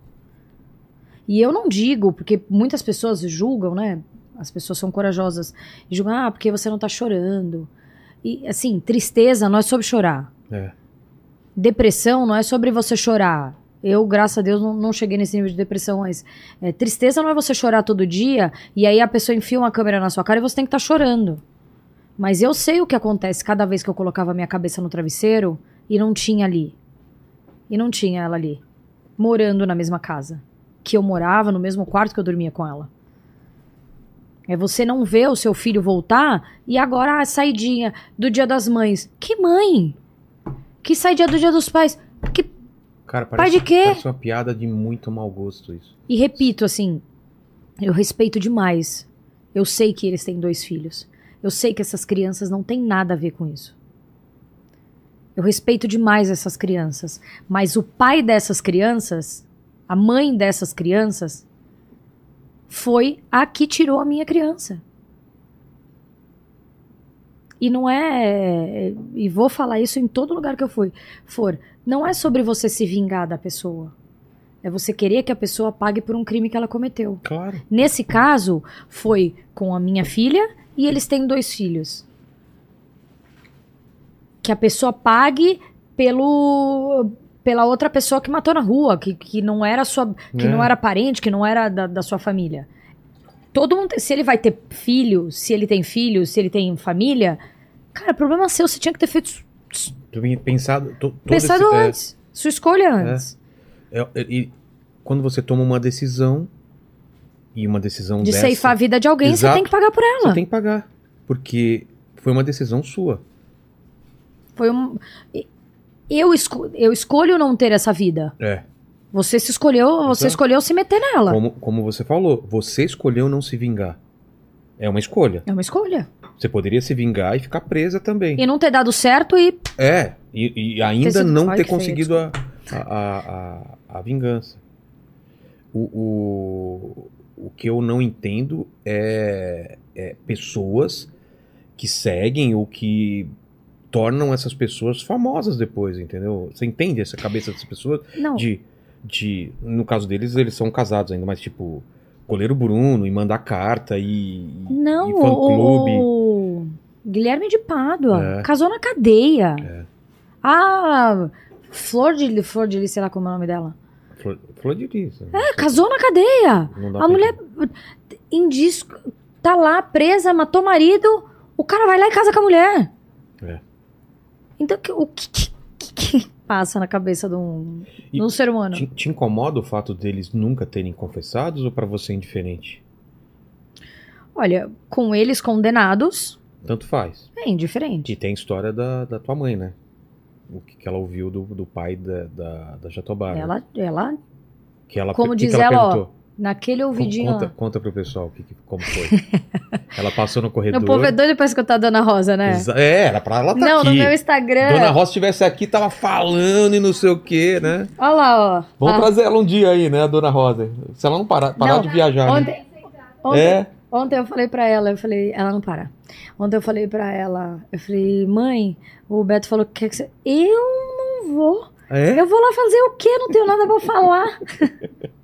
E eu não digo, porque muitas pessoas julgam, né? As pessoas são corajosas. E julgam, ah, porque você não tá chorando. E, assim, tristeza não é sobre chorar. É. Depressão não é sobre você chorar. Eu, graças a Deus, não, não cheguei nesse nível de depressão, mas é, tristeza não é você chorar todo dia e aí a pessoa enfia uma câmera na sua cara e você tem que estar chorando. Mas eu sei o que acontece cada vez que eu colocava a minha cabeça no travesseiro e não tinha ali. E não tinha ela ali. Morando na mesma casa. Que eu morava, no mesmo quarto que eu dormia com ela. É você não ver o seu filho voltar e agora a saidinha do dia das mães. Que mãe? Que sai dia do dia dos pais? Que... Cara, Pai parece, de quê? parece uma piada de muito mau gosto isso. E repito, assim, eu respeito demais. Eu sei que eles têm dois filhos. Eu sei que essas crianças não têm nada a ver com isso. Eu respeito demais essas crianças. Mas o pai dessas crianças, a mãe dessas crianças, foi a que tirou a minha criança. E não é. E vou falar isso em todo lugar que eu fui, for. Não é sobre você se vingar da pessoa. É você querer que a pessoa pague por um crime que ela cometeu. Claro. Nesse caso, foi com a minha filha e eles têm dois filhos. Que a pessoa pague pelo pela outra pessoa que matou na rua, que, que não era sua, que É. não era parente, que não era da, da sua família. Todo mundo, se ele vai ter filho, se ele tem filho, se ele tem família, cara, problema seu, você tinha que ter feito Tu vinha pensado. to- pensado esse- é, antes, sua escolha antes. É, é, e quando você toma uma decisão e uma decisão De dessa, ceifar a vida de alguém, Exato. você tem que pagar por ela. você tem que pagar, porque foi uma decisão sua. Foi um. Eu, esco- eu escolho não ter essa vida. É. Você se escolheu, você escolheu se meter nela. Como, como você falou, você escolheu não se vingar. É uma escolha. É uma escolha. Você poderia se vingar e ficar presa também. E não ter dado certo e. É, e, e ainda sido- não Ai, ter conseguido a, a, a, a, a vingança. O, o, o que eu não entendo é, é pessoas que seguem ou que tornam essas pessoas famosas depois, entendeu? Você entende essa cabeça dessas pessoas? Não. De, de, no caso deles, eles são casados ainda, mas tipo, goleiro Bruno e mandar carta e, Não, e o, Guilherme de Pádua. É. Casou na cadeia. A Flor de, Flor de Lis, sei lá como é o nome dela. Flor, flor de lis. É, casou na cadeia. A mulher em disco, tá lá presa, matou o marido, o cara vai lá e casa com a mulher. É. Então, que- o que, que- que- passa na cabeça de um, de um ser humano? Te, te incomoda o fato deles nunca terem confessados ou pra você é indiferente? Olha, com eles condenados, Tanto faz. é indiferente. E tem a história da, da tua mãe, né? O que, que ela ouviu do, do pai da, da, da Jatobá. né? Ela, ela, que ela, como diz que ela, ela, ó? Naquele ouvidinho. Conta, ó. conta pro pessoal que, como foi. ela passou no corredor. O povo é doido pra escutar a Dona Rosa, né? Exa- É, era pra ela tá Não, aqui. no meu Instagram. Dona Rosa estivesse aqui, tava falando e não sei o quê, né? Olha lá, ó. Vamos Ah, trazer ela um dia aí, né, a Dona Rosa? Se ela não parar, parar Não, de viajar, né? Ontem, ontem, É, ontem eu falei pra ela, eu falei, ela não para. Ontem eu falei pra ela, eu falei, mãe, o Beto falou que quer que você. Eu não vou. é. Eu vou lá fazer o quê? Não tenho nada pra falar.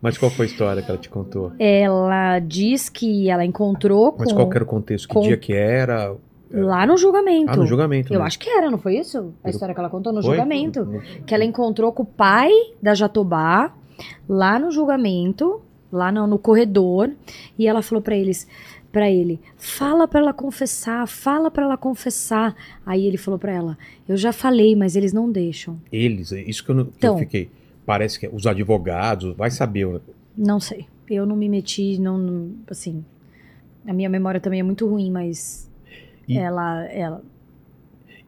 Mas qual foi a história que ela te contou? Ela diz que ela encontrou Mas com, qual que era o contexto? Que com- dia que era? lá no julgamento. Ah, no julgamento. Eu né? acho que era, não foi isso? A história que ela contou no Foi? julgamento. No- Que ela encontrou com o pai da Jatobá lá no julgamento, lá no, no corredor, e ela falou pra eles, para ele, fala pra ela confessar, fala pra ela confessar. Aí ele falou pra ela, eu já falei, mas eles não deixam. Eles, é isso que eu, não, Então. eu fiquei. Parece que os advogados, vai saber. né? Não sei. Eu não me meti, não, assim. A minha memória também é muito ruim, mas E- ela, ela,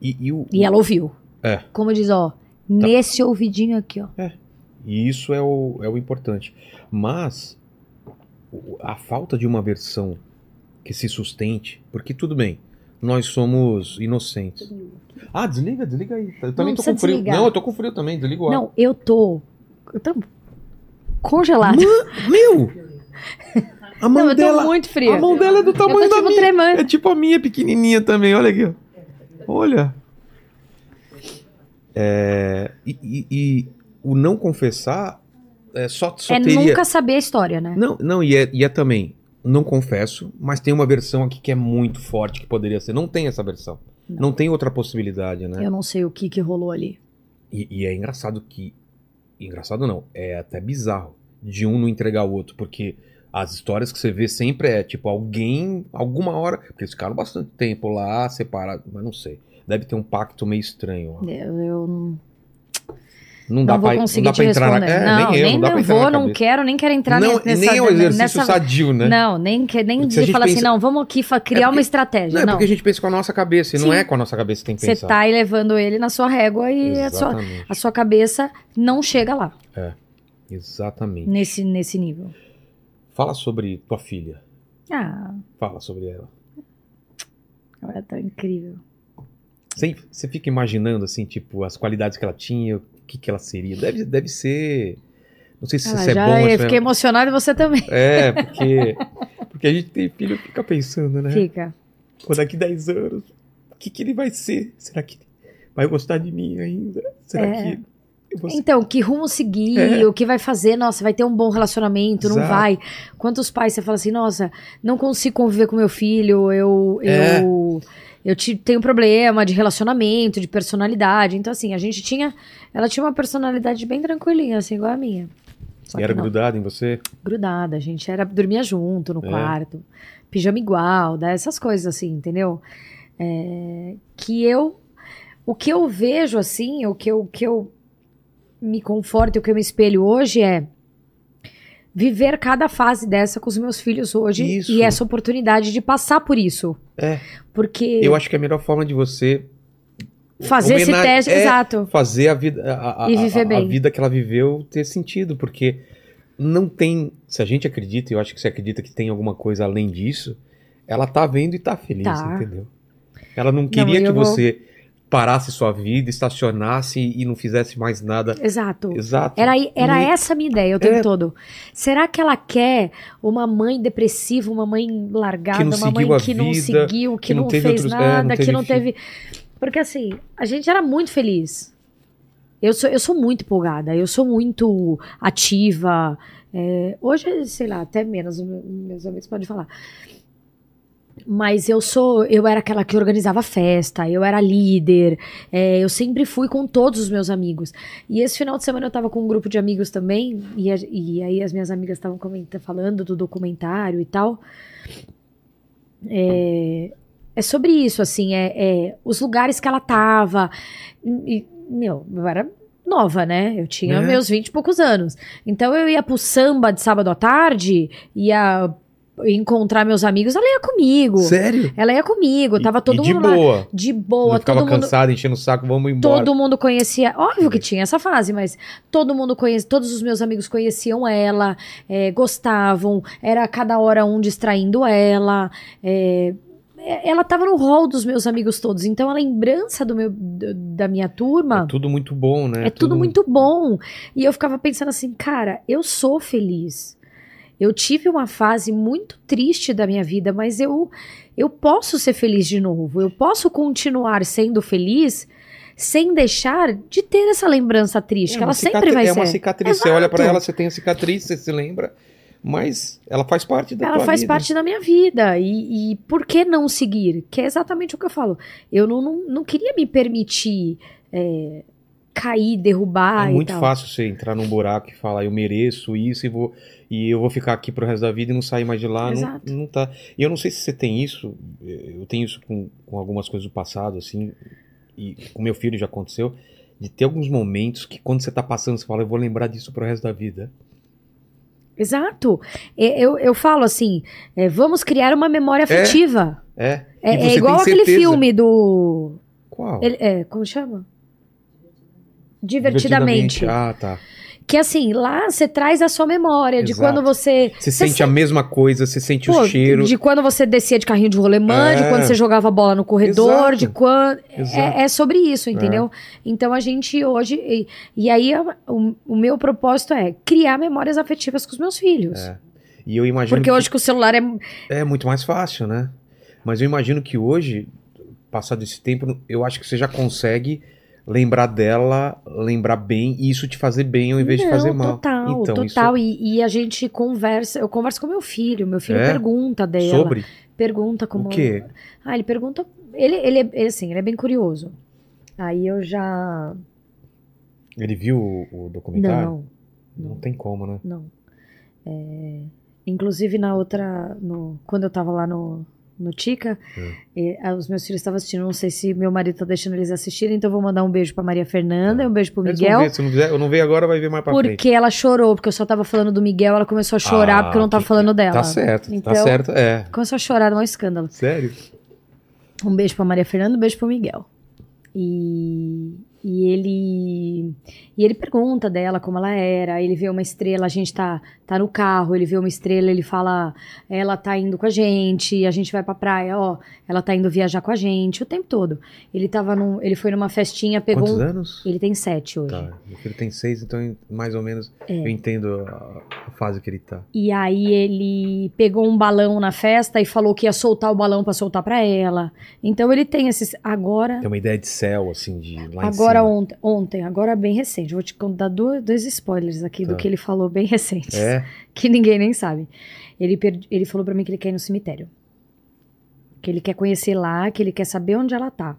E, e o, e ela ouviu. É. Como diz, ó, nesse ouvidinho aqui, ó. E isso é o, é o importante. Mas a falta de uma versão que se sustente, porque tudo bem, nós somos inocentes. Ah, desliga, desliga aí. Eu também Não tô com frio. desligar. Não, eu tô com frio também, desliga o ar. Não, eu tô. Eu tô congelada. Meu! A mão Não, eu tô dela, muito fria. a mão dela é do eu tô tamanho da tipo minha. tremando. É tipo a minha pequenininha também, olha aqui. ó. Olha. É, e, e- e o não confessar é só, só é teria... nunca saber a história, né? Não, não e, é, e é também, não confesso, mas tem uma versão aqui que é muito forte que poderia ser. Não tem essa versão. Não, Não. tem outra possibilidade, né? Eu não sei o que que rolou ali. E, e é engraçado que. Engraçado não, é até bizarro de um não entregar o outro, porque as histórias que você vê sempre é tipo alguém, alguma hora. Porque eles ficaram bastante tempo lá, separados, mas não sei. Deve ter um pacto meio estranho. lá. Eu, eu não, Não dá não não pra entrar responder. na. É, não, nem eu, nem não vou, não quero, nem quero entrar não, ne- nessa, nem é um exercício nessa... sadio, né? Não, nem, que- nem gente falar assim, pensa- não, vamos aqui criar porque- uma estratégia. Não, é Não, porque a gente pensa com a nossa cabeça, e não Sim. é com a nossa cabeça que tem que você pensar. tá aí levando ele na sua régua e a sua, a sua cabeça não chega lá, Exatamente. nesse, nesse nível. Fala sobre tua filha. Ah, Fala sobre ela. ela é tão incrível. Você, você fica imaginando, assim, tipo, as qualidades que ela tinha, que, que ela seria. Deve, deve ser. Não sei se Ela isso é bom. eu isso é- fiquei emocionada e você também. É, porque. Porque a gente tem filho fica pensando, né? Fica. Pô, daqui 10 anos, o que, que ele vai ser? Será que vai gostar de mim ainda? Será É. que. Ser- Então, que rumo seguir, É. o que vai fazer, nossa, vai ter um bom relacionamento, não Exato. vai. Quantos pais você fala assim, nossa, não consigo conviver com meu filho, eu É. eu eu te, tenho problema de relacionamento, de personalidade. Então assim, a gente tinha, ela tinha uma personalidade bem tranquilinha, assim, igual a minha. Só E era não, grudado em você? grudada, a gente era dormia junto no É. quarto, pijama igual, essas coisas assim, entendeu? É, que eu o que eu vejo assim, o que eu, o que eu me conforto, o que eu me espelho hoje é viver cada fase dessa com os meus filhos hoje Isso. e essa oportunidade de passar por isso. É. Porque Eu acho que é a melhor forma de você fazer esse teste, é, exato. fazer a vida, a, a- E viver a- a bem. vida que ela viveu ter sentido, porque não tem, se a gente acredita, e eu acho que você acredita que tem alguma coisa além disso, ela tá vendo e tá feliz, Tá. entendeu? Ela não queria eu que vou- você parasse sua vida, estacionasse e não fizesse mais nada. Exato. Exato. Era, era Não- essa a minha ideia o tempo É. todo. Será que ela quer uma mãe depressiva, uma mãe largada, não uma mãe que não vida, seguiu, que, que não não, fez outros- é, nada, não que não teve. Porque assim, a gente era muito feliz. Eu sou, eu sou muito empolgada, eu sou muito ativa. é, hoje, sei lá, até menos, me- meus amigos podem falar. Mas eu sou, eu era aquela que organizava festa, eu era líder, é, eu sempre fui com todos os meus amigos. E esse final de semana eu tava com um grupo de amigos também, e, a- e aí as minhas amigas estavam comentando, falando do documentário e tal. É, é sobre isso, assim, é, é os lugares que ela tava. E, meu, eu era nova, né? Eu tinha É. meus 20 e poucos anos. Então eu ia pro samba de sábado à tarde, ia encontrar meus amigos, ela ia comigo. Sério? Ela ia comigo, tava todo e de mundo lá. boa. De Não boa, ficava todo mundo. cansado, enchendo o saco, vamos embora. Todo mundo conhecia, óbvio que tinha essa fase, mas todo mundo conhecia, todos os meus amigos conheciam ela, é, gostavam, era cada hora um distraindo ela, é, é, ela tava no rol dos meus amigos todos, então a lembrança do meu, da minha turma É tudo muito bom, né? é tudo muito bom. E eu ficava pensando assim, cara, eu sou feliz. Eu tive uma fase muito triste da minha vida, mas eu eu posso ser feliz de novo. Eu posso continuar sendo feliz sem deixar de ter essa lembrança triste, que ela sempre vai é ser. uma cicatriz. Você Exato. olha pra ela, você tem a cicatriz, você se lembra, mas ela faz parte da Ela tua faz vida. parte da minha vida. E, e por que não seguir? Que é exatamente o que eu falo. Eu não, não, não queria me permitir é, cair, derrubar É muito fácil você entrar num buraco e falar, eu mereço isso e vou e eu vou ficar aqui pro resto da vida e não sair mais de lá. Não, Exato. não tá. E eu não sei se você tem isso, eu tenho isso com, com algumas coisas do passado, assim, e com meu filho já aconteceu, de ter alguns momentos que quando você tá passando, você fala, eu vou lembrar disso pro resto da vida. Exato. É, Eu, eu falo assim: é, vamos criar uma memória afetiva. É. É, é você igual aquele filme do. Qual? ele- é, como chama? Divertidamente. Ah, tá. Que assim, lá você traz a sua memória de Exato. quando você. Você sente a mesma coisa, você sente Pô, o cheiro. De quando você descia de carrinho de rolemã, de É. quando você jogava bola no corredor, Exato. de quando. É, é sobre isso, entendeu? Então a gente hoje. E, e aí a- o, o meu propósito é criar memórias afetivas com os meus filhos. É. E eu imagino Porque que hoje com o celular é. é muito mais fácil, né? Mas eu imagino que hoje, passado esse tempo, eu acho que você já consegue lembrar dela, lembrar bem e isso te fazer bem ao invés de Não, fazer mal. Total, então, total. E, e a gente conversa, eu converso com meu filho, meu filho É? pergunta isso dela. sobre Pergunta como. o quê? Ah, ele pergunta. Ele, ele, é- ele, assim, ele é bem curioso. Aí eu já. Ele viu o, o documentário? Não, Não tem como, né? não. É, inclusive na outra. No, quando eu tava lá no, no Tica, Hum. eh, ah, os meus filhos estavam assistindo. Não sei se meu marido tá deixando eles assistirem, então vou mandar um beijo pra Maria Fernanda e um beijo pro Tá. Eles vão Miguel. se não fizer, eu não vejo agora, vai ver mais pra frente. Porque ela chorou, porque eu só tava falando do Miguel, ela começou a chorar Ah, porque eu não tava que- falando dela. Tá certo, Então, tá certo. É. Começou a chorar, dá um escândalo. Sério? Um beijo pra Maria Fernanda, um beijo pro Miguel. E, e ele e ele pergunta dela como ela era, ele vê uma estrela, a gente tá, tá no carro, ele vê uma estrela, ele fala, ela tá indo com a gente, a gente vai pra praia, ó, ela tá indo viajar com a gente o tempo todo. Ele tava num, ele foi numa festinha, pegou Quantos um, anos? ele tem sete hoje. Tá, meu filho tem seis, então mais ou menos É. eu entendo a, a fase que ele tá. E aí ele pegou um balão na festa e falou que ia soltar o balão pra soltar pra ela. Então ele tem esses agora Tem uma ideia de céu, assim, de lá em Agora cima. ontem, ontem, agora bem recente. Vou te contar dois, dois spoilers aqui Tá. do que ele falou bem recentes. É? Que ninguém nem sabe. Ele, per- ele falou pra mim que ele quer ir no cemitério. Que ele quer conhecer lá, que ele quer saber onde ela tá.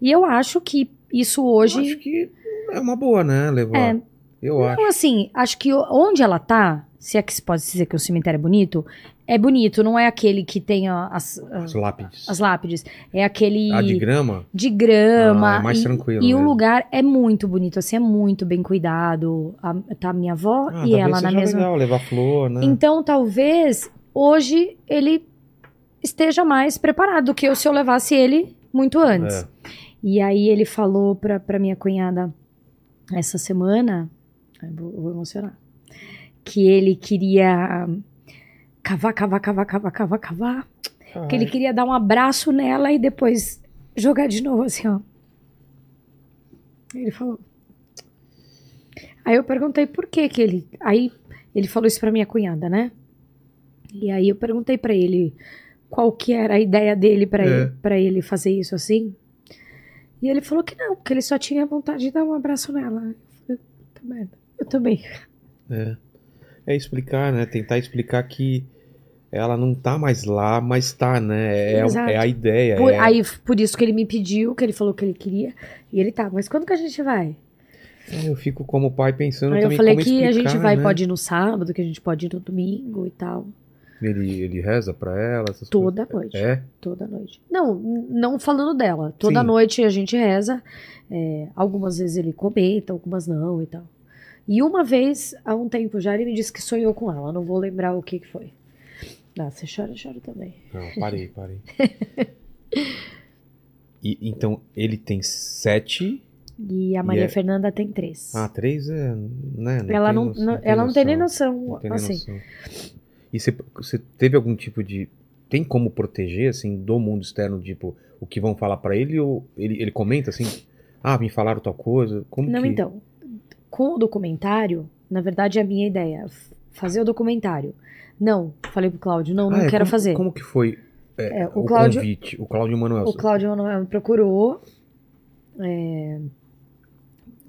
E eu acho que isso Eu hoje. acho que é uma boa, né, levar? É. Eu acho. Então, assim, acho que o- onde ela tá, se é que se pode dizer que o cemitério é bonito, é bonito, não é aquele que tem as, As lápides. as lápides. É aquele. Ah, de grama? de grama. Ah, é mais e, tranquilo E o mesmo. lugar é muito bonito, assim, é muito bem cuidado. A- tá a minha avó Ah, e ela na mesma. legal levar flor, né? Então, talvez hoje ele esteja mais preparado do que eu se eu levasse ele muito antes. É. E aí ele falou pra, pra minha cunhada essa semana, eu vou, vou emocionar, que ele queria cavar, cavar, cavar, cavar, cavar, cavar. Que ele queria dar um abraço nela e depois jogar de novo assim, ó. Ele falou. Aí eu perguntei por que que ele. Aí ele falou isso pra minha cunhada, né? E aí eu perguntei pra ele qual que era a ideia dele pra É. ele, pra ele fazer isso assim. E ele falou que não, que ele só tinha vontade de dar um abraço nela. Eu falei, tá merda. Eu também. É. É explicar, né? Tentar explicar que ela não tá mais lá, mas tá, né? É, Exato. é a ideia. Por, é- Aí, por isso que ele me pediu, que ele falou que ele queria. E ele tá, mas quando que a gente vai? É, Eu fico como pai pensando Aí eu também falei como que a gente vai, né? pode ir no sábado, que a gente pode ir no domingo e tal. Ele, ele reza pra ela, Toda coisas. noite. É? Toda noite. Não, não falando dela. Toda Sim. noite a gente reza. É, algumas vezes ele comenta, algumas não e tal. E uma vez, há um tempo já, ele me disse que sonhou com ela. Não vou lembrar o que, que foi. Ah, você chora, eu choro também. Não, parei, parei. E, então, ele tem sete. E a Maria é- Fernanda tem três. Ah, três é. Né, ela tem não, noção, não- ela não tem nem noção, Não tem nem assim. noção. E você, teve algum tipo de. Tem como proteger, assim, do mundo externo, tipo, o que vão falar pra ele? Ou ele, ele comenta assim? Ah, me falaram tal coisa? Como Não, que... então. Com o documentário, na verdade, é a minha ideia. Fazer o documentário. Não, falei pro Cláudio, não, não Ah, é, quero como- fazer. Como que foi é, É, o o, Cláudio- convite? O Cláudio Manuel. O Cláudio Manuel me procurou,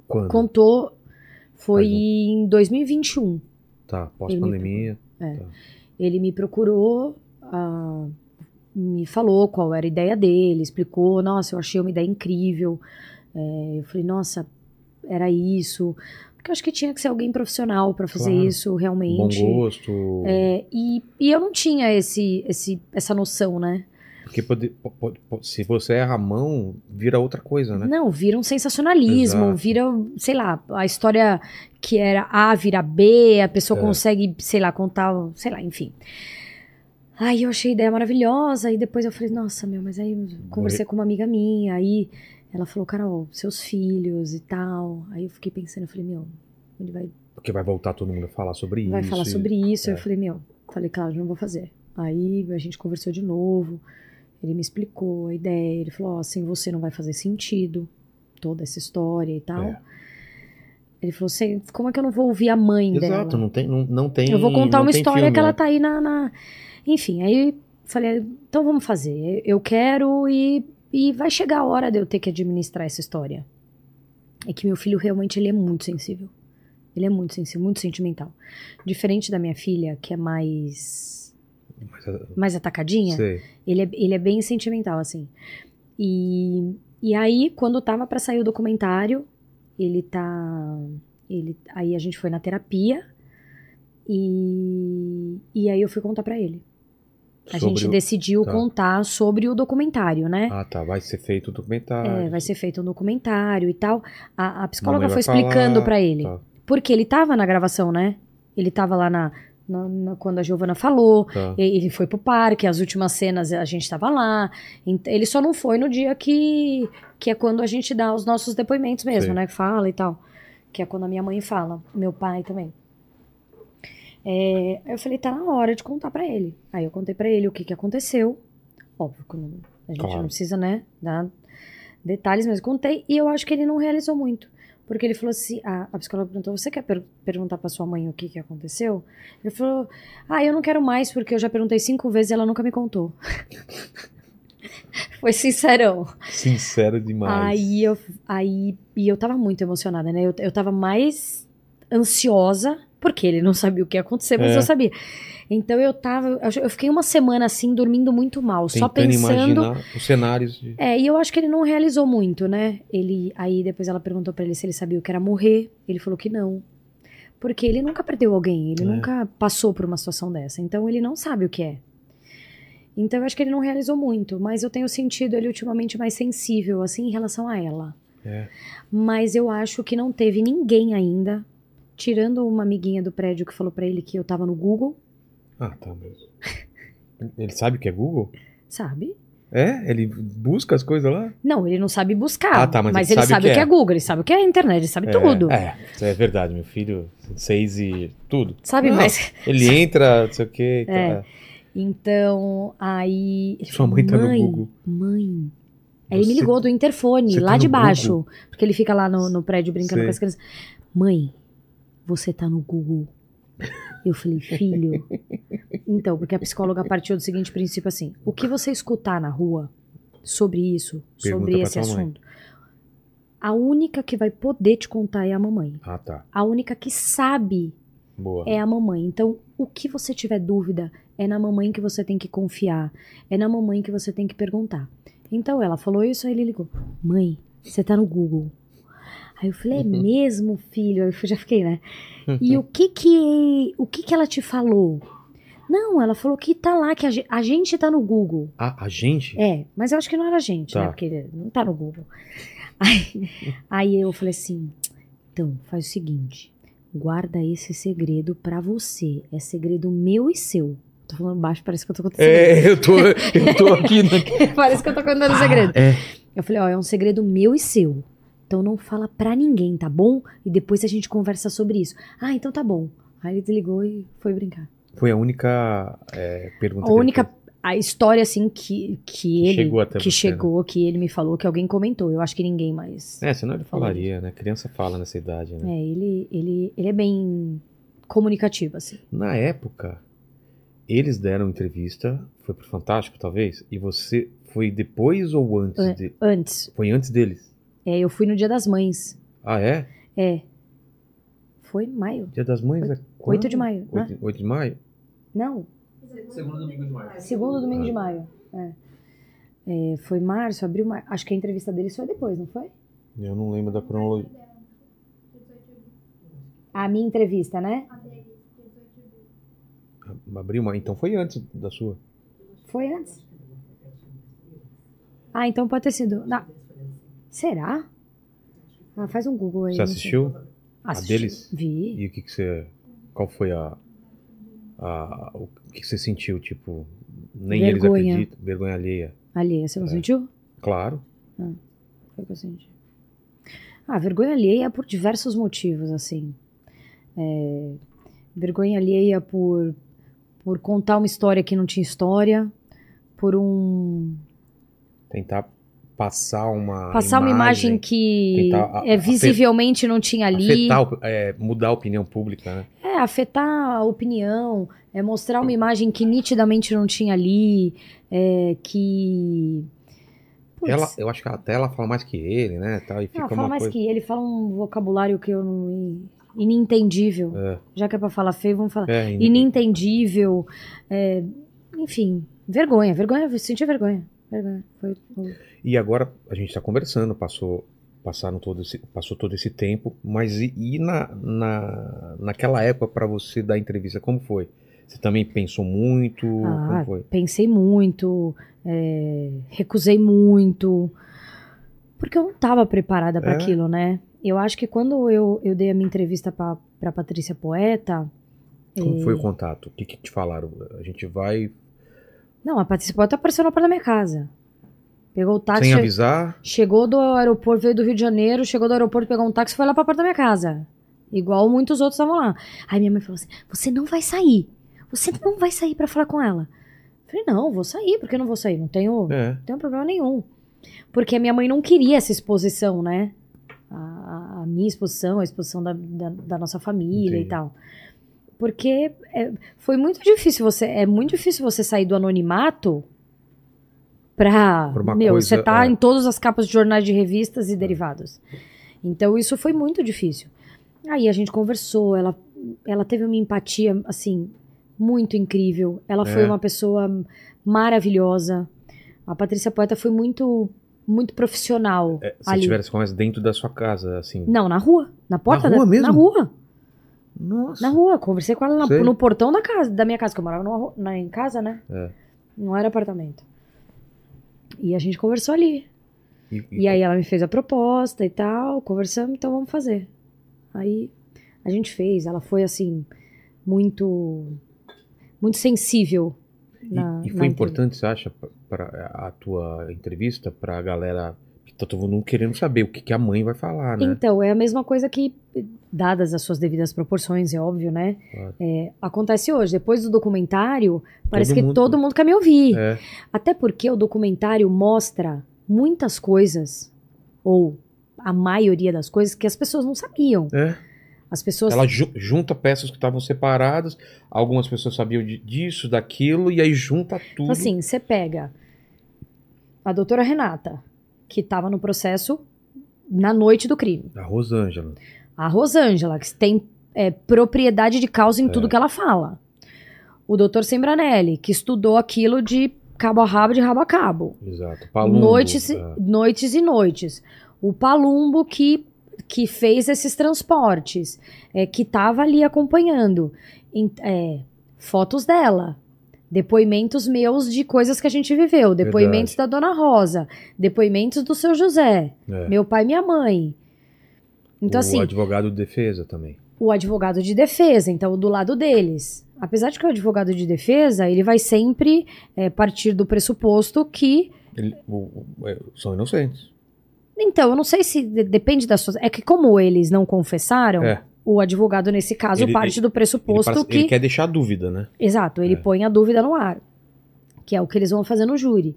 Quando? contou, foi um- em 2021. Tá, pós-pandemia. Ele me procurou, ah, me falou qual era a ideia dele, explicou, nossa, eu achei uma ideia incrível. É, eu falei, nossa, era isso. Porque eu acho que tinha que ser alguém profissional para fazer Claro. isso Bom realmente. gosto. É, e, e eu não tinha esse, esse, essa noção, né? Porque pode- po- po- po- se você erra a mão, vira outra coisa, né? Não, vira um sensacionalismo, Exato. vira, sei lá, a história que era A vira B, a pessoa É. consegue, sei lá, contar, sei lá, enfim. Aí eu achei a ideia maravilhosa, e depois eu falei, nossa, meu, mas aí eu conversei com uma amiga minha, aí ela falou, Carol, seus filhos e tal. Aí eu fiquei pensando, eu falei, meu, ele vai, Porque vai voltar todo mundo a falar sobre isso. vai falar e- sobre isso. é. Eu falei, meu, falei, Cláudio, não vou fazer. Aí a gente conversou de novo, ele me explicou a ideia, ele falou, ó, sem você não vai fazer sentido, toda essa história e tal. É. Ele falou, "Sem- como é que eu não vou ouvir a mãe Exato, dela? não tem, não, não tem. Eu vou contar uma história filme, que ela né? tá aí na, na- Enfim, aí falei, então vamos fazer. Eu quero e, e vai chegar a hora de eu ter que administrar essa história. É que meu filho realmente ele é muito sensível. Ele é muito sensível, muito sentimental. Diferente da minha filha, que é mais mais atacadinha, sei. ele é, ele é bem sentimental, assim. E, e aí, quando tava pra sair o documentário, ele tá. Ele, aí a gente foi na terapia e, e aí eu fui contar pra ele. A Sobre gente o- decidiu tá. contar sobre o documentário, né? Ah, tá. Vai ser feito o documentário. É, vai ser feito um documentário e tal. A, a psicóloga foi explicando pra ele. Tá, Porque ele tava na gravação, né? Ele tava lá na, na- na- quando a Giovana falou. tá. E- Ele foi pro parque, as últimas cenas a gente tava lá. Ele só não foi no dia que, que é quando a gente dá os nossos depoimentos mesmo, Sim. né? Fala e tal. Que é quando a minha mãe fala, meu pai também. É, eu falei, tá na hora de contar pra ele. Aí eu contei pra ele o que que aconteceu. Óbvio que a gente Claro. não precisa, né, dar detalhes, mas eu contei. E eu acho que ele não realizou muito. Porque ele falou assim, a, a psicóloga perguntou, você quer per- perguntar pra sua mãe o que que aconteceu? Ele falou, ah, eu não quero mais porque eu já perguntei cinco vezes e ela nunca me contou. Foi sincerão. Sincero demais. Aí eu, aí, e eu tava muito emocionada, né? Eu, eu tava mais ansiosa, porque ele não sabia o que ia acontecer, mas É. eu sabia. Então eu tava, eu- fiquei uma semana assim, dormindo muito mal, só Tentando pensando. imaginar os cenários de. É, e eu acho que ele não realizou muito, né? Ele, aí depois ela perguntou pra ele se ele sabia o que era morrer. Ele falou que não. Porque ele nunca perdeu alguém, ele É. nunca passou por uma situação dessa. Então ele não sabe o que é. Então eu acho que ele não realizou muito, mas eu tenho sentido ele ultimamente mais sensível, assim, em relação a ela. É. Mas eu acho que não teve ninguém ainda, tirando uma amiguinha do prédio que falou pra ele que eu tava no Google, Ah, tá mesmo. Ele sabe o que é Google? sabe? É? Ele busca as coisas lá? Não, ele não sabe buscar. Ah, tá, mas mas, ele ele sabe o sabe que o que é. é Google, ele sabe o que é internet, ele sabe É, tudo. É, é verdade. Meu filho, seis e tudo. Sabe, Não, mas. Ele entra, não sei o que. É. Então, aí. Sua mãe tá no "Mãe, Google." Mãe. Aí ele me ligou do interfone, lá tá de no baixo. Google? Porque ele fica lá no, no prédio brincando Sei. com as crianças. Mãe, você tá no Google. Eu falei, filho. Então, porque a psicóloga partiu do seguinte princípio assim: o que você escutar na rua sobre isso, Pergunta sobre esse tua mãe. assunto, a única que vai poder te contar é a mamãe. Ah, tá. A única que sabe Boa. é a mamãe. Então, o que você tiver dúvida, É na mamãe que você tem que confiar. É na mamãe que você tem que perguntar. Então ela falou isso, aí ele ligou: Mãe, você tá no Google. Aí eu falei: É mesmo, filho? Aí eu já fiquei, né? E o que que, o que que ela te falou? Não, ela falou que tá lá, que a, a gente tá no Google. A, a gente? É, mas eu acho que não era a gente, Tá. né? Porque não tá no Google. Aí, aí eu falei assim: então, faz o seguinte, guarda esse segredo pra você. É segredo meu e seu. Tô falando baixo, parece que eu tô contando segredo. É, eu tô, eu tô aqui. Na... parece que eu tô contando segredo. É. Eu falei: ó, é um segredo meu e seu. Então não fala pra ninguém, tá bom? E depois a gente conversa sobre isso. Ah, então tá bom. Aí ele desligou e foi brincar. Foi a única é, pergunta. A única a história assim que, que ele chegou até que você, né? chegou, que ele me falou, que alguém comentou. Eu acho que ninguém mais. É, senão ele falaria, né? Criança fala nessa idade, né? É, ele, ele, ele é bem comunicativo, assim. Na época, eles deram entrevista, foi pro Fantástico, talvez, e você foi depois ou antes É. de... Antes, Foi antes deles? É, eu fui no Dia das Mães. Ah, é? É. Foi em maio. Dia das Mães é quando? 8 de maio, né? 8, 8 de maio? Não, Segundo domingo de maio. segundo domingo de maio. É. É, foi março, abril, maio. Acho que a entrevista deles foi depois, não foi? Eu não lembro da cronologia. A minha entrevista, né? Abril, maio. Então foi antes da sua. Foi antes. Ah, então pode ter sido. na- Será? Ah, faz um Google aí. Você assistiu? Assisti. deles? Vi. E o que, que você. Qual foi a. a o que, você sentiu? Tipo, nem eles Vergonha. acreditam. Vergonha alheia. Alheia, você não É. sentiu? Claro. Foi o que eu senti. Ah, vergonha alheia por diversos motivos, assim. É, vergonha alheia por, por contar uma história que não tinha história, por um. Tentar passar uma. passar uma imagem que é, visivelmente não tinha ali. Afetar, é, mudar a opinião pública, né? É, afetar a opinião, é mostrar uma imagem que nitidamente não tinha ali, é, que. Ela, eu acho que até ela fala mais que ele, né? Tal, e fica não, fala mais coisa. que ele fala um vocabulário que eu não. inentendível. É, Já que é pra falar feio, vamos falar. é, Inentendível. é, enfim, vergonha, vergonha, eu senti vergonha. Vergonha. Foi, foi- E agora a gente está conversando, passou, passaram todo esse, passou todo esse tempo, mas e, e na, na, naquela época para você dar entrevista, como foi? Você também pensou muito? Ah, como foi? pensei muito, é, recusei muito, porque eu não estava preparada para É? aquilo, né? Eu acho que quando eu, eu dei a minha entrevista para Patrícia Poeta, Como é, foi o contato? O que, que te falaram? A gente vai não, a Patrícia Poeta apareceu na porta da minha casa. Pegou o táxi, sem avisar? chegou do aeroporto, veio do Rio de Janeiro, chegou do aeroporto, pegou um táxi e foi lá pra porta da minha casa. Igual muitos outros estavam lá. Aí minha mãe falou assim: Você não vai sair. Você não vai sair pra falar com ela. Eu falei: Não, vou sair. Por que eu não vou sair? Não tenho, É. não tenho problema nenhum. Porque a minha mãe não queria essa exposição, né? A, a- a minha exposição, a exposição da, da, da nossa família Entendi. e tal. Porque é, foi muito difícil você. É muito difícil você sair do anonimato pra. Meu, coisa, você tá é. em todas as capas de jornais de revistas e derivados. Então isso foi muito difícil. Aí a gente conversou, ela, ela teve uma empatia, assim, muito incrível. Ela foi É. uma pessoa maravilhosa. A Patrícia Poeta foi muito, muito profissional É, se ali. tivesse conversa dentro da sua casa, assim. Não, na rua. Na porta rua da, mesmo? Na rua. Nossa. Na rua. Conversei com ela na- no portão da casa, da minha casa, que eu morava numa na, em casa, né? É. Não era apartamento. E a gente conversou ali. E, E aí ela me fez a proposta e tal, conversamos, então vamos fazer. Aí a gente fez, ela foi assim, muito muito sensível. e- na- e na foi importante, você acha, para a tua entrevista, pra galera que tá todo mundo querendo saber o que, que a mãe vai falar, né? Então, é a mesma coisa que, dadas as suas devidas proporções, é óbvio, né? Claro. É, acontece hoje. Depois do documentário, parece que mundo- todo mundo quer me ouvir. É. Até porque o documentário mostra muitas coisas, ou a maioria das coisas, que as pessoas não sabiam. É. As pessoas. Ela ju- junta peças que estavam separadas, algumas pessoas sabiam disso, daquilo, e aí junta tudo. Então, assim, você pega a doutora Renata, que estava no processo na noite do crime. A Rosângela. A Rosângela, que tem é, propriedade de causa em É. tudo que ela fala. o doutor Sembranelli, que estudou aquilo de cabo a rabo, de rabo a cabo. Exato. Palumbo, noites, é. noites e noites. O Palumbo que, que fez esses transportes, é, que estava ali acompanhando. Em- é, fotos dela. Depoimentos meus de coisas que a gente viveu. Depoimentos da Dona Rosa. Depoimentos do seu José. É. Meu pai e minha mãe. Então, o assim, advogado de defesa também. o advogado de defesa, então do lado deles. Apesar de que o advogado de defesa, ele vai sempre é, partir do pressuposto que. Ele- o- o- é, são inocentes. Então, eu não sei se de- depende das suas. É que, como eles não confessaram, É. o advogado, nesse caso, Ele- parte ele- do Ele, pressuposto parece- que. ele quer deixar dúvida, né? Exato, ele É. põe a dúvida no ar. Que é o que eles vão fazer no júri.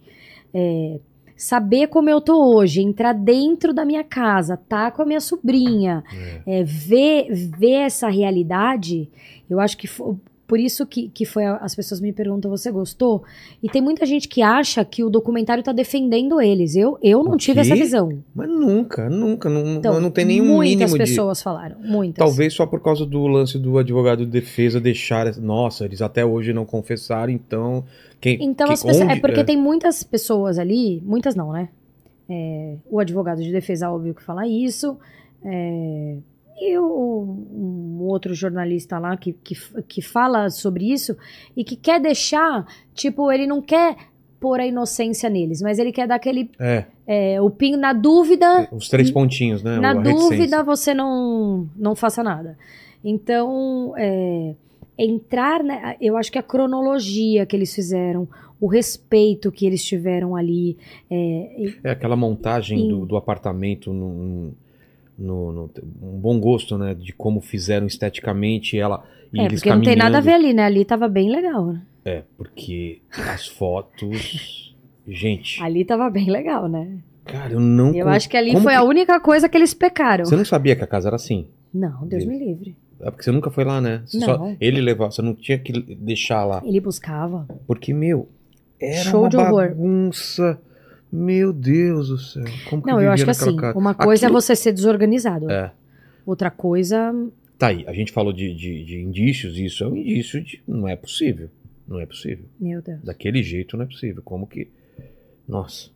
É, saber como eu tô hoje, entrar dentro da minha casa, tá com a minha sobrinha, é, ver, ver essa realidade, eu acho que por isso que, que foi as pessoas me perguntam, você gostou? E tem muita gente que acha que o documentário tá defendendo eles. Eu, eu não tive essa visão. Mas nunca, nunca. Não, Então, não tem nenhum muitas mínimo de. pessoas falaram, muitas. Talvez só por causa do lance do advogado de defesa deixar. Nossa, eles até hoje não confessaram, então. Quem, Então, que- as pessoas, é onde- porque tem muitas pessoas ali, muitas não, né? É, o advogado de defesa, óbvio que fala isso. é, e o, um outro jornalista lá que, que, que fala sobre isso e que quer deixar, tipo, ele não quer pôr a inocência neles, mas ele quer dar aquele. É, é, o pin na dúvida, os três pontinhos, né? na dúvida você não, não faça nada. Então, é, entrar, né, eu acho que a cronologia que eles fizeram, o respeito que eles tiveram ali, é, É aquela montagem Sim. do, do apartamento num, no, no- um bom gosto, né? De como fizeram esteticamente ela e é eles porque não tem nada a ver caminhando. ali, né? Ali tava bem legal, né? É, porque as fotos. Gente, Ali tava bem legal, né? cara, eu não. Eu acho que ali como foi que- a única coisa que eles pecaram. Você não sabia que a casa era assim? Não, Deus me livre. É porque você nunca foi lá, né? Você Não. só- ele levava, você não tinha que deixar lá. Ele buscava. Porque, meu, era Show uma de horror. bagunça. Meu Deus do céu. Como que Não, eu acho que assim, uma coisa Aquilo- é você ser desorganizado. É. Outra coisa, Tá aí, a gente falou de, de, de indícios, isso é um indício de. Não é possível. Não é possível. meu Deus. Daquele jeito não é possível. Como que. Nossa.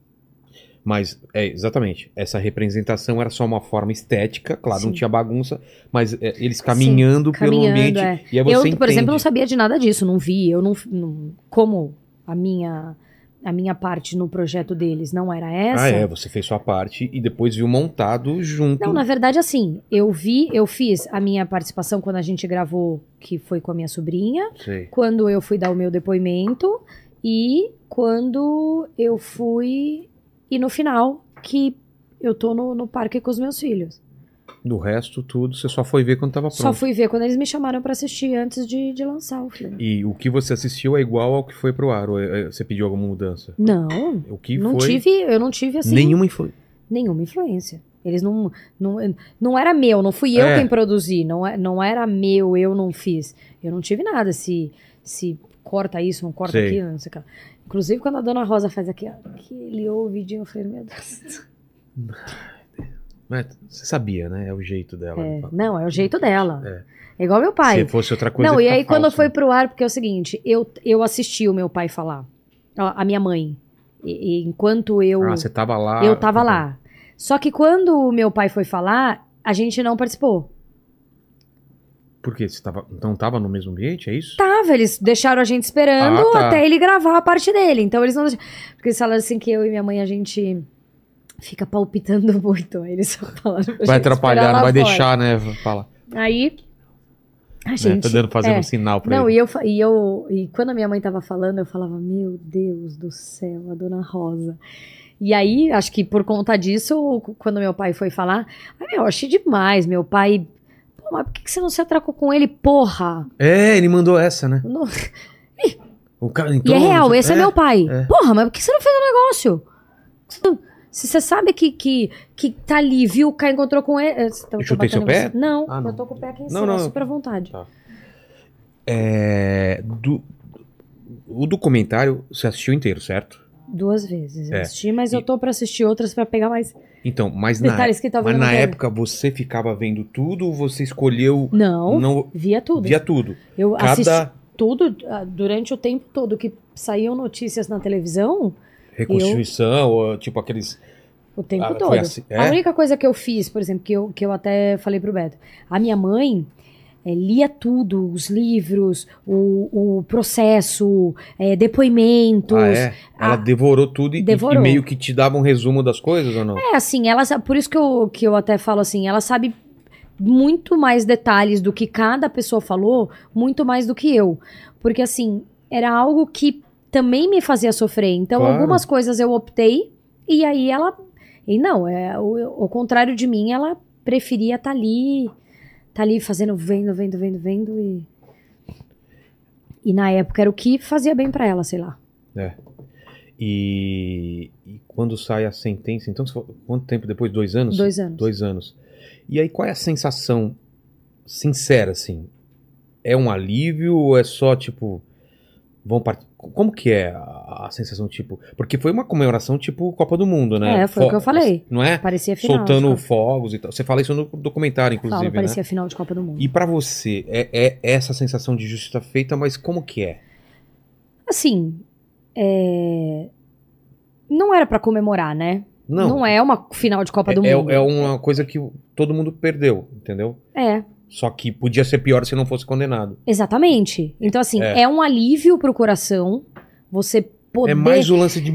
Mas, é, exatamente. Essa representação era só uma forma estética, claro, não Sim. tinha bagunça, mas é, eles caminhando pelo caminhando, ambiente. é. E aí você eu, por entende. exemplo, não sabia de nada disso, não vi. Eu não, não- como a minha a minha parte no projeto deles não era essa. Ah, é, você fez sua parte e depois viu montado junto. Não, na verdade, assim, eu vi, eu fiz a minha participação quando a gente gravou, que foi com a minha sobrinha, Sei. quando eu fui dar o meu depoimento e quando eu fui. E no final, que eu tô no, no parque com os meus filhos. Do resto, tudo, você só foi ver quando tava pronto. Só fui ver quando eles me chamaram pra assistir antes de, de lançar o filme. E o que você assistiu é igual ao que foi pro ar? Ou é- é- você pediu alguma mudança? Não, O que não foi? tive, eu não tive assim. Nenhuma influência. nenhuma influência. Eles não, não. Não era meu, não fui eu É. quem produzi, não, é- não era meu, eu não fiz. Eu não tive nada. Se, se corta isso, não corta Sei. aquilo, não sei o que. lá. Inclusive, quando a dona Rosa faz aqui, aquele ouvidinho, eu falei, meu Deus. Mas você sabia, né? É o jeito dela. É, não, é o jeito dela. É. É igual meu Se pai. fosse outra coisa. Não, e aí quando falso, foi né? pro ar, porque é o seguinte, eu, eu assisti o meu pai falar, a minha mãe, e- e enquanto eu. Ah, você tava lá. Eu tava lá. Só que quando o meu pai foi falar, a gente não participou. Por quê? Você tava, então tava no mesmo ambiente, é isso? Tava, eles deixaram a gente esperando Ah, tá. até ele gravar a parte dele. Então eles não deixaram. Porque eles falaram assim que eu e minha mãe a gente fica palpitando muito. Aí eles só falaram pra Vai atrapalhar, não vai fora. deixar, né? Fala. Aí a Né? gente. Tá dando, fazendo é. um sinal pra Não, ele. e eu, e eu. E quando a minha mãe tava falando, eu falava, meu Deus do céu, a dona Rosa. E aí, acho que por conta disso, quando meu pai foi falar, ah, meu, eu achei demais. Meu pai. Pô, mas por que você não se atracou com ele, porra? É, ele mandou essa, né? Não- O cara E entrou. é real, esse é, meu pai. é. Porra, mas por que você não fez o negócio? Se você sabe que, que, que tá ali, viu, o cara encontrou com ele. Eu tô Eu chutei seu pé? Não, Ah, não. eu tô com o pé aqui em Não, cima, não. super à vontade. Tá. É, do, o documentário você assistiu inteiro, certo? Duas vezes eu É. assisti, mas E- eu tô pra assistir outras pra pegar mais Então, mas na, detalhes que talvez mas não na época você ficava vendo tudo ou você escolheu. Não, Não, via tudo. via tudo. Eu Cada. assisti. tudo, ah, durante o tempo todo que saíam notícias na televisão, Reconstituição, ou, tipo aqueles. o tempo Ah, todo. assim, é? A única coisa que eu fiz, por exemplo, que eu, que eu até falei pro Beto, a minha mãe eh, lia tudo, os livros, o, o processo, eh, depoimentos. Ah, é? Ela Ah, devorou tudo e, e meio que te dava um resumo das coisas ou não? É, assim, ela por isso que eu, que eu até falo assim, ela sabe muito mais detalhes do que cada pessoa falou, muito mais do que eu. Porque assim, era algo que também me fazia sofrer. Então, Claro. algumas coisas eu optei e aí ela e não, é o, ao contrário de mim, ela preferia estar ali, tá ali fazendo vendo, vendo, vendo, vendo e e na época era o que fazia bem pra ela, sei lá. É. E, e quando sai a sentença, então, quanto tempo depois? Dois anos? Dois anos. Dois anos. E aí, qual é a sensação sincera, assim? É um alívio ou é só, tipo, vão part... Como que é a, a sensação, tipo... Porque foi uma comemoração, tipo, Copa do Mundo, né? É, foi o que eu falei. Não é? Parecia final. Soltando Copa- fogos e tal. Você fala isso no documentário, Fala, inclusive, né? parecia final de Copa do Mundo. E pra você, é, é essa sensação de justiça feita, mas como que é? Assim, é, não era pra comemorar, né? Não, Não é uma final de Copa do é, Mundo. é uma coisa que todo mundo perdeu, entendeu? É, Só que podia ser pior se não fosse condenado. exatamente. Então, assim, É. é, um alívio pro coração você poder É mais o lance de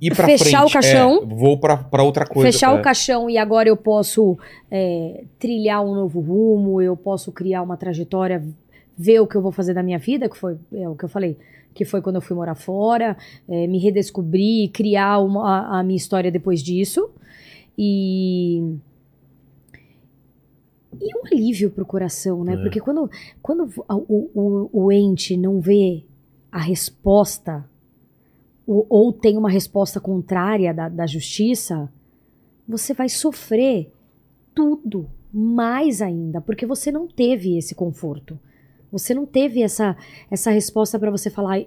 ir pra frente. Fechar o caixão. É, vou pra, pra outra coisa. fechar é. o caixão e agora eu posso é, trilhar um novo rumo, eu posso criar uma trajetória, ver o que eu vou fazer da minha vida, que foi é, o que eu falei, que foi quando eu fui morar fora, é, me redescobrir, criar uma- a, a minha história depois disso. E. E um alívio pro coração, né? É. Porque quando, quando o, o, o ente não vê a resposta, ou, ou tem uma resposta contrária da, da justiça, você vai sofrer tudo mais ainda, porque você não teve esse conforto. Você não teve essa, essa resposta para você falar,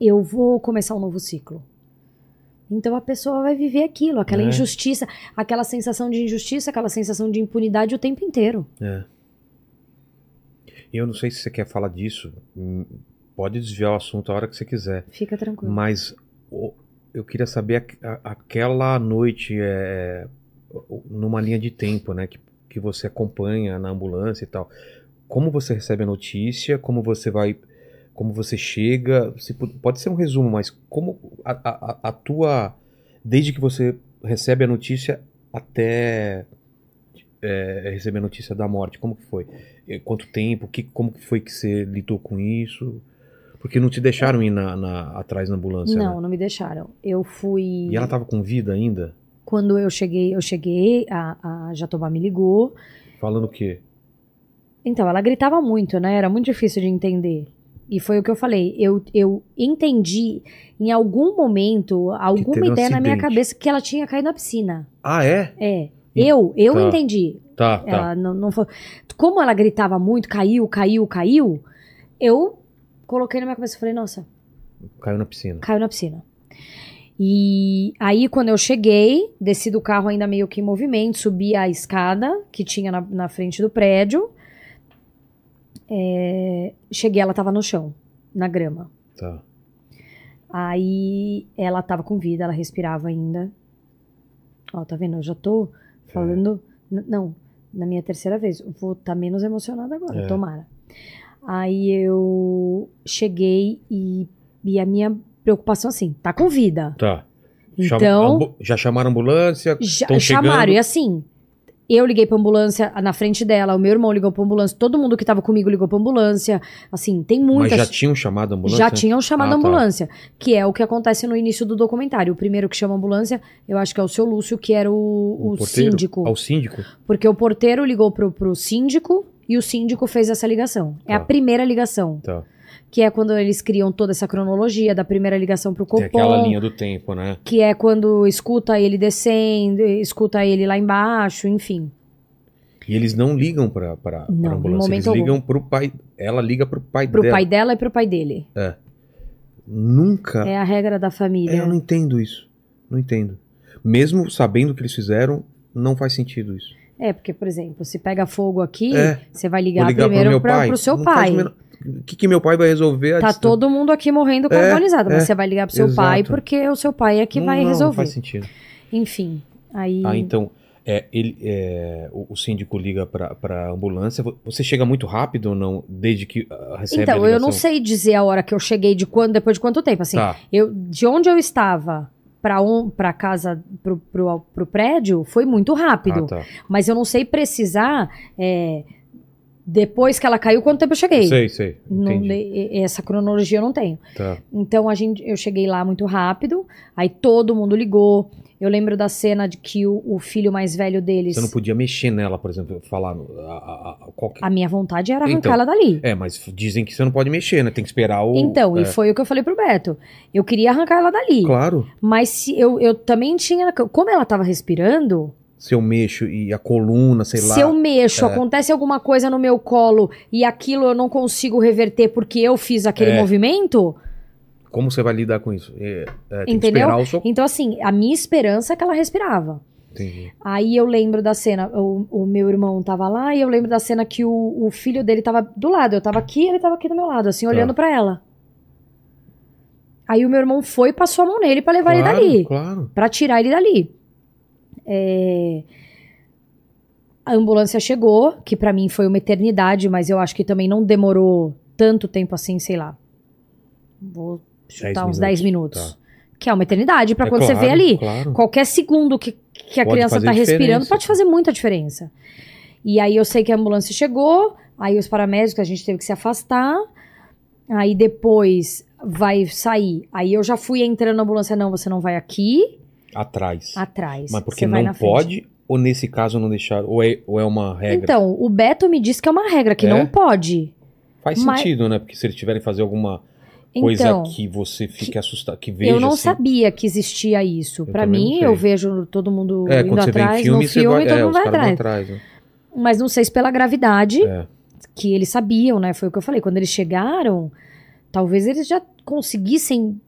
eu vou começar um novo ciclo. Então a pessoa vai viver aquilo, aquela É. injustiça, aquela sensação de injustiça, aquela sensação de impunidade o tempo inteiro. É. Eu não sei se você quer falar disso. hum, Pode desviar o assunto a hora que você quiser. Fica tranquilo. Mas eu queria saber aquela noite é, numa linha de tempo, né? Que, que você acompanha na ambulância e tal. Como você recebe a notícia? Como você vai. Como você chega? Se pode ser um resumo, mas como a, a- a- tua. Desde que você recebe a notícia até é, receber a notícia da morte, como que foi? Quanto tempo? Que, como que foi que você lidou com isso? Porque não te deixaram ir na, na- atrás na ambulância, não, né? não me deixaram. Eu fui. E ela tava com vida ainda? Quando eu cheguei, eu cheguei, a, a Jatobá me ligou. Falando o quê? Então, ela gritava muito, né? Era muito difícil de entender. E foi o que eu falei. Eu, eu entendi em algum momento, alguma um ideia na minha cabeça que ela tinha caído na piscina. Ah, é? É. Eu, eu tá. entendi. Tá, tá. Ela não, não foi. Como ela gritava muito, caiu, caiu, caiu, eu coloquei na minha cabeça e falei, nossa, Caiu na piscina. caiu na piscina. E aí, quando eu cheguei, desci do carro ainda meio que em movimento, subi a escada que tinha na, na frente do prédio. É, cheguei, ela tava no chão, na grama. Tá. Aí ela tava com vida, ela respirava ainda. Ó, tá vendo? Eu já tô falando. n- Não, na minha terceira vez. Eu Vou estar menos emocionada agora, É. tomara. Aí eu cheguei e, e a minha preocupação assim, tá com vida. Tá. Chama- Então, ambu- já chamaram a ambulância? já, chamaram. E assim, eu liguei pra ambulância na frente dela, o meu irmão ligou pra ambulância, todo mundo que tava comigo ligou pra ambulância. Assim, tem Mas muitas. já tinham chamado a ambulância? Já tinham chamado Ah, a tá. ambulância, que é o que acontece no início do documentário. O primeiro que chama a ambulância, eu acho que é o seu Lúcio, que era o, o porteiro? síndico. Ao síndico? Porque o porteiro ligou pro, pro síndico e o síndico fez essa ligação. É a Tá. primeira ligação, Tá. Que é quando eles criam toda essa cronologia da primeira ligação pro Tem aquela Copom, linha do tempo, né? que é quando escuta ele descendo, escuta ele lá embaixo, enfim. E eles não ligam pra, pra, Não, pra ambulância. Eles algum. ligam pro pai. Ela liga pro pai Pro dela. pai dela e pro pai dele. Nunca. É a regra da É, família. eu não entendo isso. Não entendo. Mesmo sabendo o que eles fizeram, não faz sentido isso. É, porque, por exemplo, se pega fogo aqui, É. você vai ligar, ligar pro primeiro pai. pro seu Não pai. O o que, que meu pai vai resolver? Tá distância? todo mundo aqui morrendo É, carbonizado, mas é, você vai ligar pro seu exato. pai porque o seu pai é que Não, vai não, Não resolver. faz sentido. Enfim, aí. Ah, então, é, ele, é, o, o síndico liga pra, pra ambulância. Vo- Você chega muito rápido ou não? Desde que ah, recebe a Então, eu não sei dizer a hora que eu cheguei, de quando, depois de quanto tempo. Assim, Tá, eu, de onde eu estava pra, um, pra casa, pro, pro, pro prédio, foi muito rápido. ah, tá. Mas eu não sei precisar, é, depois que ela caiu, quanto tempo eu cheguei. Sei, sei. Não essa cronologia eu não tenho. Tá. Então a gente, eu cheguei lá muito rápido, aí todo mundo ligou. Eu lembro da cena de que o, o filho mais velho deles. Você não podia mexer nela, por exemplo, falar. A, a- a- qualquer... A minha vontade era arrancar Então, ela dali. É, mas dizem que você não pode mexer, né? Tem que esperar o. Então, é. e foi o que eu falei pro Beto. Eu queria arrancar ela dali. Claro. Mas se eu, eu também tinha. Como ela tava respirando, Se eu mexo e a coluna, sei lá. se eu mexo, é. acontece alguma coisa no meu colo e aquilo eu não consigo reverter porque eu fiz aquele É. movimento. Como você vai lidar com isso? É, é, Entendeu? seu. Então, assim, a minha esperança é que ela respirava. Entendi. Aí eu lembro da cena, o, o meu irmão tava lá e eu lembro da cena que o, o filho dele tava do lado. Eu tava aqui ele tava aqui do meu lado, assim, Tá. olhando pra ela. Aí o meu irmão foi e passou a mão nele pra levar claro, ele dali. Claro. Pra tirar ele dali. É, A ambulância chegou, que pra mim foi uma eternidade, mas eu acho que também não demorou tanto tempo assim, sei lá. Vou chutar uns 10 minutos. Que é uma eternidade pra É quando você vê claro, ali. Claro. Qualquer segundo que, que a Pode criança tá respirando pode fazer muita diferença. E aí eu sei que a ambulância chegou, aí os paramédicos, a gente teve que se afastar. Aí depois vai sair. Aí eu já fui entrando na ambulância, não, você não vai aqui, Atrás. atrás. Mas porque não pode, ou nesse caso não deixaram? Ou é, ou é uma regra? Então, o Beto me disse que é uma regra, que É? não pode. Faz mas- sentido, né? Porque se eles tiverem que fazer alguma coisa Então, que você fique assustado, que veja eu não assim, sabia que existia isso. Não mim, eu vejo todo mundo É, indo atrás filme, no filme, vai, todo é, mundo vai atrás. atrás. né? Mas não sei se pela gravidade, É. que eles sabiam, né? Foi o que eu falei. Quando eles chegaram, talvez eles já conseguissem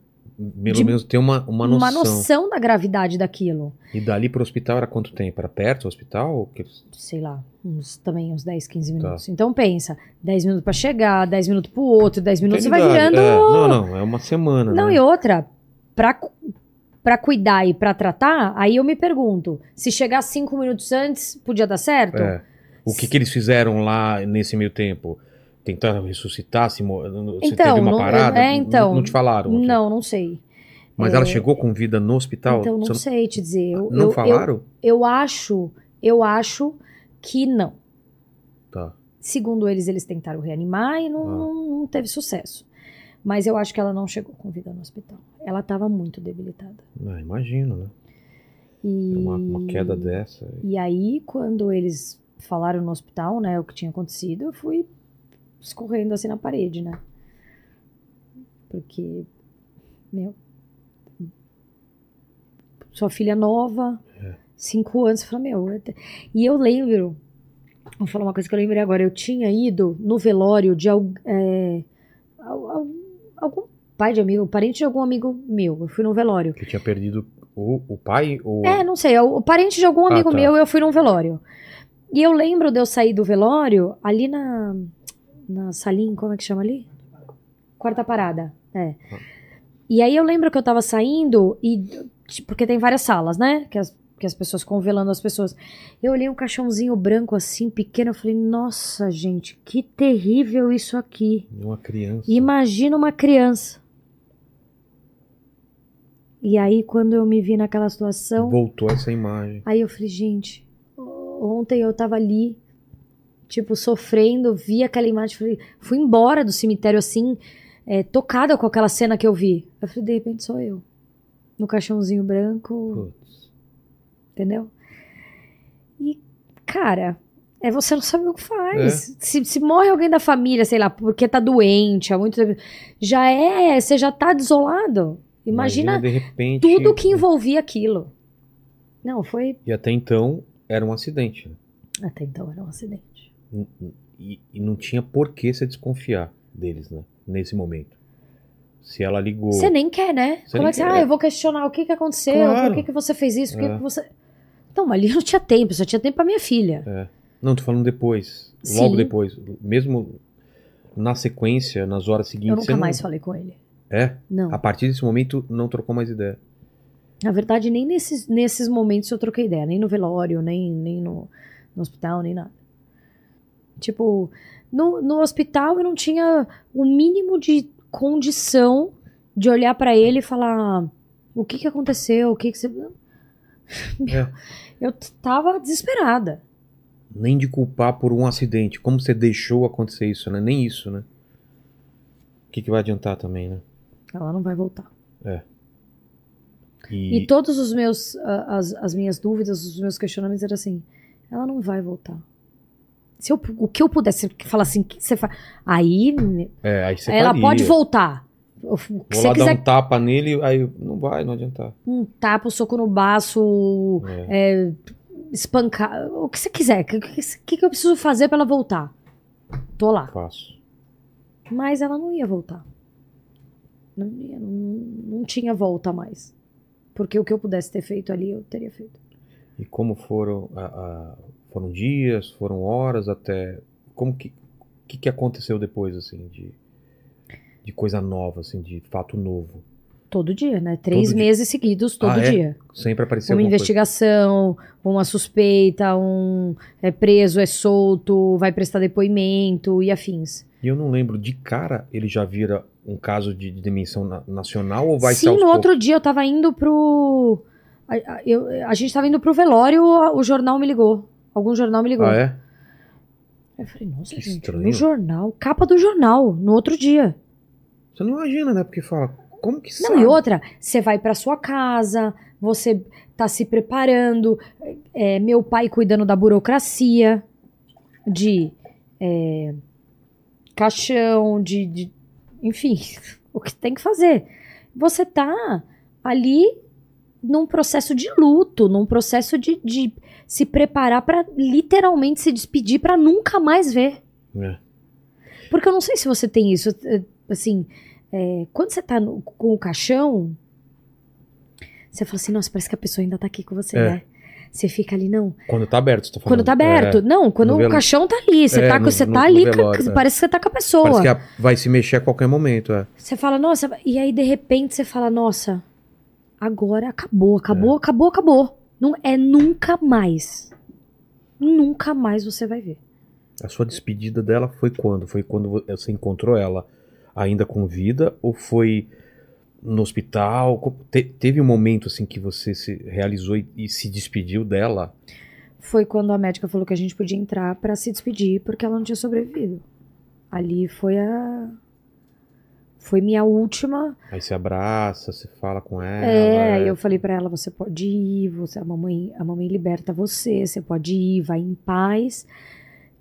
Pelo menos ter uma, uma noção. uma noção da gravidade daquilo. E dali pro hospital era quanto tempo? Era perto do hospital? Sei lá, uns, também uns 10, 15 Tá. minutos. Então pensa, 10 minutos pra chegar, 10 minutos pro outro, 10 minutos você vai Eternidade. virando. É, não, não, é uma semana. Não, né? e outra, pra, cu- pra cuidar e pra tratar, aí eu me pergunto, se chegar 5 minutos antes, podia dar certo? É. O que, que eles fizeram lá nesse meio tempo? Tentaram ressuscitar? Se Então, teve uma não- parada? é, então, não, não te falaram? assim? Não, não sei. Mas ela chegou com vida no hospital? Então, não Você sei te dizer. Eu, Não eu- falaram? Eu, eu acho, eu acho que não. Tá. Segundo eles, eles tentaram reanimar e não, Ah. não- não teve sucesso. Mas eu acho que ela não chegou com vida no hospital. Ela estava muito debilitada. Ah, imagino, né? E, Uma, uma queda dessa. e aí, quando eles falaram no hospital, né, o que tinha acontecido, eu fui escorrendo assim na parede, né? Porque, meu, sua filha nova, É. cinco anos, eu falei, meu, e eu lembro, vou falar uma coisa que eu lembrei agora, eu tinha ido no velório de é, al- al- algum pai de amigo, parente de algum amigo meu, eu fui no velório. Que tinha perdido o, o pai? Ou... É, não sei, é o o parente de algum Ah, amigo tá. meu, eu fui num velório. E eu lembro de eu sair do velório ali na, na salinha, como é que chama ali? Quarta parada, é. Ah. E aí eu lembro que eu tava saindo e porque tem várias salas, né? Que as, que as pessoas ficam velando as pessoas. Eu olhei um caixãozinho branco assim, pequeno, eu falei, nossa, gente, que terrível isso aqui. Uma criança. Imagina uma criança. E aí, quando eu me vi naquela situação, Voltou essa imagem. Aí eu falei, gente, ontem eu tava ali, tipo, sofrendo, vi aquela imagem, falei, fui embora do cemitério assim, é, tocada com aquela cena que eu vi. Eu falei, de repente sou eu. No caixãozinho branco, Putz. entendeu? E, cara, é você não saber o que É. faz. Se, se morre alguém da família, sei lá, porque tá doente há muito tempo, já é, você já tá desolado. Imagina, de repente. tudo que envolvia aquilo. Não, foi. E até então era um acidente. né? Até então era um acidente. E, e não tinha por que você desconfiar deles, né? Nesse momento. Se ela ligou. Você nem quer, né? Você Como é que você. Ah, eu vou questionar o que, que aconteceu, Claro. por que, que você fez isso, por que, É. que você. Não, ali não tinha tempo, só tinha tempo pra minha filha. Não, tô falando depois. Logo Sim. depois. Mesmo na sequência, nas horas seguintes. Eu nunca não- mais falei com ele. É? Não. A partir desse momento, não trocou mais ideia. Na verdade, nem nesses, nesses momentos eu troquei ideia. Nem no velório, nem, nem no, no hospital, nem nada. Tipo, no, no hospital eu não tinha o mínimo de condição de olhar pra ele e falar: o que que aconteceu? O que que você. É. Eu tava desesperada. Nem de culpar por um acidente. Como você deixou acontecer isso, né? Nem isso, né? O que, que vai adiantar também, né? Ela não vai voltar. E, E todos os meus, a- as, as minhas dúvidas, os meus questionamentos eram assim: ela não vai voltar. Se eu, o que eu pudesse falar assim, que você faz. Aí é, aí você ela faria. pode voltar. O que Vou você lá quiser, dar um tapa nele, aí não vai, não adiantar. um tapa, um soco no baço, É. é, espancar, o que você quiser. O que, que, que eu preciso fazer pra ela voltar? Tô lá. Faço. Mas ela não ia voltar. Não, ia, não, não tinha volta mais. Porque o que eu pudesse ter feito ali, eu teria feito. E como foram a- a- foram dias, foram horas até como que que, que aconteceu depois assim de de coisa nova assim, de fato novo. Todo dia, né? Três Todo dia. meses seguidos, todo Ah, é? dia. Sempre apareceu Uma investigação, uma suspeita, um é preso, é solto, vai prestar depoimento e afins. coisa. E eu não lembro de cara ele já vira um caso de, de dimensão na- nacional ou vai ser Sim, no poucos? outro dia eu tava indo pro. A, a- eu- a gente tava indo pro velório, o jornal me ligou. Algum jornal me ligou. Ah, é? Eu falei, nossa, Que gente, estranho. no jornal, capa do jornal, no outro dia. Você não imagina, né? Porque fala, como que Não, sabe? e outra, você vai pra sua casa, você tá se preparando, é, meu pai cuidando da burocracia, de é, caixão, de, de- Enfim, o que tem que fazer. Você tá ali num processo de luto, num processo de, de se preparar pra literalmente se despedir pra nunca mais ver. É. Porque eu não sei se você tem isso, é, assim, é, quando você tá no- com o caixão, você fala assim, nossa, parece que a pessoa ainda tá aqui com você, É. né? Você fica ali, não. Quando tá aberto, você tá falando. Quando tá aberto. É. não, quando o velo- caixão tá ali, você É, tá, no- você no- tá no ali, velório, ca- é. parece que você tá com a pessoa. Parece que vai se mexer a qualquer momento, é. Você fala, nossa, e aí de repente você fala, nossa, agora acabou, acabou, É. acabou, acabou. Não, é nunca mais. Nunca mais você vai ver. A sua despedida dela foi quando? Foi quando vo- você encontrou ela ainda com vida ou foi no hospital? Te- teve um momento assim que você se realizou e, e se despediu dela? foi quando a médica falou que a gente podia entrar pra se despedir porque ela não tinha sobrevivido. Ali foi a foi minha última. Aí você abraça, você fala com ela. é, é. eu falei pra ela, você pode ir, você a mamãe, a mamãe liberta você, você pode ir, vai em paz,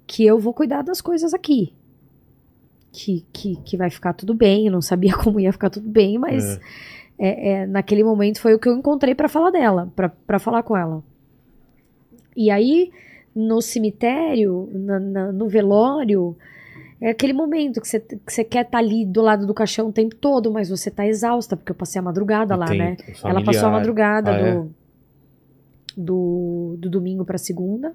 que eu vou cuidar das coisas aqui. Que, que, que vai ficar tudo bem, eu não sabia como ia ficar tudo bem, mas é, é, naquele momento foi o que eu encontrei pra falar dela, pra falar com ela. E aí, no cemitério, na- na- no velório, é aquele momento que você que você quer estar ali do lado do caixão o tempo todo, mas você tá exausta, porque eu passei a madrugada E lá, né? os Ela passou a madrugada Ah, é? do, do, do domingo pra segunda,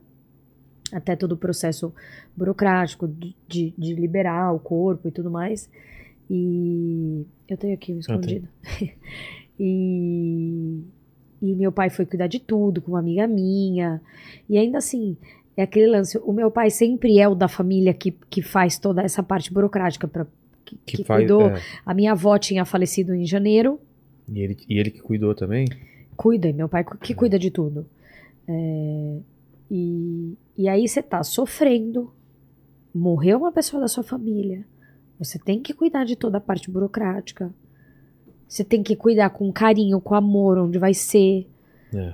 até todo o processo burocrático de, de, liberar o corpo e tudo mais. E eu tenho aqui um Ah, escondido. e, e meu pai foi cuidar de tudo com uma amiga minha. E ainda assim, é aquele lance. O meu pai sempre é o da família que, que faz toda essa parte burocrática para que, Que, que faz, cuidou. é. A minha avó tinha falecido em janeiro. E, ele, e ele que cuidou também? Cuida, e meu pai Uhum. que cuida de tudo. É, e, e aí você tá sofrendo, morreu uma pessoa da sua família, você tem que cuidar de toda a parte burocrática, você tem que cuidar com carinho, com amor, onde vai ser. É.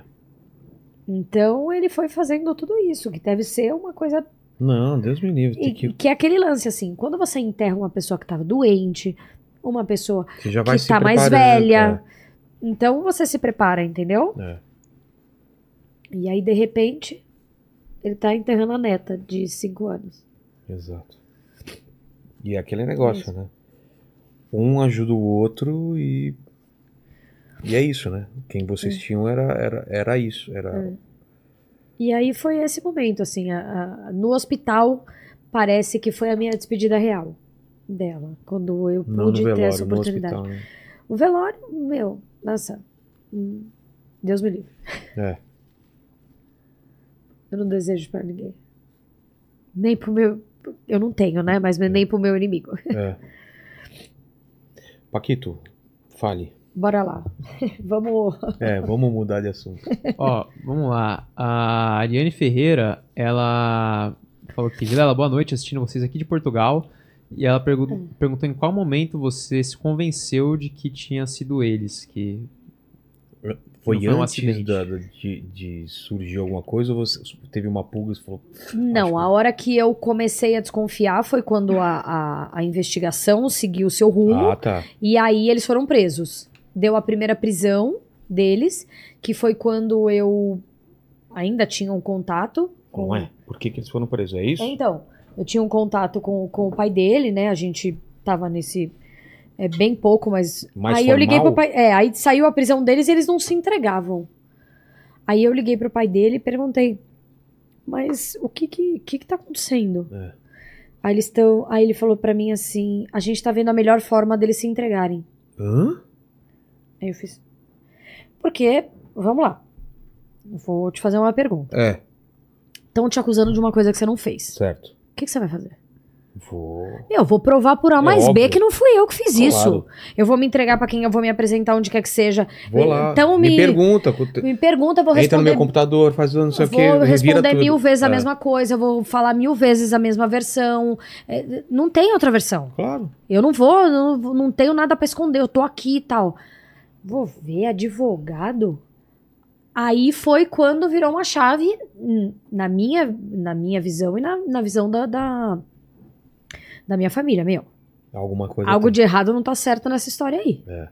Então ele foi fazendo tudo isso, que deve ser uma coisa. Não, Deus me livre. E, que, que é aquele lance assim: quando você enterra uma pessoa que estava doente, uma pessoa que se tá mais velha, então você se prepara, entendeu? É. E aí, de repente, ele tá enterrando a neta de 5 anos. É, exato. E é aquele negócio, né? Um ajuda o outro e. E é isso, né? Quem vocês tinham era, era, era isso. Era... E aí foi esse momento, assim, a- a- no hospital parece que foi a minha despedida real. dela, quando eu Não pude ter essa velório, oportunidade. hospital. né? O velório, meu, nossa, hum, Deus me livre. É. Eu não desejo pra ninguém. Nem pro meu. Eu não tenho, né? Mas nem pro meu inimigo. É. Paquito, fale. Bora lá. Vamos. É, vamos mudar de assunto. Ó, vamos lá. A Ariane Ferreira, ela falou que Vilela, boa noite, assistindo vocês aqui de Portugal. E ela pergu- Hum. perguntou em qual momento você se convenceu de que tinha sido eles, que Foi foi um antes acidente. da- da- de, de surgir alguma coisa ou você teve uma pulga e você falou. Não, que- a hora que eu comecei a desconfiar foi quando a, a, a investigação seguiu o seu rumo. Ah, tá. E aí eles foram presos. Deu a primeira prisão deles, que foi quando eu ainda tinha um contato com. Não é? Por que, que eles foram presos? É isso? Então, eu tinha um contato com, com o pai dele, né? A gente tava nesse. É bem pouco, mas. Mais aí eu liguei pro formal? pai. É, aí saiu a prisão deles e eles não se entregavam. Aí eu liguei pro pai dele e perguntei: Mas o que que, que, que tá acontecendo? É. Aí eles estão. Aí ele falou pra mim assim: A gente tá vendo a melhor forma deles se entregarem. Hã? Eu fiz. Porque, vamos lá. Vou te fazer uma pergunta. É, Estão te acusando de uma coisa que você não fez. certo. O que, que você vai fazer? Vou. Eu vou provar por A É mais B óbvio. que não fui eu que fiz Claro. isso. Eu vou me entregar pra quem eu vou me apresentar onde quer que seja. Vou lá. Então me... me- pergunta. Me pergunta, vou Entra no responder. meu computador, faz não sei o que, vou responder tudo. mil vezes a É, mesma coisa, eu vou falar mil vezes a mesma versão. É, não tem outra versão. Claro. Eu não vou, não, não tenho nada pra esconder, eu tô aqui e tal. Vou ver advogado? Aí foi quando virou uma chave hum, na minha, na minha visão e na, na visão da, da, da minha família, meu. Alguma coisa. Algo tem. de errado não tá certo nessa história aí. É.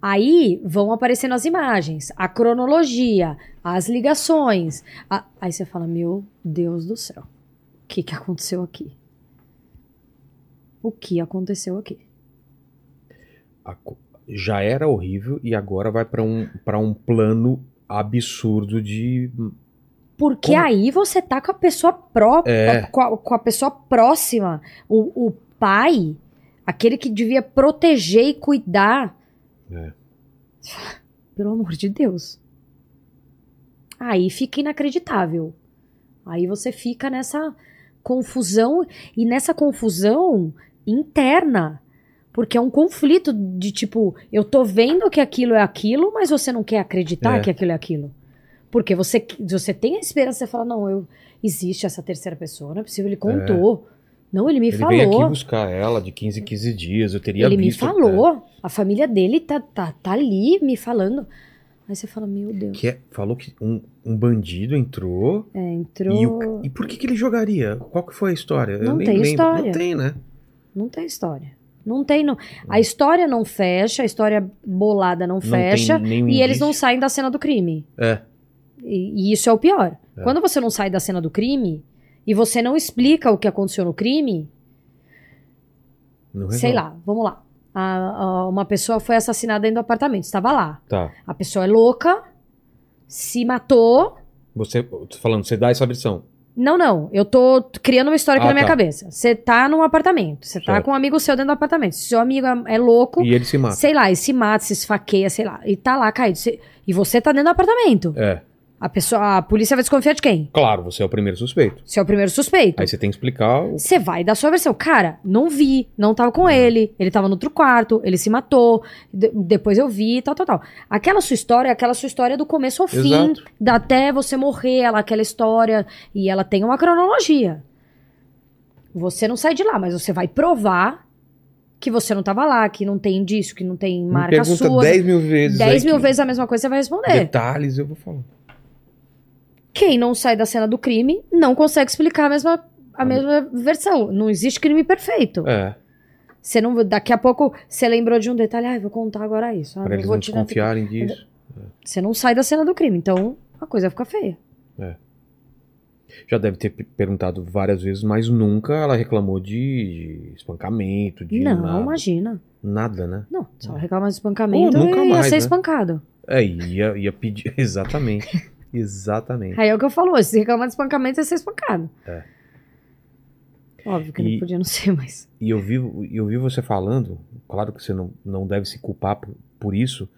Aí vão aparecendo as imagens, a cronologia, as ligações. a- Aí você fala, meu Deus do céu, o que, que aconteceu aqui? O que aconteceu aqui? A Já era horrível e agora vai pra um, pra um plano absurdo de. Porque Como? aí você tá com a pessoa própria, É. com, a, com a pessoa próxima, o, o pai, aquele que devia proteger e cuidar. É. Pelo amor de Deus. Aí fica inacreditável. Aí você fica nessa confusão e nessa confusão interna. Porque é um conflito de tipo, eu tô vendo que aquilo é aquilo, mas você não quer acreditar É. que aquilo é aquilo. Porque você, você tem a esperança, você fala, não, eu, existe essa terceira pessoa, não é possível, ele contou. Não, ele me Ele falou. veio aqui buscar ela de 15 em 15 dias. Eu teria Ele me visto. falou. A família dele tá, tá, tá ali me falando. Aí você fala, meu é, Deus. que é- falou que um, um bandido entrou. É, entrou. E, o- e por que, que ele jogaria? Qual que foi a história? Eu Não tem lembro. história. Não tem, né? Não tem história. Não tem. Não... A história não fecha, a história bolada não, Não fecha. e eles não indício. saem da cena do crime. É. E, e isso é o pior. É. Quando você não sai da cena do crime e você não explica o que aconteceu no crime, Não sei lá, vamos lá. A- a- uma pessoa foi assassinada dentro do apartamento, estava lá. Tá. A pessoa é louca, se matou. Você, falando, você dá essa versão. Não, não. Eu tô criando uma história aqui Ah, na minha tá. cabeça. Você tá num apartamento. Você tá com um amigo seu dentro do apartamento. Se seu amigo é, é louco, E ele se mata. sei lá, e se mata, se esfaqueia, sei lá. E tá lá caído. Cê- e você tá dentro do apartamento. É. A pessoa, a polícia vai desconfiar de quem? Claro, você é o primeiro suspeito. Você é o primeiro suspeito. Aí você tem que explicar. O... Você vai dar sua versão. Cara, não vi, não tava com ele, ele tava no outro quarto, ele se matou, de- depois eu vi, tal, tal, tal. Aquela sua história é aquela sua história do começo ao fim, Exato. da- até você morrer, ela, aquela história, e ela tem uma cronologia. Você não sai de lá, mas você vai provar que você não tava lá, que não tem indício, que não tem Me marca pergunta sua. 10 mil vezes. 10 aí mil que- vezes a mesma coisa, você vai responder. Detalhes, eu vou falar. Quem não sai da cena do crime não consegue explicar a mesma, a mesma versão. Não existe crime perfeito. É. Você não, daqui a pouco você lembrou de um detalhe, ah, vou contar agora isso. Ah, não eles não tirar- desconfiarem disso. Você não sai da cena do crime, então a coisa fica feia. Já deve ter pe- perguntado várias vezes, mas nunca ela reclamou de, de espancamento, de não, nada. imagina. Nada, né? Não, só reclama de espancamento Ou nunca e ia mais, ser né? espancado. É, ia, ia pedir. Exatamente. Exatamente. Aí é o que eu falo, se reclamar de espancamento, ia ser espancado. Óbvio que E- não podia não ser, mas. E eu vi, eu vi você falando, claro que você não, não deve se culpar por, por isso,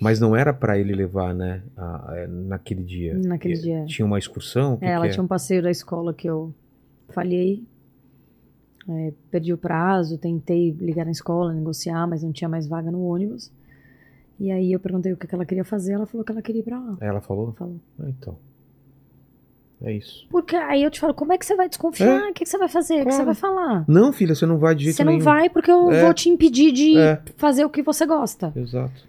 mas não era pra ele levar, né, a- a- naquele dia. Naquele Eh, dia. Tinha uma excursão? Que É, ela que é? tinha um passeio da escola que eu falhei. É, perdi o prazo, tentei ligar na escola, negociar, mas não tinha mais vaga no ônibus. E aí eu perguntei o que ela queria fazer, ela falou que ela queria ir pra lá. Ela falou? Falou. Ah, então. É isso. Porque aí eu te falo, como é que você vai desconfiar? O que, que você vai fazer? O que você vai falar? Não, filha, você não vai de jeito Você não nenhum. vai porque eu É. vou te impedir de É. fazer o que você gosta. Exato.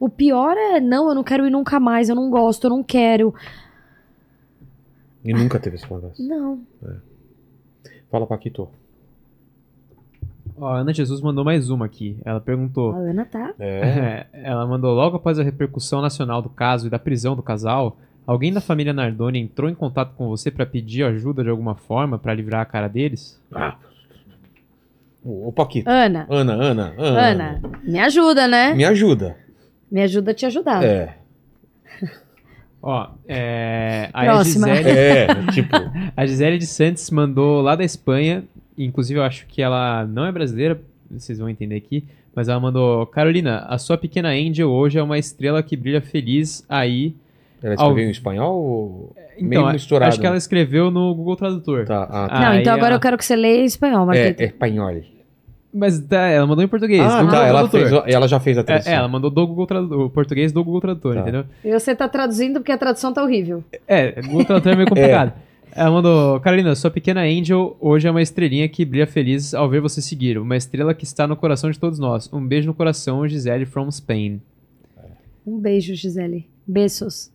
O pior é, não, eu não quero ir nunca mais, eu não gosto, eu não quero. E nunca teve essa conversa. Não. Fala, Paquito. Ó, a Ana Jesus mandou mais uma aqui. Ela perguntou. A Ana tá. É. Ela mandou logo após a repercussão nacional do caso e da prisão do casal, alguém da família Nardoni entrou em contato com você pra pedir ajuda de alguma forma pra livrar a cara deles? Ah. Ô, Paquito. Ana, Ana, Ana, Ana. Ana, me ajuda, né? Me ajuda. Me ajuda a te ajudar. É. Ó, é, a Próxima. Gisele, É, tipo. a Gisele de Santos mandou lá da Espanha, inclusive eu acho que ela não é brasileira, vocês vão entender aqui, mas ela mandou, Carolina, a sua pequena Angel hoje é uma estrela que brilha feliz aí. Ela escreveu Ao- em espanhol ou. Então, Meio misturado. acho que ela escreveu no Google Tradutor. Tá, ah, tá. Não, Aí então agora ela- eu quero que você leia em espanhol, Marquito. É, é espanhol. Mas tá, ela mandou em português. Ah, tá. Ela, fez, ela já fez a É, tradução. é, ela mandou do Google Tradutor, o português do Google Tradutor, Tá. entendeu? E você tá traduzindo porque a tradução tá horrível. É, Google Tradutor é meio complicado. Ela mandou, Carolina, sua pequena Angel hoje é uma estrelinha que brilha feliz ao ver você seguir. Uma estrela que está no coração de todos nós. Um beijo no coração, Gisele from Spain. Um beijo, Gisele. Beijos.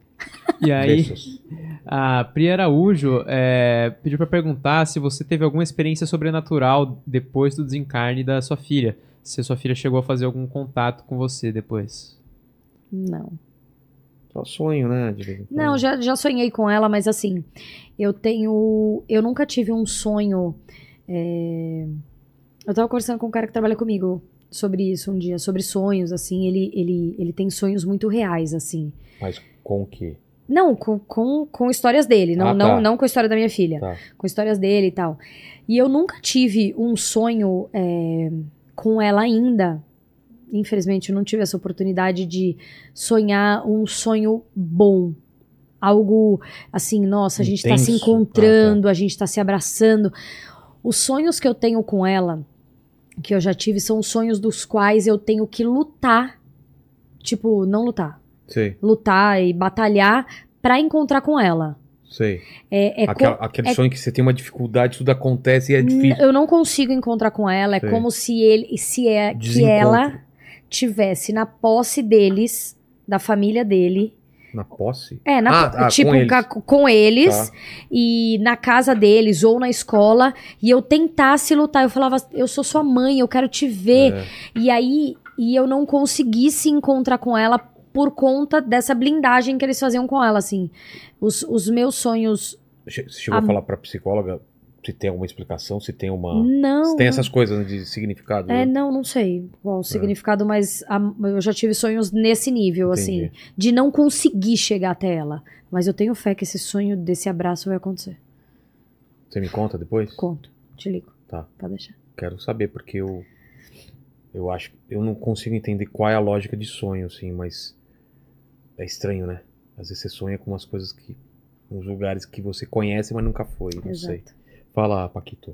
E aí, Beijos. a Pri Araújo é, pediu pra perguntar se você teve alguma experiência sobrenatural depois do desencarne da sua filha. Se a sua filha chegou a fazer algum contato com você depois. Não. Só sonho, né? Não, já, já sonhei com ela, mas assim, eu tenho. Eu nunca tive um sonho. é, Eu tava conversando com um cara que trabalha comigo sobre isso um dia, sobre sonhos, assim. Ele, ele, ele tem sonhos muito reais, assim. Mas com o quê? Não, com, com, com histórias dele, não, Ah, não, tá. não com a história da minha filha. Tá. Com histórias dele e tal. E eu nunca tive um sonho é, com ela ainda. Infelizmente, eu não tive essa oportunidade de sonhar um sonho bom. Algo assim, nossa, a gente tá se encontrando, a gente tá se abraçando. Os sonhos que eu tenho com ela, que eu já tive, são sonhos dos quais eu tenho que lutar. Tipo, não lutar. Sei, Lutar e batalhar pra encontrar com ela. sei. É, é Aquela- aquele é- sonho que você tem uma dificuldade, tudo acontece e é difícil. Eu não consigo encontrar com ela. É Sei. como se ele, se é que ela tivesse na posse deles, da família dele. Na posse? É, na, Ah, ah, tipo, com eles. com eles Tá. e na casa deles ou na escola. E eu tentasse lutar. Eu falava, eu sou sua mãe, eu quero te ver. É. E aí, e eu não conseguisse encontrar com ela por conta dessa blindagem que eles faziam com ela, assim. Os, os meus sonhos. Você chegou a A- falar pra psicóloga se tem alguma explicação, se tem uma. Não. Se tem essas coisas de significado. É, né? não, não sei qual o significado, mas a- eu já tive sonhos nesse nível, assim, Entendi. de não conseguir chegar até ela. Mas eu tenho fé que esse sonho desse abraço vai acontecer. Você me conta depois? Conto, te ligo. Tá. Pode deixar. Quero saber, porque eu. Eu acho. Eu não consigo entender qual é a lógica de sonho, assim, mas. É estranho, né? Às vezes você sonha com umas coisas que. uns lugares que você conhece, mas nunca foi. Não sei. Fala, Paquito.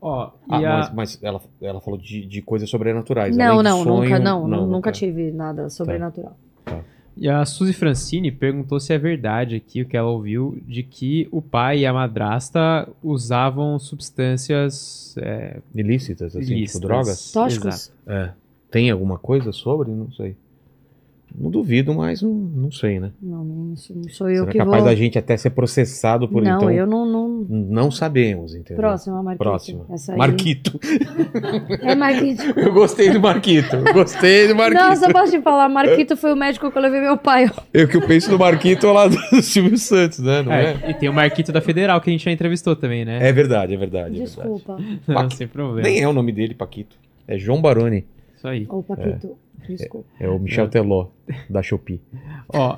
Ó, Ah, e a- mas, mas ela, ela falou de, de coisas sobrenaturais. Não, não, sonho, nunca, não, não, nunca tá. tive nada sobrenatural. E a Suzy Francini perguntou se é verdade aqui o que ela ouviu de que o pai e a madrasta usavam substâncias. é, Ilícitas, assim, Ilícitas. tipo drogas? Tóxicos? É. Tem alguma coisa sobre? Não sei. Não duvido, mas não, não sei, né? Não, não, sou- não eu Será que capaz vou. da gente até ser processado por não, então. eu não. não... Não sabemos, entendeu? Próxima, Marquito. Próxima. Essa aí... Marquito. É Marquito. Eu gostei do Marquito. Gostei do Marquito. Nossa, eu posso te falar, Marquito foi o médico que eu levei meu pai. Eu que eu penso no Marquito é lá do Silvio Santos, né? Não é? é, E tem o Marquito da Federal que a gente já entrevistou também, né? É verdade, é verdade. é Desculpa. Não, sem problema. verdade. Nem é o nome dele, Paquito. É João Baroni. Isso aí. Ô, Paquito, desculpa. É o Michel Teló, da Shopee. Ó.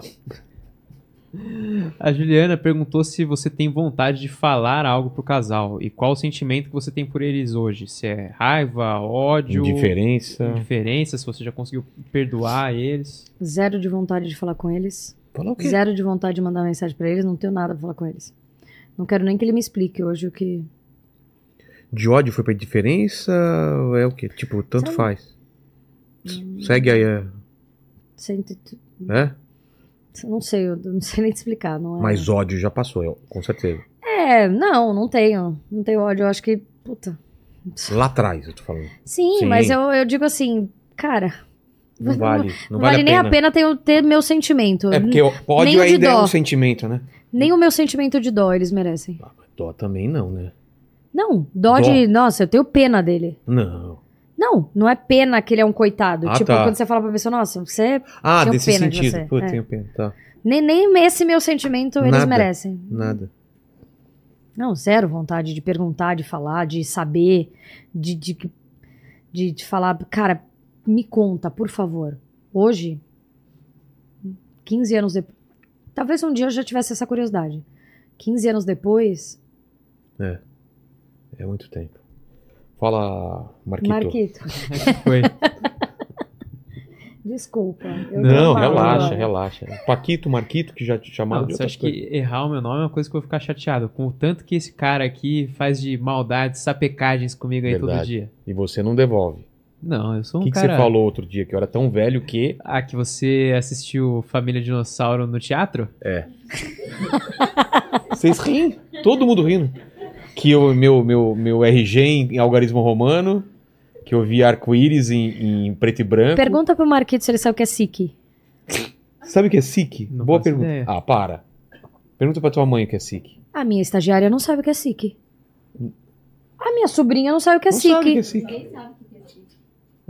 A Juliana perguntou se você tem vontade de falar algo pro casal e qual o sentimento que você tem por eles hoje. Se é raiva, ódio, Indiferença. indiferença, se você já conseguiu perdoar eles. Zero de vontade de falar com eles. Falar o quê? Zero de vontade de mandar mensagem pra eles. Não tenho nada pra falar com eles. Não quero nem que ele me explique hoje o que. De ódio foi pra indiferença? ou É o quê? Tipo, tanto Sabe- faz. Segue aí, é. É? Não sei, eu não sei nem te explicar. Não é... Mas ódio já passou, eu- com certeza. É, não, não tenho. Não tenho ódio. Eu acho que. Puta. Lá atrás, eu tô falando. Sim, Sim. mas eu, eu digo assim, cara. Não vale. Não, Não vale, vale nem a a pena ter, ter meu sentimento. É porque o- Nem ódio de ainda é um sentimento, né? Nem o meu sentimento de dó eles merecem. Ah, Dó também não, né? Não, dó, Dó? de. Nossa, eu tenho pena dele. Não. Não, não é pena que ele é um coitado. Ah, tipo, tá. quando você fala pra pessoa, nossa, você. Ah, desse pena de sentido. você, Pô, é. tenho pena. Tá. Nem, nem esse meu sentimento eles Nada. merecem. Nada. Não, zero vontade de perguntar, de falar, de saber, de, de, de, de falar, cara, me conta, por favor. Hoje, 15 anos depois. Talvez um dia eu já tivesse essa curiosidade. 15 anos depois, É muito tempo. Fala, Marquito. Marquito, Foi. desculpa. eu Não, relaxa, agora. relaxa. Paquito, Marquito, que já te chamaram Não, de você acha que errar o meu nome é uma coisa que eu vou ficar chateado. Com o tanto que esse cara aqui faz de maldade, sapecagens comigo aí todo Verdade. dia. E você não devolve. Não, eu sou O um que, que cara... você falou outro dia? Que eu era tão velho que. Ah, que você assistiu Família Dinossauro no teatro? Vocês riem? Todo mundo rindo. Que eu, meu, meu, meu RG em, em algarismo romano. Que eu vi arco-íris em, em preto e branco. Pergunta pro Marquito se ele sabe o que é SIC. Sabe o que é SIC? Não Boa pergunta. ideia. Ah, para. Pergunta pra tua mãe o que é SIC. A minha estagiária não sabe o que é SIC. A minha sobrinha não sabe o que é não SIC. sabe o que é SIC. Ninguém sabe o que é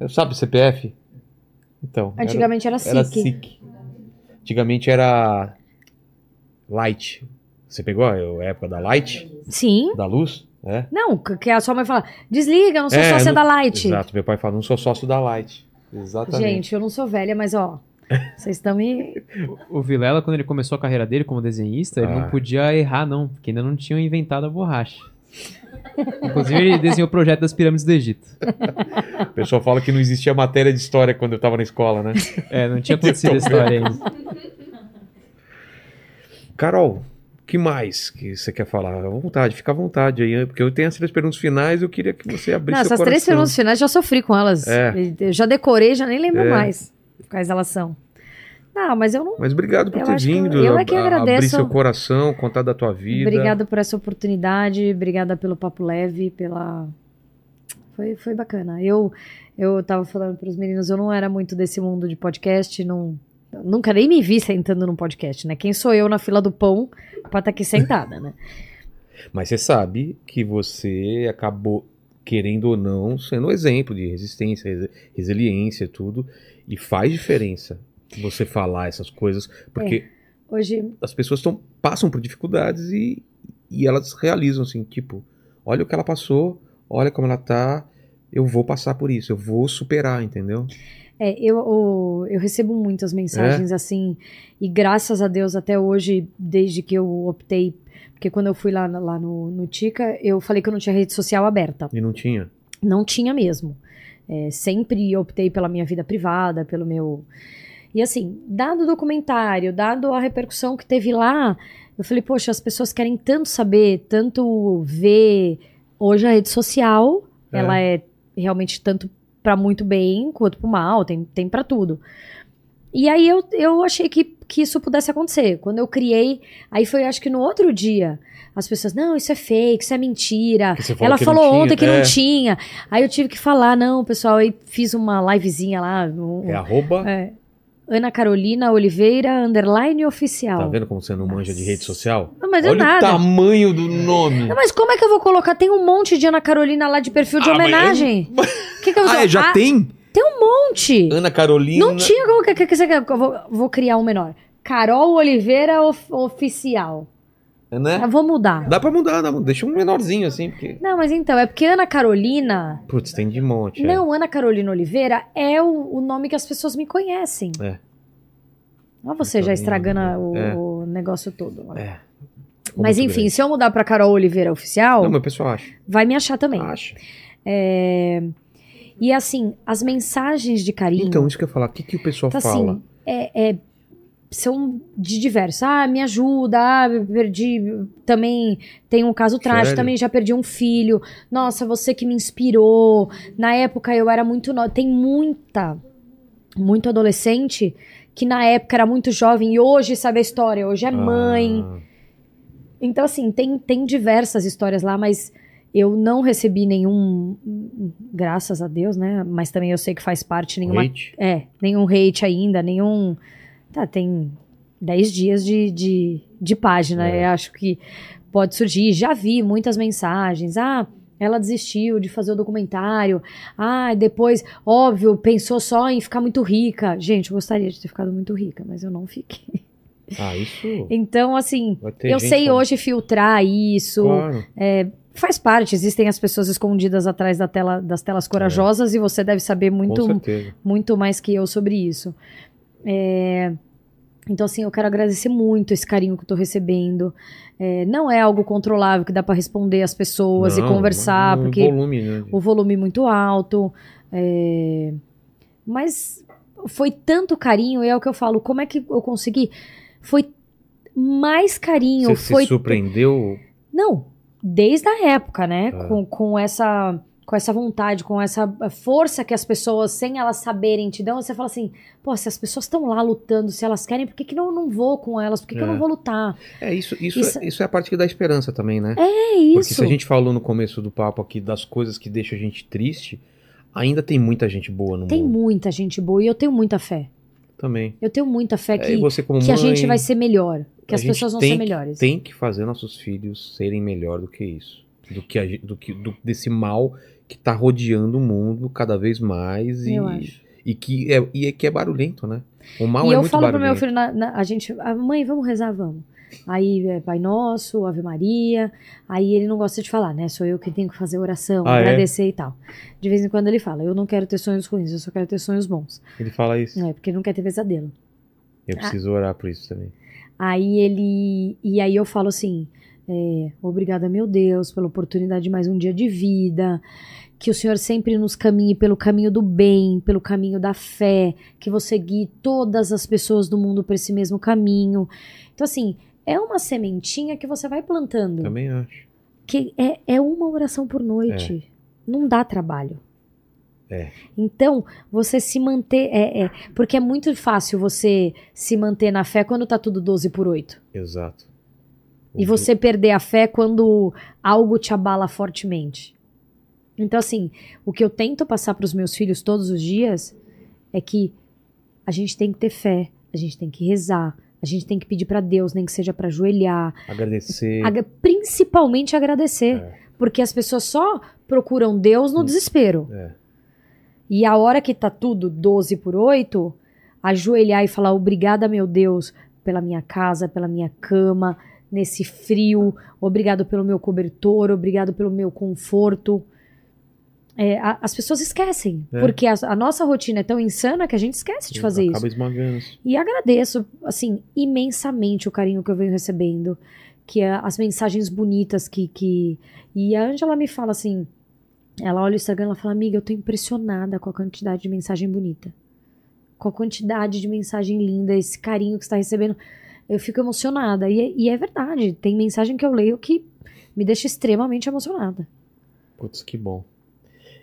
SIC. Sabe CPF? Então. era- Antigamente era, Era SIC. SIC. Antigamente era Light. Você pegou a época da Light? Sim. Da luz? É. Não, que a sua mãe fala, desliga, eu não sou É, sócia não- da Light. Exato, meu pai fala, não sou sócio da Light. Exatamente. Gente, eu não sou velha, mas ó, vocês estão me. O Vilela, quando ele começou a carreira dele como desenhista, ele Ah. não podia errar, não, porque ainda não tinham inventado a borracha. Inclusive, ele desenhou o projeto das pirâmides do Egito. O pessoal fala que não existia matéria de história quando eu tava na escola, né? É, não tinha acontecido a história ainda. Carol, que mais que você quer falar? À vontade, fica à vontade aí, porque eu tenho as três perguntas finais eu queria que você abrisse Não, essas coração. três perguntas finais já sofri com elas. É. Eu já decorei, já nem lembro É. mais quais elas são. Não, mas eu não. Mas obrigado por ter que eu- vindo, eu é que a- abrir agradeço. seu coração, contar da tua vida. Obrigada por essa oportunidade, obrigada pelo papo leve, pela. Foi, foi bacana. Eu eu tava falando para os meninos, eu não era muito desse mundo de podcast, não nunca nem me vi sentando num podcast, né? Quem sou eu na fila do pão para estar aqui sentada, né? Mas você sabe que você acabou, querendo ou não, sendo um exemplo de resistência, resi- resiliência, tudo. E faz diferença você falar essas coisas, porque Hoje, as pessoas tão, passam por dificuldades e, e elas realizam assim, tipo, olha o que ela passou, olha como ela tá, eu vou passar por isso, eu vou superar, entendeu? É, eu, eu recebo muitas mensagens É? assim, e graças a Deus até hoje, desde que eu optei, porque quando eu fui lá, lá no, no Tica, eu falei que eu não tinha rede social aberta. E não tinha. Não tinha mesmo. É, sempre optei pela minha vida privada, pelo meu. E assim, dado o documentário, dado a repercussão que teve lá, eu falei, poxa, as pessoas querem tanto saber, tanto ver. Hoje a rede social, É. ela é realmente tanto para muito bem quanto para mal, tem, tem para tudo. E aí eu, eu achei que, que isso pudesse acontecer. Quando eu criei, aí foi acho que no outro dia, as pessoas, não, isso é fake, isso é mentira. Falou Ela falou tinha, ontem que não tinha. Aí eu tive que falar, não, pessoal, aí fiz uma livezinha lá. no- É arroba. é, Ana Carolina Oliveira, underline oficial. Tá vendo como você não manja de rede social? Não, mas é Olha o nada. tamanho do nome. Não, mas como é que eu vou colocar? Tem um monte de Ana Carolina lá de perfil de Ah, mas homenagem. Que que eu vou Ah, já Ah, tem? um monte. Ana Carolina. Não tinha como que, que, que você quer? Eu vou, vou criar um menor. Carol Oliveira of- Oficial. Né? Eu vou mudar. Dá pra mudar, dá, deixa um menorzinho assim, porque. Não, mas então, é porque Ana Carolina. Putz, tem de monte. é. Não, Ana Carolina Oliveira é o, o nome que as pessoas me conhecem. É. Olha você já Carolina estragando a- o. É. o negócio todo. lá. É. Mas enfim, grande. se eu mudar pra Carol Oliveira Oficial, Não, mas o pessoal acha. vai me achar também. Acha. É, E assim, as mensagens de carinho. Então, isso que eu ia falar. O que, que o pessoal Então, fala? assim, é, é- são de diversos. Ah, me ajuda, ah, perdi. Também tem um caso trágico, Sério? também já perdi um filho. Nossa, você que me inspirou. Na época eu era muito nova. Tem muita, muito adolescente que na época era muito jovem e hoje sabe a história, hoje é mãe. Ah, Então, assim, tem, tem diversas histórias lá, mas eu não recebi nenhum. Graças a Deus, né? Mas também eu sei que faz parte nenhuma hate? é, nenhum hate ainda, nenhum. Tá, tem 10 dias de, de, de página. É. Eu acho que pode surgir. Já vi muitas mensagens. Ah, ela desistiu de fazer o documentário. Ah, depois, óbvio, pensou só em ficar muito rica. Gente, eu gostaria de ter ficado muito rica, mas eu não fiquei. Ah, isso. Então, assim, eu sei falando. hoje filtrar isso. Claro. Faz parte, existem as pessoas escondidas atrás da tela, das telas corajosas e você deve saber muito, É. Muito mais que eu sobre isso. É, Então, assim, eu quero agradecer muito esse carinho que eu tô recebendo. É, não é algo controlável que dá para responder às pessoas Não, e conversar, um porque volume, né? o volume muito alto. é, Mas foi tanto carinho, e é o que eu falo, como é que eu consegui? Foi mais carinho, Você foi se surpreendeu? não, desde a época, né? Ah. Com, com essa com essa vontade, com essa força que as pessoas, sem elas saberem, te dão, você fala assim, pô, se as pessoas estão lá lutando, se elas querem, por que, que não, não vou com elas? Por que, que eu É. não vou lutar? É, isso, isso, Isso- É, isso é a parte que dá esperança também, né? É Porque isso. se a gente falou no começo do papo aqui das coisas que deixam a gente triste, ainda tem muita gente boa no Tem mundo. muita gente boa e eu tenho muita fé. Também. Eu tenho muita fé É, que, e você como que a mãe, gente vai ser melhor, que a as pessoas vão tem ser melhores. Tem que fazer nossos filhos serem melhor do que isso. Do que, a do que do- desse mal que tá rodeando o mundo cada vez mais e, Eu e que é, e é que é barulhento, né? O mal e é eu muito falo pro barulhento. meu filho, na- na- a gente, ah, mãe, vamos rezar, vamos. Aí é Pai Nosso, Ave Maria. Aí ele não gosta de falar, né? Sou eu que tenho que fazer oração, Ah, é? agradecer e tal. De vez em quando ele fala, eu não quero ter sonhos ruins, eu só quero ter sonhos bons. Ele fala isso. É, porque ele não quer ter pesadelo. Eu preciso orar por isso também. Aí ele. E aí eu falo assim: é, obrigada, meu Deus, pela oportunidade de mais um dia de vida. Que o Senhor sempre nos caminhe pelo caminho do bem, pelo caminho da fé. Que você guie todas as pessoas do mundo por esse mesmo caminho. Então, assim, é uma sementinha que você vai plantando. Também acho. Que é, é uma oração por noite. Não dá trabalho. É. Então, você se manter. É, é, porque é muito fácil você se manter na fé quando tá tudo 12 por 8. Exato. E O- você perder a fé quando algo te abala fortemente. Então, assim, o que eu tento passar para os meus filhos todos os dias é que a gente tem que ter fé, a gente tem que rezar, a gente tem que pedir para Deus, nem que seja para ajoelhar, Agradecer. agra- principalmente agradecer, É. porque as pessoas só procuram Deus no Hum. desespero. É. E a hora que tá tudo 12 por 8, ajoelhar e falar obrigada, meu Deus, pela minha casa, pela minha cama, nesse frio, obrigado pelo meu cobertor, obrigado pelo meu conforto. É, a- as pessoas esquecem, É. porque a, a nossa rotina é tão insana que a gente esquece de fazer Acaba isso. esmagando. E agradeço, assim, imensamente o carinho que eu venho recebendo, que é as mensagens bonitas que, que... E a Angela me fala assim, ela olha o Instagram e fala, amiga, eu tô impressionada com a quantidade de mensagem bonita. Com a quantidade de mensagem linda, esse carinho que você tá recebendo. Eu fico emocionada. E, é- e é verdade, tem mensagem que eu leio que me deixa extremamente emocionada. Putz, que bom.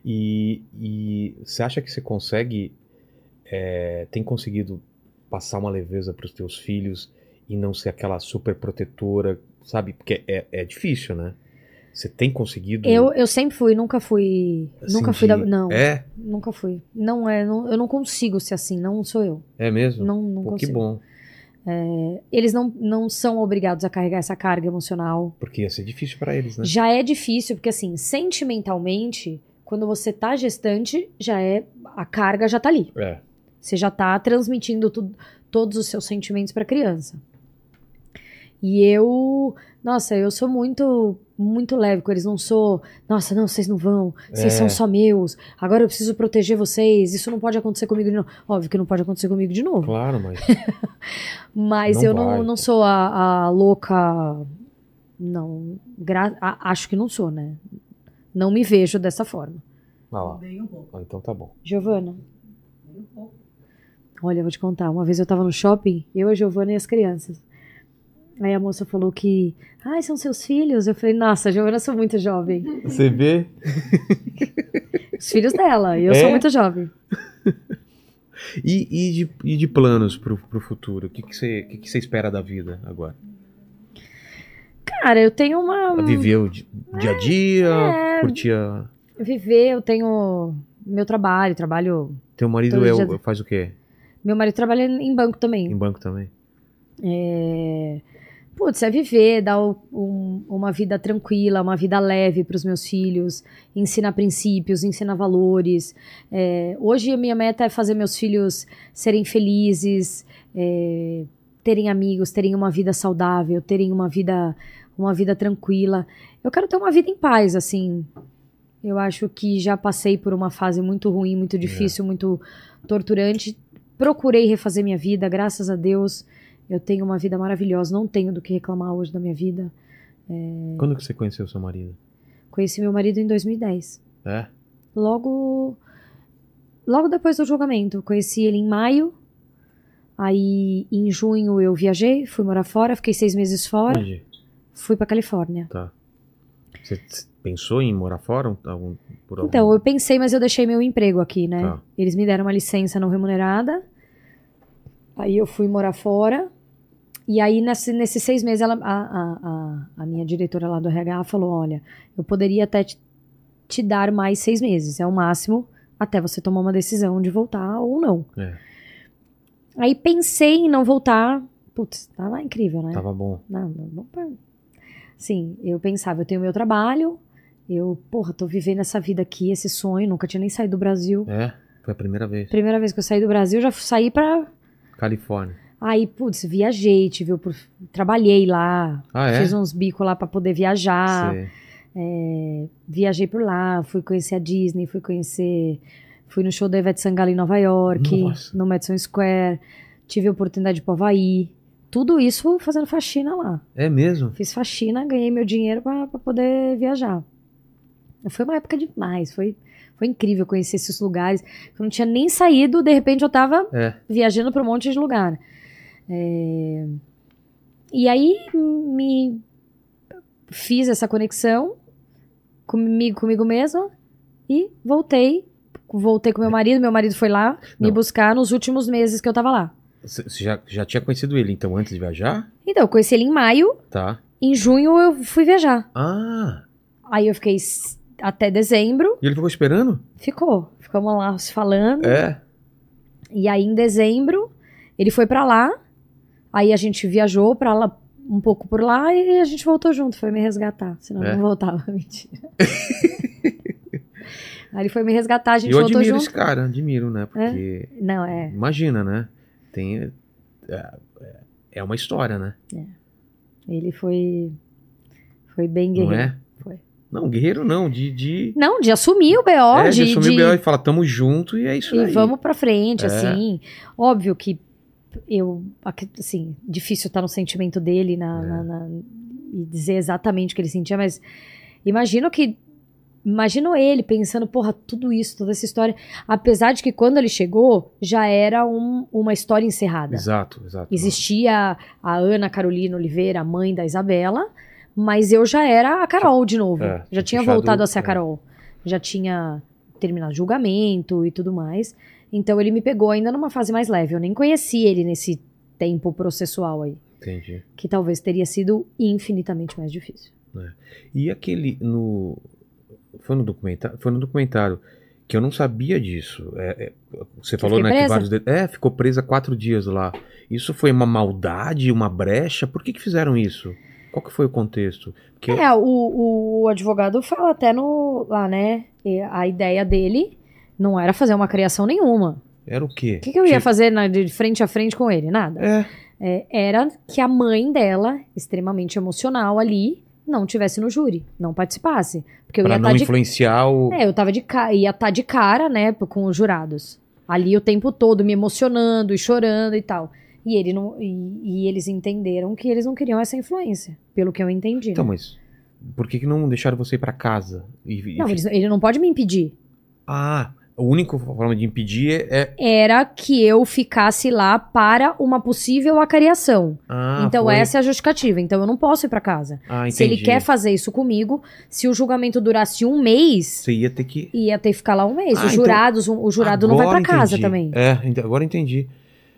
E, e você acha que você consegue, é, tem conseguido passar uma leveza para os teus filhos e não ser aquela super protetora, sabe? Porque é, é difícil, né? Você tem conseguido. Eu, eu sempre fui, nunca fui... assim, nunca fui da... de- Não, É? nunca fui. Não é, não- eu não consigo ser assim, não sou eu. É mesmo? Não, não Pô, que consigo. Bom. Eles não, não são obrigados a carregar essa carga emocional. Porque ia ser difícil para eles, né? Já é difícil, porque assim, sentimentalmente, quando você tá gestante, já é. A carga já tá ali. É. Você já tá transmitindo tudo, todos os seus sentimentos pra criança. E eu. Nossa, eu sou muito. Muito leve com eles. Não sou, nossa, não, vocês não vão, vocês É. são só meus, agora eu preciso proteger vocês, isso não pode acontecer comigo de novo. Óbvio que não pode acontecer comigo de novo. Claro, mas. Mas Não eu vai. não, não sou a, a louca. Não. gra- a- acho que não sou, né? Não me vejo dessa forma. Ah, lá. Um pouco. Ah, então tá bom. Giovana, um pouco. olha, eu vou te contar. Uma vez eu tava no shopping, eu, a Giovana e as crianças. Aí a moça falou que. Ai, são seus filhos? Eu falei, nossa, Giovana, eu sou muito jovem. Você vê? Os filhos dela, e eu É? sou muito jovem. E, e, de, e de planos pro, pro futuro? O que, que, você, que, que você espera da vida agora? Cara, eu tenho uma. Viver o di- dia a dia? É. Curtir a... Viver, eu tenho meu trabalho, trabalho. Teu marido é dia- faz o quê? Meu marido trabalha em banco também. Em banco também? É... Putz, é viver, dar um- uma vida tranquila, uma vida leve para os meus filhos, ensinar princípios, ensinar valores. É, Hoje a minha meta é fazer meus filhos serem felizes, é, terem amigos, terem uma vida saudável, terem uma vida, uma vida tranquila. Eu quero ter uma vida em paz, assim. Eu acho que já passei por uma fase muito ruim, muito difícil, muito torturante. Procurei refazer minha vida, graças a Deus. Eu tenho uma vida maravilhosa, não tenho do que reclamar hoje da minha vida. Quando que você conheceu seu marido? Conheci meu marido em 2010. É? Logo logo depois do julgamento, conheci ele em maio. Aí em junho eu viajei, fui morar fora, fiquei seis meses fora, Onde? fui pra Califórnia. Tá. Você pensou em morar fora? um- algum- algum- Então, eu pensei, mas eu deixei meu emprego aqui, né? Tá. Eles me deram uma licença não remunerada. Aí eu fui morar fora. E aí, nesse- nesses seis meses, ela, a, a, a, minha diretora lá do RH falou: olha, eu poderia até te, te dar mais seis meses, é o máximo, até você tomar uma decisão de voltar ou não. É, Aí pensei em não voltar. Putz, tava incrível, né? tava bom. Não, não, não pra- Sim, eu pensava, eu tenho meu trabalho, eu, porra, tô vivendo essa vida aqui, esse sonho, nunca tinha nem saído do Brasil. É, foi a primeira vez. Primeira vez que eu saí do Brasil, já saí pra. Califórnia. Aí, putz, viajei, tive, trabalhei lá, Ah, é? fiz uns bicos lá pra poder viajar, é, viajei por lá, fui conhecer a Disney, fui conhecer. Fui no show da Ivete Sangalo em Nova York, Nossa. no Madison Square, tive a oportunidade de ir pro Havaí. Tudo isso fazendo faxina lá. É mesmo? Fiz faxina, ganhei meu dinheiro pra pra poder viajar. Foi uma época demais, foi, foi incrível conhecer esses lugares. Eu não tinha nem saído, de repente eu tava É. viajando pra um monte de lugar. É, E aí me fiz essa conexão comigo, comigo mesma e voltei. Voltei com meu marido, meu marido foi lá me Não. buscar nos últimos meses que eu tava lá. Você já, já tinha conhecido ele, então, antes de viajar? Então, eu conheci ele em maio, Tá. em junho eu fui viajar. Ah, Aí eu fiquei até dezembro, e ele ficou esperando? ficou. Ficamos lá se falando. É. E aí em dezembro, ele foi pra lá. Aí a gente viajou pra lá um pouco por lá e a gente voltou junto, foi me resgatar, senão É. eu não voltava, mentira. aí ele foi me resgatar, a gente eu voltou admiro junto. esse cara, admiro, né? Porque, Não, é. imagina, né? Tem... É, é uma história, né? Ele foi foi bem Não guerreiro. é? Foi. Não, guerreiro não, de... de... Não, de assumir o BO, é, de, de assumir de- o BO e falar, tamo junto e é isso E aí. vamos pra frente, É. assim. Óbvio que eu, assim, difícil estar no sentimento dele na, É. na- na- e dizer exatamente o que ele sentia, mas imagino que. Imagino ele pensando, porra, tudo isso, toda essa história. Apesar de que quando ele chegou, já era um- uma história encerrada. Exato, exato. Existia a Ana Carolina Oliveira, a mãe da Isabela, mas eu já era a Carol de novo. É, já tinha voltado a ser a é. Carol. Já tinha terminado o julgamento e tudo mais. Então ele me pegou ainda numa fase mais leve. Eu nem conheci ele nesse tempo processual aí, Entendi. que talvez teria sido infinitamente mais difícil. E aquele no foi no documentário, foi no documentário que eu não sabia disso. É, é, você falou né que presa? vários de- é ficou presa quatro dias lá. Isso foi uma maldade, uma brecha? Por que que fizeram isso? Qual que foi o contexto? Porque É, o, o advogado fala até no lá, né? A ideia dele não era fazer uma criação nenhuma. era o quê? O que, que eu ia Tipo- fazer na- de frente a frente com ele? Nada. É, É, era que a mãe dela, extremamente emocional ali, não tivesse no júri, não participasse. Porque eu Pra ia não de influenciar o. É, eu tava de ca... ia estar de cara, né, com os jurados. Ali o tempo todo me emocionando e chorando e tal. E, ele não... e, e eles entenderam que eles não queriam essa influência, pelo que eu entendi. Então, né? mas por que, que não deixaram você ir pra casa? E, e- Não, eles- ele não pode me impedir. Ah, a única forma de impedir é. Era que eu ficasse lá para uma possível acariação. Ah, então foi- essa é a justificativa. Então eu não posso ir pra casa. Ah, Se ele quer fazer isso comigo, se o julgamento durasse um mês, Você ia ter que. ia ter que ficar lá um mês. Ah, Os então- jurados, o o jurado não vai Agora pra casa também. É, agora entendi.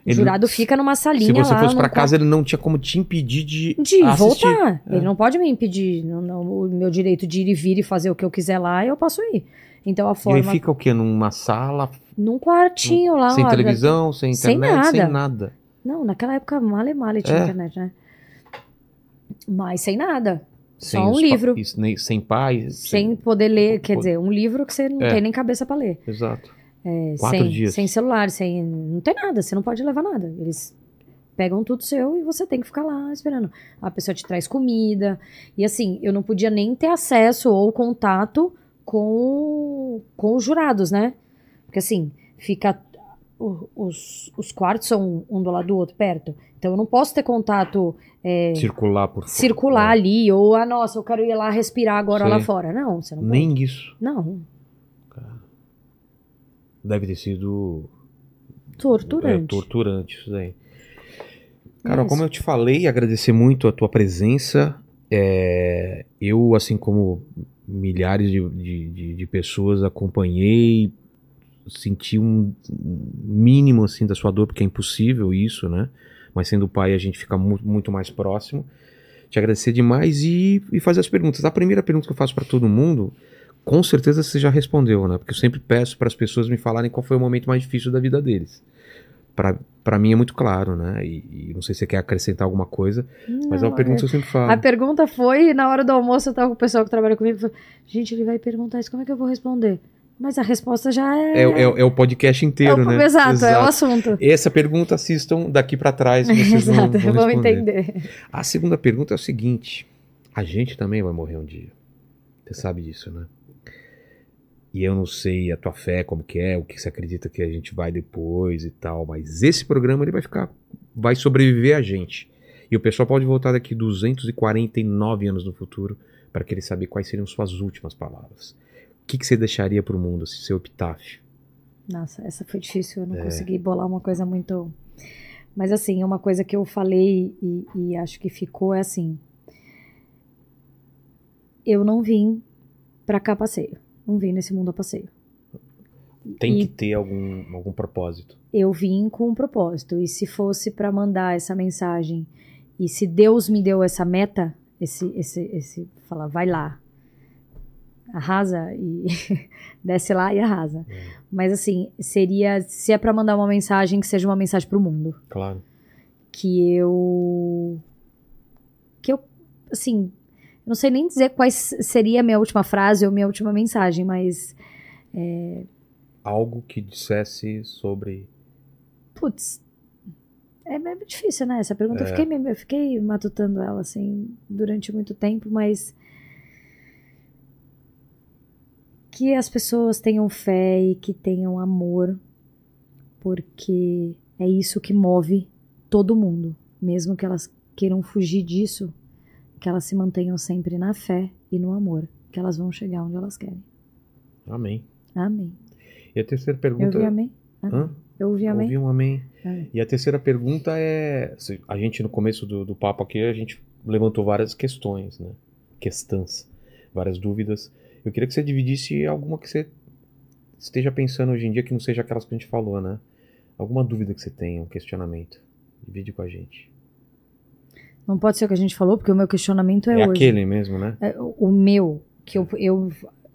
O Ele- jurado fica numa salinha Se você lá. fosse quarto. casa, ele não tinha como te impedir de, De assistir. voltar. É. Ele não pode me impedir. Não, não, o meu direito de ir e vir e fazer o que eu quiser lá, eu posso ir. Então a E aí forma. fica o quê? Numa sala, Num quartinho lá. sem televisão, sem sem internet, sem nada. nada. Não, naquela época male male tinha É. internet, né? Mas sem nada. Sem Só um pa- livro. nem- sem pai. Sem poder ler. Quer dizer, um livro que você não É. tem nem cabeça pra ler. Exato. É, Quatro sem, dias. sem celular, sem. Não tem nada, você não pode levar nada. Eles pegam tudo seu e você tem que ficar lá esperando. A pessoa te traz comida. E assim, eu não podia nem ter acesso ou contato com, com os jurados, né? Porque assim, fica. Os, os quartos são um do lado do outro, perto. Então eu não posso ter contato é, Circular por fora. circular É. ali, ou, ah, nossa, eu quero ir lá respirar agora Sei. lá fora. Não, você não pode. Nem isso. Não, Deve ter sido torturante. É, torturante isso daí. Carol, como eu te falei, agradecer muito a tua presença. É, eu, assim como milhares de, de, de- pessoas, acompanhei, senti um mínimo assim da sua dor, porque é impossível isso, né? Mas sendo pai, a gente fica mu muito mais próximo. Te agradecer demais e, e fazer as perguntas. A primeira pergunta que eu faço para todo mundo, com certeza você já respondeu, né? Porque eu sempre peço para as pessoas me falarem qual foi o momento mais difícil da vida deles. Pra para mim é muito claro, né? E, e não sei se você quer acrescentar alguma coisa, mas é uma Não, pergunta que eu sempre falo. A pergunta foi, na hora do almoço, eu tava com o pessoal que trabalha comigo, falou, gente, ele vai perguntar isso, como é que eu vou responder? Mas a resposta já é... É, é, é o podcast inteiro, É o- né? Exato, é o assunto. Essa pergunta assistam daqui para trás, vocês vão, Exato, vão responder. entender. A segunda pergunta é o seguinte: a gente também vai morrer um dia. Você sabe disso, né? E eu não sei a tua fé como que é, o que você acredita que a gente vai depois e tal, mas esse programa ele vai ficar, vai sobreviver a gente. E o pessoal pode voltar daqui 249 anos no futuro para querer saber quais seriam suas últimas palavras. O que, que você deixaria para o mundo, assim, seu epitáfio? Nossa, essa foi difícil, eu não É. consegui bolar uma coisa muito... Mas assim, uma coisa que eu falei e, e acho que ficou é assim... Eu não vim pra cá passeio. Não vim nesse mundo a passeio. Tem E- que ter algum, algum propósito. eu vim com um propósito. E se fosse para mandar essa mensagem, e se Deus me deu essa meta, esse, esse, esse, falar, vai lá, arrasa e desce lá e arrasa. Mas assim, seria, se é para mandar uma mensagem, que seja uma mensagem pro mundo. Claro. Que eu, que eu, assim, não sei nem dizer qual seria a minha última frase ou minha última mensagem, mas Algo que dissesse sobre Putz, é meio difícil, né? Essa pergunta É. eu, fiquei, eu fiquei matutando ela, assim, durante muito tempo, mas. Que as pessoas tenham fé e que tenham amor, porque é isso que move todo mundo. Mesmo que elas queiram fugir disso, que elas se mantenham sempre na fé e no amor, que elas vão chegar onde elas querem. amém. Amém. E a terceira Eu pergunta. ouvi amém? Hã? Eu ouvi amém? Ouvi um amém. Amém. E a terceira pergunta é: se- a gente no começo do, do papo aqui, a gente levantou várias questões, né? Questões, várias dúvidas. Eu queria que você dividisse alguma que você esteja pensando hoje em dia que não seja aquelas que a gente falou, né? Alguma dúvida que você tenha, um questionamento. Divide com a gente. Não pode ser o que a gente falou, porque o meu questionamento é, É, hoje. aquele mesmo, né? É, o meu, que eu, eu,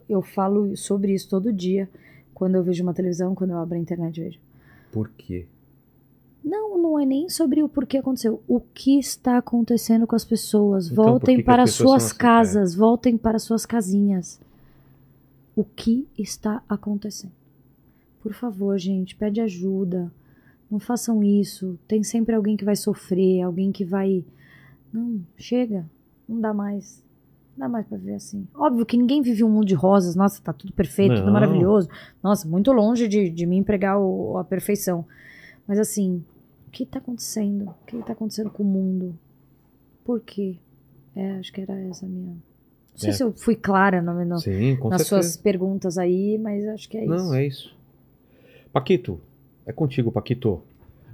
eu falo sobre isso todo dia, quando eu vejo uma televisão, quando eu abro a internet e vejo. Por quê? Não, não é nem sobre o porquê aconteceu. O que está acontecendo com as pessoas? Então, voltem que que as para suas assim? casas, voltem para suas casinhas. O que está acontecendo? Por favor, gente, pede ajuda. Não façam isso. Tem sempre alguém que vai sofrer, alguém que vai. Não, chega. Não dá mais. Não dá mais pra viver assim. Óbvio que ninguém vive um mundo de rosas. Nossa, tá tudo perfeito, Não. tudo maravilhoso. Nossa, muito longe de, de mim pregar o- a perfeição. Mas assim, o que tá acontecendo? O que tá acontecendo com o mundo? Por quê? É, acho que era essa a minha. Não sei É. se eu fui clara no, no- Sim, nas certeza. suas perguntas aí, mas acho que é isso. Não, é isso. Paquito, é contigo, Paquito.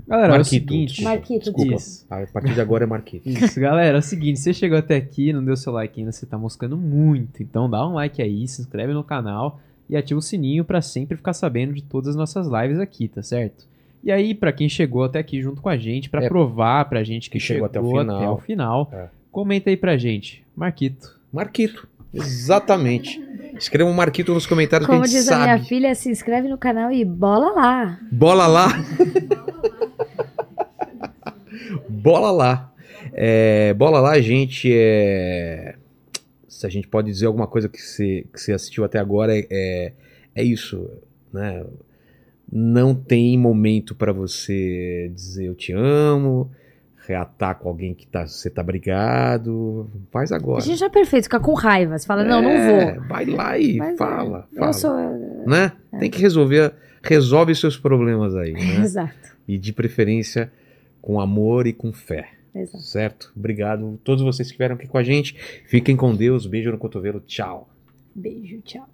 Galera, é o Marquito. seguinte. Marquito, Desculpa. Isso. A partir de agora é Marquito. Isso, galera, é o seguinte, você chegou até aqui, não deu seu like ainda, você tá moscando muito. Então dá um like aí, se inscreve no canal e ativa o sininho pra sempre ficar sabendo de todas as nossas lives aqui, tá certo? E aí, pra quem chegou até aqui junto com a gente, pra É. provar pra gente que Que chegou chegou, até o final. até o final, É. comenta aí pra gente. Marquito. Marquito. Exatamente. Escreva um Marquito nos comentários Como que a gente diz a sabe. minha filha, se inscreve no canal e bola lá. Bola lá. bola lá. É, bola lá, gente. É... Se a gente pode dizer alguma coisa que você, que você assistiu até agora, é, é, é isso. Né? Não tem momento pra você dizer eu te amo, reatar com alguém que tá, você tá brigado. Faz agora. A gente já é perfeito, fica com raiva. Você fala, não, não É, vou. Vai lá e Mas, fala. Eu fala. sou. Né? Tem que resolver. Resolve seus problemas aí, né? Exato. E de preferência com amor e com fé. Exato. Certo? Obrigado. Todos vocês que estiveram aqui com a gente. Fiquem com Deus. Beijo no cotovelo. Tchau. Beijo, tchau.